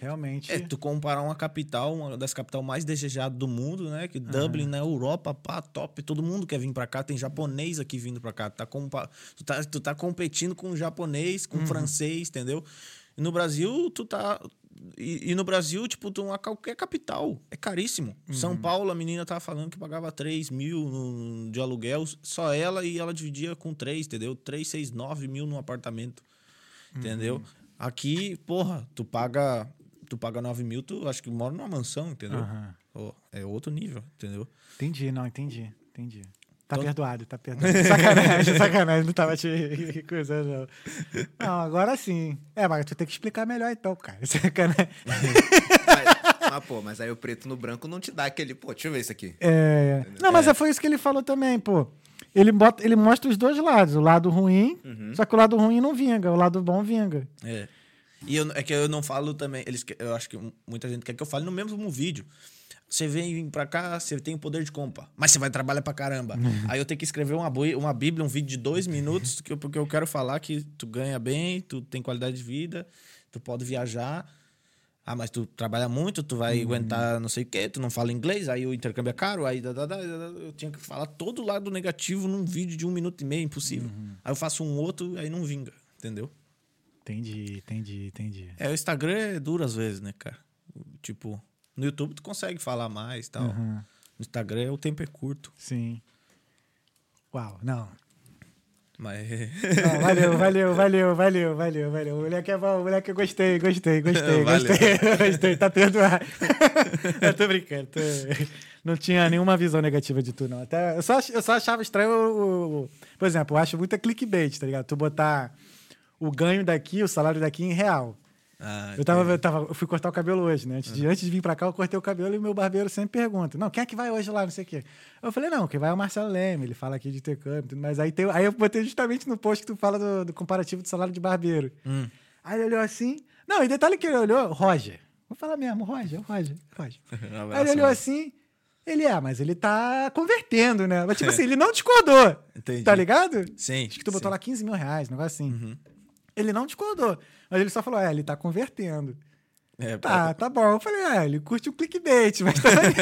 realmente. É, tu comparar uma capital, uma das capitais mais desejadas do mundo, né? Que Dublin na Europa, pá, top. Todo mundo quer vir pra cá. Tem japonês aqui vindo pra cá. Tu tá, compa- tu tá, tu tá competindo com japonês, com francês, entendeu? No Brasil, tu tá... E, e no Brasil, tipo, tu, uma, qualquer capital é caríssimo. São Paulo, a menina tava falando que pagava 3 mil no- de aluguel, só ela e ela dividia com 3, entendeu? 3, 6, 9 mil num apartamento. Entendeu? Aqui, porra, tu paga. Tu paga 9 mil, tu acho que mora numa mansão, entendeu? Aham. Ó, é outro nível, entendeu? Entendi, não, entendi, entendi. Tá Então- perdoado, tá perdoado. Sacanagem, sacanagem, não tava te coisando, não. Não, agora sim. É, mas tu tem que explicar melhor então, cara. Sacanagem. Mas, mas, pô, mas aí o preto no branco não te dá aquele, pô, deixa eu ver isso aqui. É... Não, mas é. foi isso que ele falou também, pô. Ele, bota, ele mostra os dois lados, o lado ruim, só que o lado ruim não vinga, o lado bom vinga. É. E eu, é que eu não falo também. Eles, eu acho que muita gente quer que eu fale no mesmo vídeo. Você vem pra cá, você tem o poder de compra, mas você vai trabalhar pra caramba. Aí eu tenho que escrever uma, uma bíblia, um vídeo de dois minutos, que porque eu quero falar que tu ganha bem, tu tem qualidade de vida, tu pode viajar. Ah, mas tu trabalha muito, tu vai aguentar não sei o quê, tu não fala inglês, aí o intercâmbio é caro, aí dá, dá, dá, eu tinha que falar todo o lado negativo num vídeo de um minuto e meio, impossível. Aí eu faço um outro, aí não vinga, entendeu? Entendi, entendi, entendi. É, o Instagram é duro às vezes, né, cara? Tipo, no YouTube tu consegue falar mais e tal. Uhum. No Instagram o tempo é curto. Sim. Uau, não. Mas. Não, valeu, valeu, valeu, valeu, valeu, valeu. O moleque é bom, o moleque eu gostei, gostei, gostei, gostei, gostei, tá perdoado. eu tô brincando. tô- Não tinha nenhuma visão negativa de tu, não. Até, eu, só, eu só achava estranho o, o- Por exemplo, eu acho muita clickbait, tá ligado? Tu botar o ganho daqui, o salário daqui em real. Ah, Eu, tava, eu, tava, eu fui cortar o cabelo hoje, né? Antes de, antes de vir pra cá, eu cortei o cabelo e o meu barbeiro sempre pergunta: Não, quem é que vai hoje lá? Não sei o quê. Eu falei: Não, quem vai é o Marcelo Leme, ele fala aqui de tudo mais. Aí, tem, aí eu botei justamente no post que tu fala do, do comparativo do salário de barbeiro. Hum. Aí ele olhou assim. Não, e detalhe que ele olhou: Roger. Vou falar mesmo, Roger, Roger, Roger. Um aí ele olhou assim. Ele é, mas ele tá convertendo, né? Mas tipo assim, ele não discordou. Entendi. Tá ligado? Sim. Acho que tu botou sim. lá 15 mil reais, um negócio assim. Ele não discordou. Mas ele só falou: É, ele tá convertendo. É, Tá, tá bom. Eu falei, ah, ele curte o clickbait, mas tá maneiro.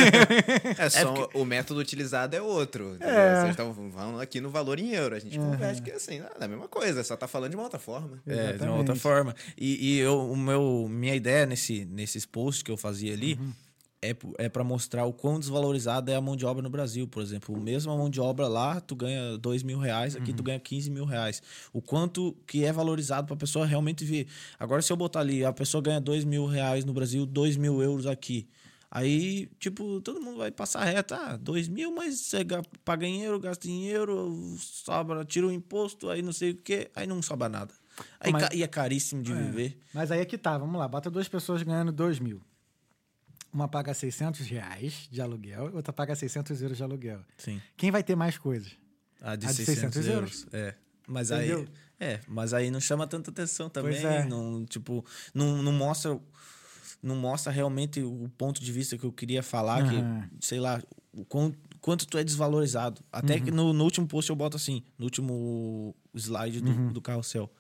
É só o método utilizado é outro. É. Vocês estão falando aqui no valor em euro. A gente converte que assim, é a mesma coisa, só tá falando de uma outra forma. É, de uma Exatamente. outra forma. E, e eu, o meu, minha ideia nesse, nesses posts que eu fazia ali Uhum. É, é para mostrar o quão desvalorizada é a mão de obra no Brasil. Por exemplo, o mesmo a mão de obra lá, tu ganha 2 mil reais, aqui Uhum. tu ganha 15 mil reais. O quanto que é valorizado para a pessoa realmente ver. Agora, se eu botar ali, a pessoa ganha 2 mil reais no Brasil, 2 mil euros aqui. Aí, tipo, todo mundo vai passar reto. Ah, 2 mil, mas você ga- paga em euro, gasta em euro, sobra, tira o imposto, aí não sei o quê, aí não sobra nada. Aí Mas- ca- e é caríssimo de viver. Mas aí é que tá, vamos lá. Bota duas pessoas ganhando 2 mil. Uma paga 600 reais de aluguel, outra paga 600 euros de aluguel. Sim. Quem vai ter mais coisas? A de, A de 600, 600 euros. É. Mas aí, é, mas aí não chama tanta atenção também. É. Não, tipo, não, não mostra não mostra realmente o ponto de vista que eu queria falar, Aham. que, sei lá, o quão- quanto tu é desvalorizado. Até que no, no último post eu boto assim, no último slide do, do carrossel.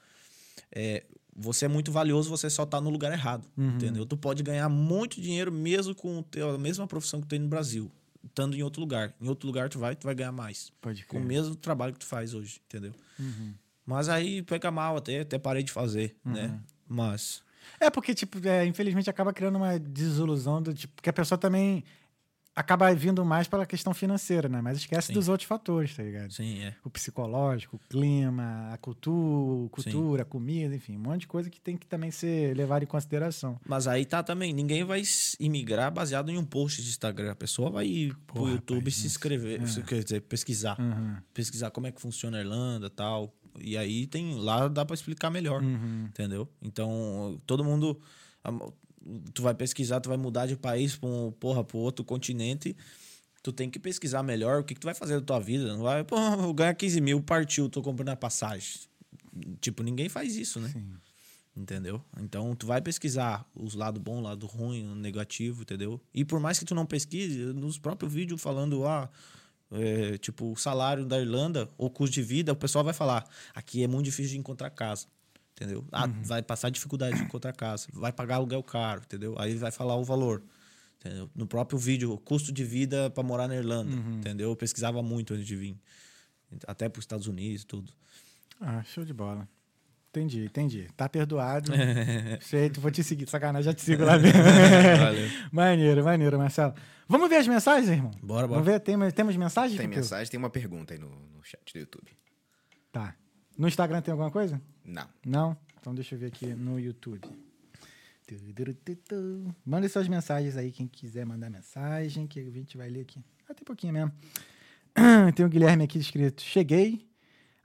É, você é muito valioso, você só tá no lugar errado, entendeu? Tu pode ganhar muito dinheiro mesmo com teu- a mesma profissão que tu tem no Brasil, estando em outro lugar. Em outro lugar tu vai, tu vai ganhar mais. Pode Com o crer. mesmo trabalho que tu faz hoje, entendeu? Uhum. Mas aí pega mal até, até parei de fazer, né? Mas É porque, tipo, é, infelizmente acaba criando uma desilusão do tipo, que a pessoa também acaba vindo mais pela questão financeira, né? Mas esquece Sim. dos outros fatores, tá ligado? sim, é. O psicológico, o clima, a cultura, cultura, a comida, enfim, um monte de coisa que tem que também ser levado em consideração. Mas aí tá também, ninguém vai imigrar baseado em um post de Instagram. A pessoa vai ir pro Porra, YouTube rapaz, se inscrever, é. quer dizer, pesquisar. Uhum. Pesquisar como é que funciona a Irlanda tal. E aí tem. Lá dá pra explicar melhor. Uhum. Entendeu? Então, todo mundo. Tu vai pesquisar, tu vai mudar de país pra um, porra, pro outro continente. Tu tem que pesquisar melhor o que, que tu vai fazer da tua vida. Não vai, porra, vou ganhar 15 mil, partiu, tô comprando a passagem. Tipo, ninguém faz isso, né? Sim. Entendeu? Então, tu vai pesquisar os lados bom, lado ruim, o negativo, entendeu? E por mais que tu não pesquise, nos próprios vídeos falando, ah, é, tipo, o salário da Irlanda ou custo de vida, o pessoal vai falar, aqui é muito difícil de encontrar casa, entendeu? Ah, vai passar dificuldade de encontrar casa, vai pagar aluguel caro, entendeu? Aí vai falar o valor, entendeu? No próprio vídeo, custo de vida para morar na Irlanda, entendeu? Eu pesquisava muito antes de vir, até para os Estados Unidos e tudo. Ah, show de bola. Entendi, entendi. Tá perdoado. Feito, vou te seguir. Sacanagem, já te sigo lá mesmo. Valeu. maneiro, maneiro, Marcelo. Vamos ver as mensagens, irmão? Bora, bora. Vamos ver, tem, temos mensagens? Tem mensagem, tem uma pergunta aí no, no chat do YouTube. Tá. No Instagram tem alguma coisa? Não. Não? Então deixa eu ver aqui no YouTube. Manda suas mensagens aí, quem quiser mandar mensagem, que a gente vai ler aqui. Tem pouquinho mesmo. Tem o Guilherme aqui escrito: Cheguei,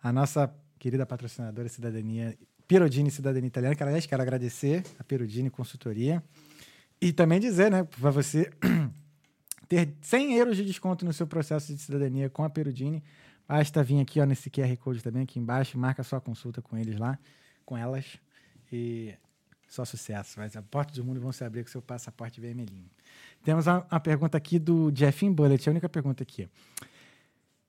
a nossa querida patrocinadora Cidadania, Perodini Cidadania Italiana, que aliás quero agradecer a Perodini Consultoria. E também dizer, né, para você ter 100 euros de desconto no seu processo de cidadania com a Perudini, basta vir aqui ó, nesse QR Code também, aqui embaixo, marca sua consulta com eles lá, com elas, e só sucesso. Mas a porta do mundo vão se abrir com seu passaporte vermelhinho. Temos uma, pergunta aqui do Jeffin Bullet, a única pergunta aqui.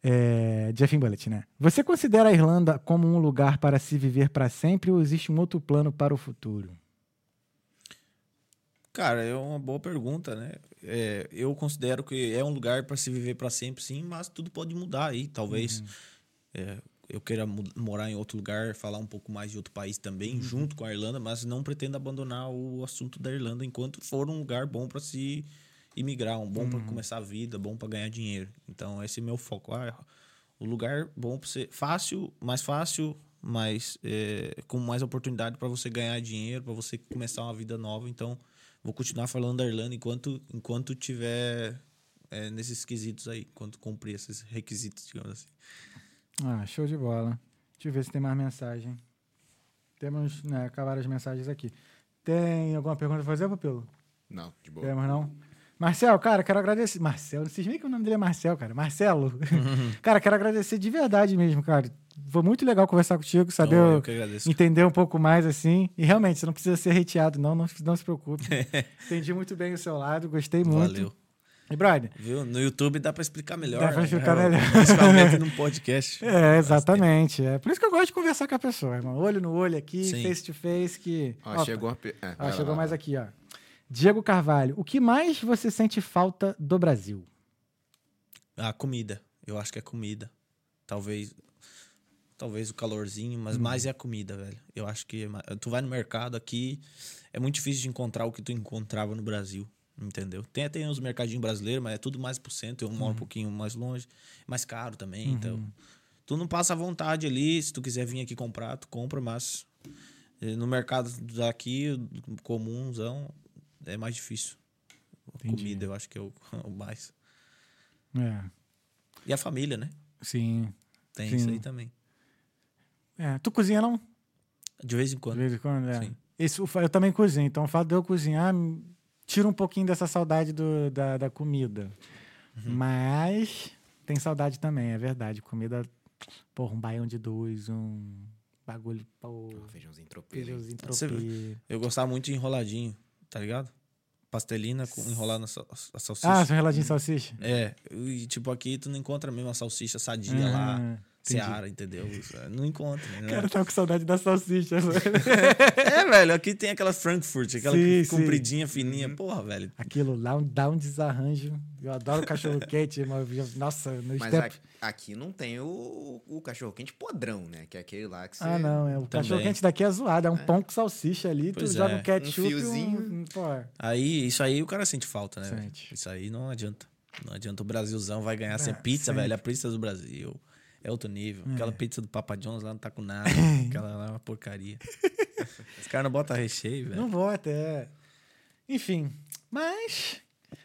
É, Jeffin Bullet, né? Você considera a Irlanda como um lugar para se viver para sempre ou existe um outro plano para o futuro? Cara, é uma boa pergunta, né? É, eu considero que é um lugar para se viver para sempre, sim, mas tudo pode mudar aí. Talvez é, eu queira morar em outro lugar, falar um pouco mais de outro país também, junto com a Irlanda, mas não pretendo abandonar o assunto da Irlanda enquanto for um lugar bom para se imigrar, um bom para começar a vida, bom para ganhar dinheiro. Então, esse é meu foco. Ah, o lugar bom para ser fácil, mais fácil, mais é, com mais oportunidade para você ganhar dinheiro, para você começar uma vida nova. Então, vou continuar falando da Irlanda enquanto enquanto tiver é, nesses quesitos aí, enquanto cumprir esses requisitos, digamos assim. Ah, show de bola. Deixa eu ver se tem mais mensagem. Temos, né, acabaram as mensagens aqui. Tem alguma pergunta a fazer, Pupilo? Não, de boa. Temos, não? Marcel, cara, quero agradecer. Marcelo, vocês veem que o nome dele é Marcel, cara. Marcelo. cara, quero agradecer de verdade mesmo, cara. Foi muito legal conversar contigo, saber, o- eu que agradeço. entender um pouco mais assim. E realmente, você não precisa ser hateado, não, não, não se preocupe. Entendi muito bem o seu lado, gostei muito. Valeu. E, brother, Viu? No YouTube dá pra explicar melhor. Dá pra explicar né? melhor. Principalmente num podcast. É, exatamente. É por isso que eu gosto de conversar com a pessoa, irmão. Olho no olho aqui, Sim. face to face, que. Ó, Opa. chegou é, Ó, lá, chegou mais lá. aqui, ó. Diego Carvalho, o que mais você sente falta do Brasil? A comida. Eu acho que é comida. Talvez. Talvez o calorzinho, Uhum. mas mais é a comida, velho. Eu acho que. é Tu vai no mercado aqui, é muito difícil de encontrar o que tu encontrava no Brasil. Entendeu? Tem até uns mercadinhos brasileiros, mas é tudo mais pro centro. Eu moro Uhum. um pouquinho mais longe. Mais caro também, então. Tu não passa à vontade ali. Se tu quiser vir aqui comprar, tu compra, mas. eh, No mercado daqui, comunzão, é mais difícil. Entendi. Comida, eu acho que é o, o mais. É, E a família, né? sim. Tem Sim. isso aí também. É, tu cozinha não? De vez em De quando. vez em quando? É. Sim. Esse, eu também cozinho, então o fato de eu cozinhar me tira um pouquinho dessa saudade do- da, da comida. Uhum. Mas tem saudade também, é verdade. Comida, porra, um baião de dois, um bagulho, pô, Ó, Feijãozinho tropeiro. feijãozinho tropeiro. Eu gostava muito de enroladinho, tá ligado? pastelina com, enrolada na sal- salsicha. Ah, reloginho de salsicha. É, e tipo, aqui tu não encontra mesmo a salsicha sadia Ah, lá. Seara, entendeu? É, Não encontra, né? Cara, tava com saudade da salsicha. É, velho, aqui tem aquela Frankfurt, aquela Sim, sim. compridinha, fininha. Porra, velho. Aquilo lá um- dá um desarranjo. Eu adoro cachorro quente. Eu- Nossa, no Mas step. aqui, aqui não tem o, o cachorro quente podrão, né? Que é aquele lá que você. Ah, não, é. O Também. cachorro quente daqui é zoado. É um pão com salsicha ali, tu Pois joga é. um ketchup Um e fiozinho. um. Aí, isso aí o cara sente falta, né? velho? Sente. Isso aí não adianta. Não adianta o Brasilzão vai ganhar sem É, pizza, sempre. velho. A pizza do Brasil é outro nível. Aquela pizza do Papa John's lá não tá com nada. Aquela lá é uma porcaria. Os caras não botam recheio, velho. não vota, é. Enfim, mas.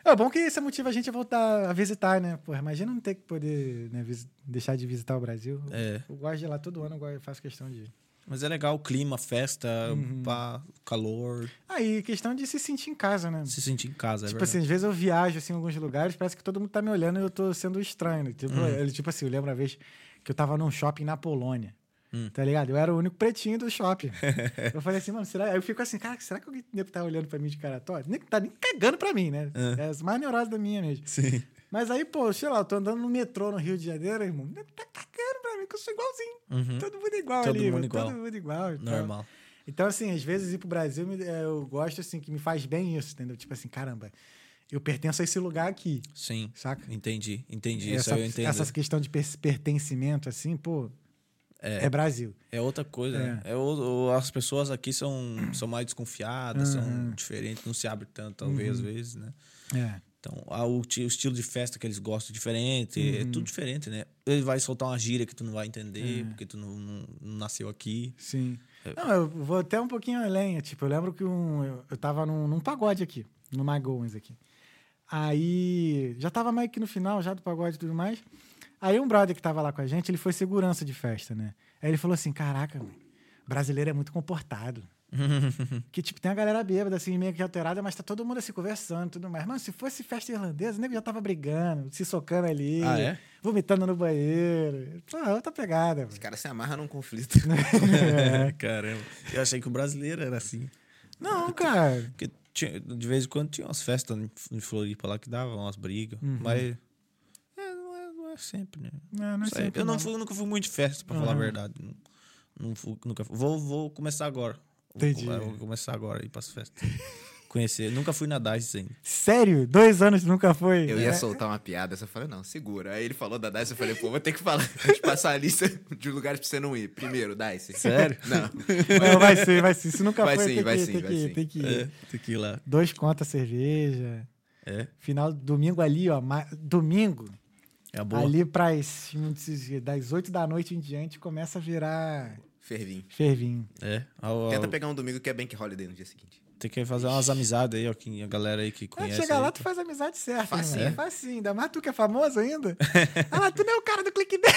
É bom que isso motiva a gente a voltar a visitar, né? Porra, imagina não ter que poder né, deixar de visitar o Brasil. É. Eu gosto de ir lá todo ano, eu eu faço questão de ir. Mas é legal o clima, festa, Uhum. pá, calor. Aí, questão de se sentir em casa, né? Se sentir em casa, é Tipo assim, às vezes eu viajo assim, em alguns lugares, parece que todo mundo tá me olhando e eu tô sendo estranho. né? Tipo, Hum. ele, tipo assim, eu lembro uma vez que eu tava num shopping na Polônia. Hum. Tá ligado? Eu era o único pretinho do shopping. eu falei assim, mano, será? Aí eu fico assim, cara, será que alguém tá olhando pra mim de cara torta? Nem tá nem cagando pra mim, né? É. É as mais neuroses da minha mesmo. Sim. Mas aí, pô, sei lá, eu tô andando no metrô no Rio de Janeiro, irmão. Tá cagando pra mim, que eu sou igualzinho. Uhum. Todo mundo igual Todo ali, mundo igual. Todo mundo igual. e tal. Normal. Então, assim, às vezes ir pro Brasil, é, eu gosto, assim, que me faz bem isso, entendeu? Tipo assim, caramba, eu pertenço a esse lugar aqui, Sim. saca? Entendi, entendi. Isso essa, aí eu entendo. essa questão de per- pertencimento, assim, pô, é, Brasil. É outra coisa, né? É o- o- as pessoas aqui são, são mais desconfiadas, Uhum. são diferentes, não se abrem tanto, talvez, às vezes, né? É. Então, o, o estilo de festa que eles gostam é diferente, é Uhum. tudo diferente, né? Ele vai soltar uma gíria que tu não vai entender, porque tu não, não- não nasceu aqui. Sim. É. Não, eu vou até um pouquinho além. Tipo, eu lembro que um, eu, eu tava num, num pagode aqui, no Magoens aqui. Aí, já tava meio que no final já do pagode e tudo mais. Aí um brother que tava lá com a gente, ele foi segurança de festa, né? Aí ele falou assim, caraca, mano, brasileiro é muito comportado. que, tipo, tem a galera bêbada, assim, meio que alterada, mas tá todo mundo assim, conversando e tudo mais. Mano, se fosse festa irlandesa, o nego já tava brigando, se socando ali, Ah, é? vomitando no banheiro. Pô, é outra pegada, Os caras se amarram num conflito. É. Caramba. Eu achei que o brasileiro era assim. Não, cara. Porque tinha- de vez em quando tinha umas festas em- Floripa lá que davam umas brigas. Uhum. Mas. É, não, é, não é sempre, né? Não, não é sempre, eu não. Fui, nunca fui muito de festa, pra falar a verdade. Não, não fui, nunca fui. Vou, vou começar agora. Entendi. Vou, vou começar agora a ir pras festas. Conhecer. Nunca fui na DICE ainda. Sério? Dois anos nunca foi? Eu ia É. soltar uma piada, só falei, não, segura. Aí ele falou da Dice, eu falei, pô, vou ter que falar, te passar a lista de lugares pra você não ir. Primeiro, Dice. Sério? Não. Não, vai ser, vai ser. Se nunca Vai foi, sim, tem, vai que, sim, tem, vai que, sim. tem que ir. É, tem que ir lá. Dois contas cerveja. É, Final domingo ali, ó. ma- Domingo, é a boa. ali pras, das 8 da noite em diante, começa a virar Fervinho. fervinho. É. A- a- Tenta pegar um domingo que é Bank Holiday no dia seguinte. Tem que fazer umas amizades aí, ó. Que a galera aí que conhece. chega aí, lá, tu faz a amizade certa. Facinho. Né? Facinho. Ainda mais tu que é famoso ainda. ah, lá, tu não é o cara do clickbait.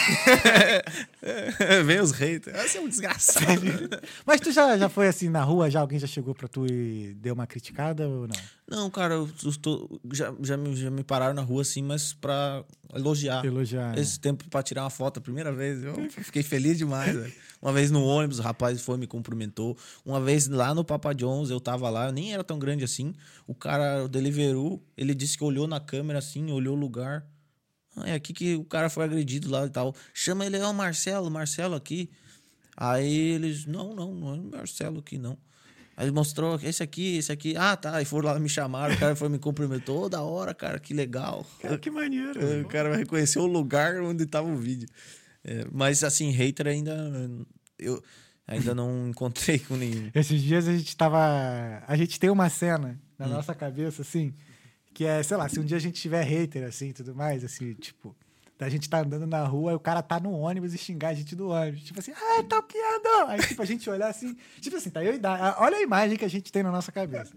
Vem os haters. Você é um desgraçado. Mas tu já, já foi assim na rua, já alguém já chegou pra tu e deu uma criticada ou não? Não, cara, eu tô, já, já, me, já me pararam na rua assim, mas pra elogiar. Elogiar. Esse tempo pra tirar uma foto a primeira vez, eu fiquei feliz demais. Uma vez no ônibus, o rapaz foi me cumprimentou. Uma vez lá no Papa John's, eu tava lá, eu nem era tão grande assim. O cara, o Deliveroo, ele disse que olhou na câmera assim, olhou o lugar. Ah, é aqui que o cara foi agredido lá e tal. Chama ele, é o Marcelo, Marcelo aqui. Aí eles, não, não, não é o Marcelo aqui, não. Aí ele mostrou, esse aqui, esse aqui. Ah, tá. E foram lá me chamaram, o cara foi me cumprimentou. "Ô, da hora, cara, que legal. Cara, que maneiro. O cara vai reconhecer o lugar onde tava o vídeo. É, mas assim, hater ainda. Eu ainda não encontrei com nenhum. Esses dias a gente tava. A gente tem uma cena na Hum. nossa cabeça, assim, que é, sei lá, se um dia a gente tiver hater, assim, e tudo mais, assim, tipo, da gente tá andando na rua e o cara tá no ônibus e xingar a gente do ônibus. Tipo assim, ah, tá piando! Aí, tipo, a gente olhar assim, tipo assim, tá eu e Dário. Olha a imagem que a gente tem na nossa cabeça.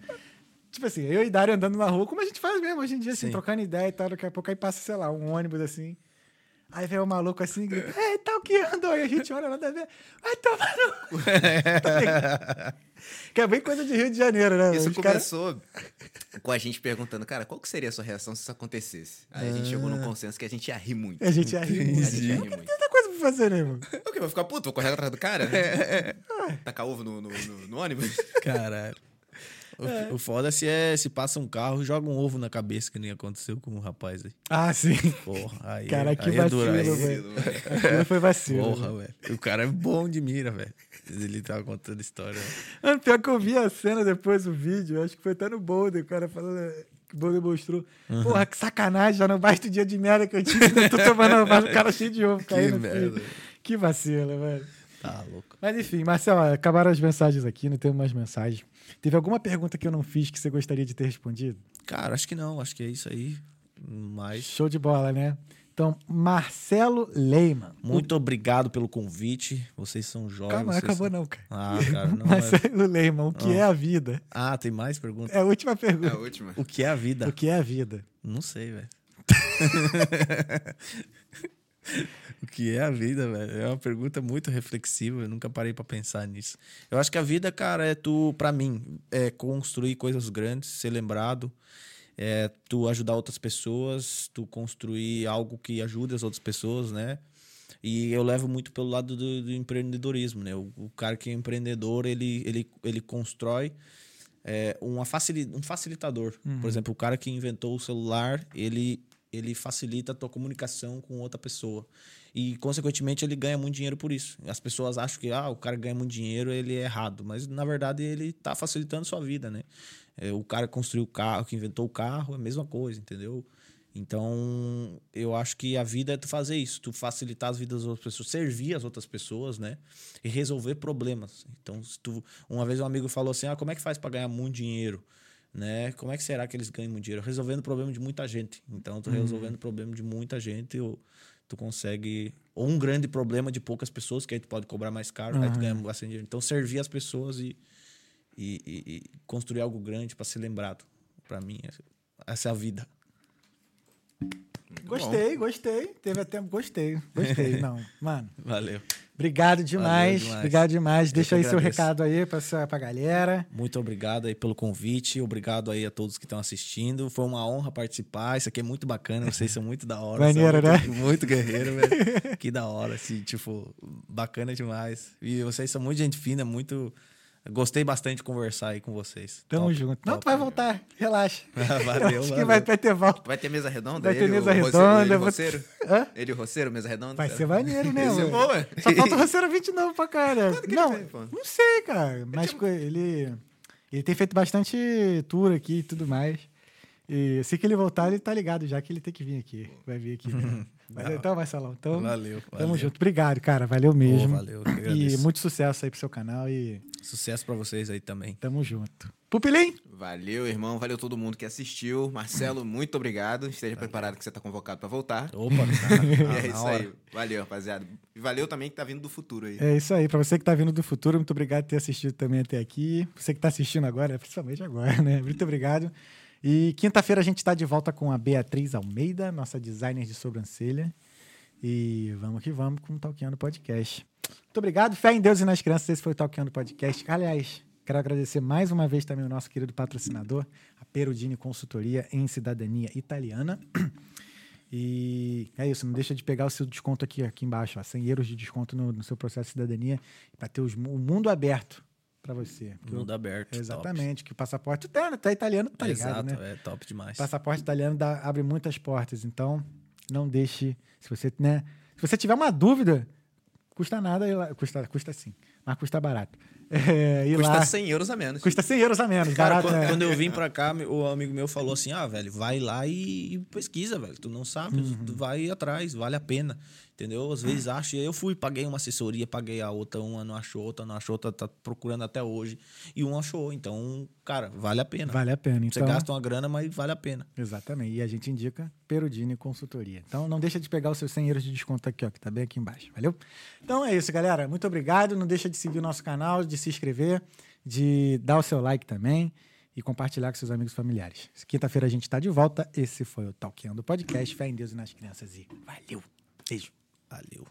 Tipo assim, eu e Dário andando na rua, como a gente faz mesmo hoje em dia, assim, Sim. trocando ideia e tal, daqui a pouco aí passa, sei lá, um ônibus assim. Aí vem o maluco assim e grita, ei, tá o que andou? E a gente olha nada a ver, vai tomar no cu. Que é bem coisa de Rio de Janeiro, né? Isso Os começou com a gente perguntando, cara, qual que seria a sua reação se isso acontecesse? Aí a gente chegou num consenso que a gente ia rir muito. A gente ia rir muito. A gente ia rir muito. tanta coisa pra fazer, né, irmão? O quê? Vou ficar puto? Vou correr atrás do cara? Tacar ovo no, no, no- no ônibus? Caralho. O, o foda se é se passa um carro e joga um ovo na cabeça, que nem aconteceu com o rapaz aí. Ah, sim. Porra, aí, Cara, que aí é vacilo, aí- velho. Aquilo foi vacilo. Porra, velho. O cara é bom de mira, velho. Ele tava contando história. Mano, pior que eu vi a cena depois, o vídeo, acho que foi até no Boulder, o cara falando é, que o Boulder mostrou. Uhum. Porra, que sacanagem, já não basta o dia de merda que eu tive, eu tô tomando o cara cheio de ovo caindo. merda. filho. Que vacilo, velho. Tá louco. Mas enfim, Marcelo, acabaram as mensagens aqui, não temos mais mensagens. Teve alguma pergunta que eu não fiz que você gostaria de ter respondido? Cara, acho que não. Acho que é isso aí. Mas. Show de bola, né? Então, Marcelo Leiman. Muito obrigado pelo convite. Vocês são jovens. Calma, não acabou são- não, cara. Ah, cara, não. é- Marcelo Leiman, o que é a vida? Ah, tem mais perguntas? É a última É a pergunta. última. O que é a vida? O que é a vida? Não sei, velho. o que é a vida, velho? É uma pergunta muito reflexiva. Eu nunca parei pra pensar nisso. Eu acho que a vida, cara, é tu, pra mim, é construir coisas grandes, ser lembrado, é tu ajudar outras pessoas, tu construir algo que ajude as outras pessoas, né? E eu levo muito pelo lado do, do empreendedorismo, né? O, o cara que é empreendedor, ele, ele, ele constrói é, uma facili um facilitador. Por exemplo, o cara que inventou o celular, ele, ele facilita a tua comunicação com outra pessoa. E, consequentemente, ele ganha muito dinheiro por isso. As pessoas acham que ah, o cara ganha muito dinheiro, ele é errado. Mas, na verdade, ele está facilitando sua vida, né? É, o cara que construiu o carro, que inventou o carro, é a mesma coisa, entendeu? Então, eu acho que a vida é tu fazer isso, tu facilitar as vidas das outras pessoas, servir as outras pessoas, né? E resolver problemas. Então, se tu, uma vez um amigo falou assim: "Ah, como é que faz para ganhar muito dinheiro?" Né? Como é que será que eles ganham muito dinheiro? Resolvendo o problema de muita gente. Então, tu resolvendo o problema de muita gente, ou tu consegue ou um grande problema de poucas pessoas, que aí tu pode cobrar mais caro, aí tu ganha bastante dinheiro. Então, servir as pessoas e, e, e- e construir algo grande para ser lembrado. Para mim, essa- essa é a vida. Gostei, gostei. Teve até. Gostei, gostei. Não, mano. Valeu. Obrigado demais. demais. Obrigado demais. Eu Deixa aí seu recado aí pra, sua- pra galera. Muito obrigado aí pelo convite, obrigado aí a todos que estão assistindo. Foi uma honra participar. Isso aqui é muito bacana, vocês são muito da hora. Maneiro, são muito, né? Muito guerreiro, velho. Que da hora, assim, tipo, bacana demais. E vocês são muito gente fina, muito. Gostei bastante de conversar aí com vocês. Tamo Top, junto. Não, top. tu vai voltar. Relaxa. Valeu, Acho que valeu. vai, vai ter volta. Vai ter mesa redonda? Vai ter Ele, mesa redonda, Ele, roceiro? Hã? Ele, o roceiro, mesa redonda? Vai ser maneiro, né, Vai ser mano? bom, ué. Só falta o Roceiro 20 novo pra cara. que ele Não, não sei, cara. Mas co- ele, ele tem feito bastante tour aqui e tudo mais. E se que ele voltar, ele tá ligado já que ele tem que vir aqui. Vai vir aqui. Né? Mas, então, Marcelão. Então, Valeu, Tamo valeu. junto. Obrigado, cara. Valeu mesmo. valeu, eu que e muito sucesso aí pro seu canal e Sucesso pra vocês aí também. tamo junto. Pupilim! Valeu, irmão. Valeu todo mundo que assistiu. Marcelo, muito obrigado. Esteja preparado que você tá convocado pra voltar. Opa, E é na isso hora. aí. Valeu, rapaziada. E valeu também que tá vindo do futuro aí. É isso aí. Pra você que tá vindo do futuro, muito obrigado por ter assistido também até aqui. Você que tá assistindo agora, principalmente agora, né? Muito obrigado. E quinta-feira a gente tá de volta com a Beatriz Almeida, nossa designer de sobrancelha. E vamos que vamos com o Talkeando Podcast. Muito obrigado. Fé em Deus e nas crianças. Esse foi o Talkeando Podcast. Aliás, quero agradecer mais uma vez também o nosso querido patrocinador, a Perudini Consultoria em Cidadania Italiana. E é isso, não deixa de pegar o seu desconto aqui, aqui embaixo, ó, 100 euros de desconto no, no seu processo de cidadania, para ter os o mundo aberto para você. Mundo o- aberto. top. Exatamente, que o passaporte, é, tu é italiano, tá ligado, Exato, né? é top demais. O passaporte italiano dá- abre muitas portas, então não deixe, se você, né, se você tiver uma dúvida, custa nada, ir lá- custa, custa sim, mas custa barato. É, Custa lá, 100 euros a menos. custa 100 euros a menos, Cara, barato, quando, né? quando eu vim pra cá, o amigo meu falou assim: ah, velho, vai lá e, e pesquisa, velho. Tu não sabe, Uhum. tu vai atrás, vale a pena. Entendeu? Às vezes acha. Eu fui, paguei uma assessoria, paguei a outra, uma não achou, outra não achou, outra tá procurando até hoje. E um achou. Então, cara, vale a pena. Vale a pena, Você então... gasta uma grana, mas vale a pena. Exatamente. E a gente indica Perudini Consultoria. Então não deixa de pegar os seus 100 euros de desconto aqui, ó, que tá bem aqui embaixo. Valeu? Então é isso, galera. Muito obrigado. Não deixa de seguir o nosso canal, de se inscrever, de dar o seu like também e compartilhar com seus amigos e familiares. Quinta-feira a gente tá de volta. Esse foi o Talkando Podcast. Fé em Deus e nas crianças. E valeu. Beijo. Valeu.